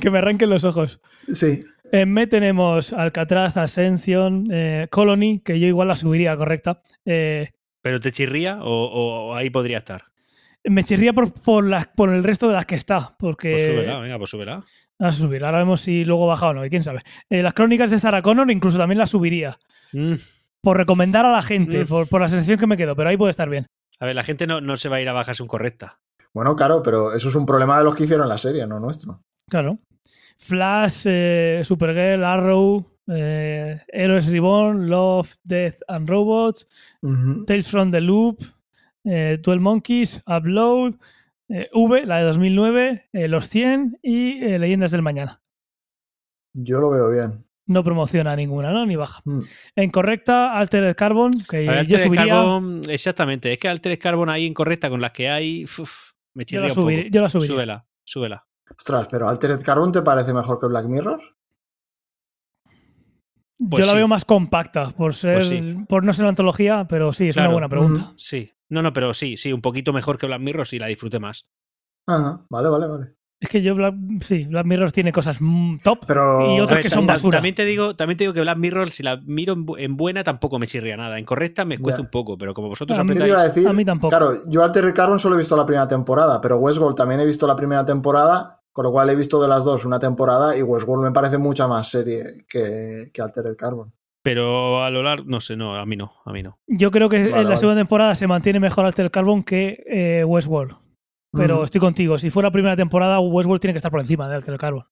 que me arranquen los ojos. Sí. En me tenemos Alcatraz, Ascension, eh, Colony, que yo igual la subiría correcta. Eh, ¿Pero te chirría o, o ahí podría estar? Me chirría por, por, las, por el resto de las que está, porque... Pues súbela, venga, pues súbela. A subir. Ahora vemos si luego baja o no, y quién sabe. Eh, las crónicas de Sarah Connor incluso también las subiría. Mm. Por recomendar a la gente, Mm. por, por la sensación que me quedo, pero ahí puede estar bien. A ver, la gente no, no se va a ir a bajarse un correcta. Bueno, claro, pero eso es un problema de los que hicieron la serie, no nuestro. Claro. Flash, eh, Supergirl, Arrow, eh, Heroes Reborn, Love, Death and Robots. Tales from the Loop, eh, 12 Monkeys, Upload, eh, V, la de 2009, eh, Los 100 y eh, Leyendas del Mañana. Yo lo veo bien. No promociona ninguna, ¿no? Ni baja. Mm. En correcta, Altered Carbon, que ver, yo Altered subiría. Carbon, exactamente. Es que Altered Carbon ahí incorrecta con las que hay. uf, me Yo la, un poco. yo la subiría. Súbela, súbela. Ostras, pero Altered Carbon te parece mejor que Black Mirror? Pues yo la sí. veo más compacta, por ser, Pues sí. por no ser una antología, pero sí, es Claro. una buena pregunta. Sí. No, no, pero sí, sí, un poquito mejor que Black Mirror, sí la disfruté más. Ajá, vale, vale, vale. Es que yo, Black, sí, Black Mirror tiene cosas mm, top Pero y otras ver, que son basura. También te digo, también te digo que Black Mirror, si la miro en, bu- en buena, tampoco me chirría nada. En correcta me cuesta un poco, pero como vosotros A mí ¿qué te apretáis. iba a decir? A mí tampoco. Claro, yo Altered Carbon solo he visto la primera temporada, pero Westworld también he visto la primera temporada, con lo cual he visto de las dos una temporada y Westworld me parece mucha más serie que, que Altered Carbon. Pero a lo largo, no sé, no, a mí no, a mí no. Yo creo que Vale, en la vale. segunda temporada se mantiene mejor Altered Carbon que eh, Westworld. Pero Ujú. estoy contigo. Si fuera primera temporada, Westworld tiene que estar por encima de Altered Carbon.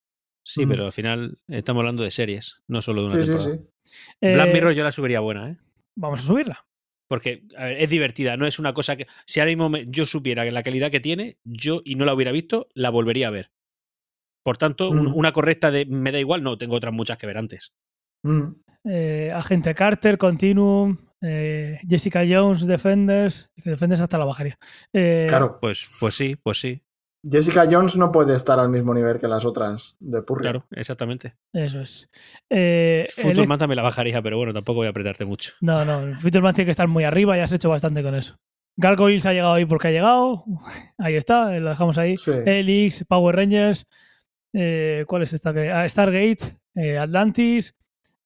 Sí, Mm. pero al final estamos hablando de series, no solo de una Sí, sí, temporada. sí. Black Eh, Mirror yo la subiría buena, ¿eh? Vamos a subirla. Porque a ver, es divertida, no es una cosa que. Si ahora mismo me- yo supiera que la calidad que tiene, yo y no la hubiera visto, la volvería a ver. Por tanto, un- Mm. una correcta de me da igual, no, tengo otras muchas que ver antes. Mm. Eh, Agente Carter, Continuum, eh, Jessica Jones, Defenders. Que Defenders hasta la bajaría. Eh, Claro, Pues, pues sí, pues sí, Jessica Jones no puede estar al mismo nivel que las otras de Purria. claro, exactamente. Eso es. Eh, el- Futurman también la bajaría, pero bueno, tampoco voy a apretarte mucho. No, no. Futurman tiene que estar muy arriba y has hecho bastante con eso. Gargoyles ha llegado ahí porque ha llegado. Ahí está, lo dejamos ahí. Sí. Helix, Power Rangers. eh, ¿Cuál es esta? que- ah, Stargate, eh, Atlantis,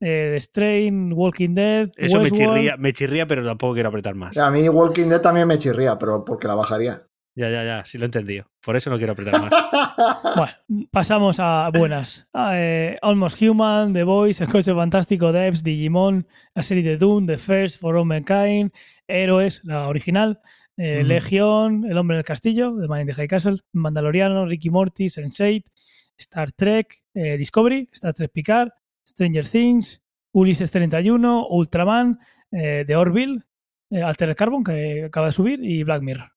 eh, The Strain, Walking Dead. Eso me chirría, me chirría, pero tampoco quiero apretar más. A mí Walking Dead también me chirría, pero porque la bajaría. Ya, ya, ya, sí lo he entendido. Por eso no quiero apretar más. Bueno, pasamos a buenas. Ah, eh, Almost Human, The Voice, El Coche Fantástico, Devs, Digimon, la serie de Doom, The First, For All Mankind, Héroes, la original, eh. Legión, El Hombre en el Castillo, The Man in the High Castle, Mandaloriano, Ricky Morty, Sense8, Star Trek, eh, Discovery, Star Trek Picard, Stranger Things, Ulises 31, Ultraman, eh, The Orville, eh, Altered Carbon, que acaba de subir, y Black Mirror.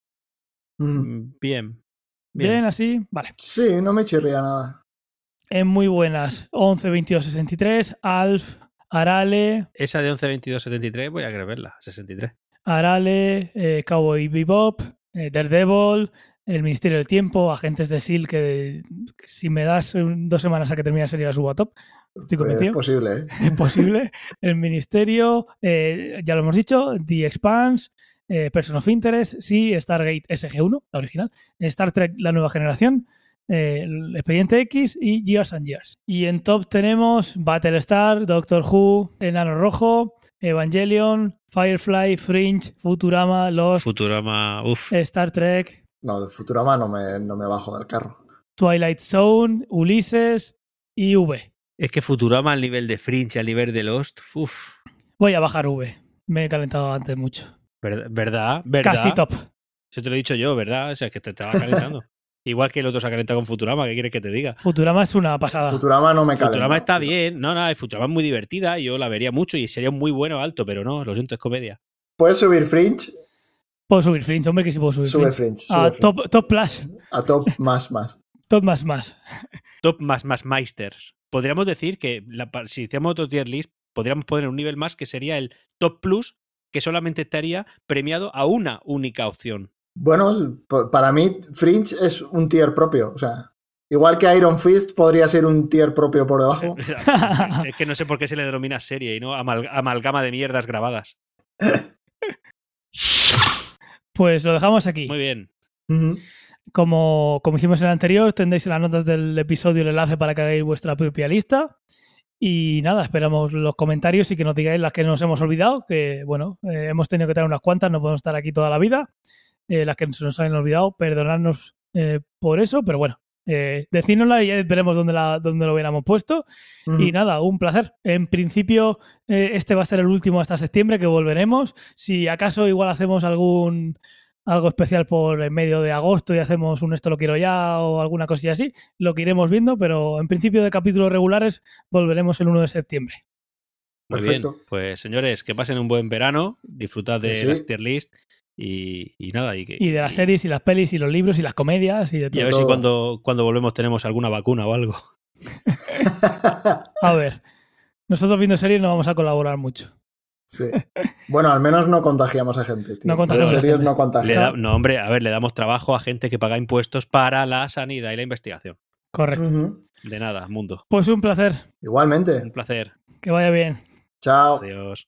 Mm. Mm, Bien. Bien, Bien. así, vale. Sí, no me chirría nada. En muy buenas, 11, 22, 63, Alf, Arale, Esa de 11, 22, 73, voy a querer verla. 63. Arale, eh, Cowboy Bebop, eh, Daredevil, El Ministerio del Tiempo, Agentes de S.H.I.E.L.D., que si me das dos semanas a que termine la serie la subo a top. Estoy es convencido. posible, ¿eh? es posible. El Ministerio, eh, ya lo hemos dicho, The Expanse, eh, Person of Interest, sí, Stargate SG-1, la original, Star Trek, la nueva generación, eh, el Expediente X y Years and Years. Y en top tenemos Battlestar, Doctor Who, Enano Rojo, Evangelion, Firefly, Fringe, Futurama, Lost, Futurama, uff. Star Trek, No, de Futurama no me, no me bajo del carro. Twilight Zone, Ulises y V. Es que Futurama al nivel de Fringe, al nivel de Lost, uff. Voy a bajar V. Me he calentado antes mucho. ¿Verdad? ¿Verdad? ¿Verdad? Casi top. Eso te lo he dicho yo, ¿verdad? O sea, que te estaba calentando. Igual que el otro se ha calentado con Futurama, ¿qué quieres que te diga? Futurama es una pasada. Futurama no me calenta. Futurama está bien, no, no, Futurama es muy divertida, yo la vería mucho y sería un muy bueno alto, pero no, lo siento, es comedia. ¿Puedes subir Fringe? Puedo subir Fringe, hombre, que sí puedo subir Sube Fringe. Fringe. sube A Fringe. top, top Plus. A top más, más. Top más más. Top más más Meisters. Podríamos decir que la si hiciéramos otro tier list, podríamos poner un nivel más que sería el Top Plus, que solamente estaría premiado a una única opción. Bueno, para mí Fringe es un tier propio. O sea, igual que Iron Fist podría ser un tier propio por debajo. es que no sé por qué se le denomina serie y no amal- amalgama de mierdas grabadas. Pues lo dejamos aquí. Muy bien. Ujú. Como, como hicimos en el anterior, tendréis en las notas del episodio el enlace para que hagáis vuestra propia lista. Y nada, esperamos los comentarios y que nos digáis las que nos hemos olvidado, que bueno, eh, hemos tenido que traer unas cuantas, no podemos estar aquí toda la vida. Eh, las que se nos han olvidado, perdonadnos eh, por eso, pero bueno, eh, decídnosla y ya veremos dónde, la, dónde lo hubiéramos puesto. Y nada, un placer. En principio, eh, este va a ser el último hasta septiembre, que volveremos. Si acaso igual hacemos algún algo especial por en medio de agosto y hacemos un esto lo quiero ya o alguna cosilla así, lo que iremos viendo, pero en principio de capítulos regulares volveremos el 1 de septiembre. Muy Perfecto. bien. Pues señores, que pasen un buen verano, disfrutad de Sí, sí. las tier list y, y nada. Y, que, Y de las series y las pelis y los libros y las comedias y de y a todo. ver si todo. cuando, cuando volvemos tenemos alguna vacuna o algo. A ver, nosotros viendo series no vamos a colaborar mucho. Sí. Bueno, al menos no contagiamos a gente, tío. No contagiamos a gente. no da- no, hombre, a ver, le damos trabajo a gente que paga impuestos para la sanidad y la investigación. Correcto. De nada, mundo. Pues un placer. Igualmente. Un placer. Que vaya bien. Chao. Adiós.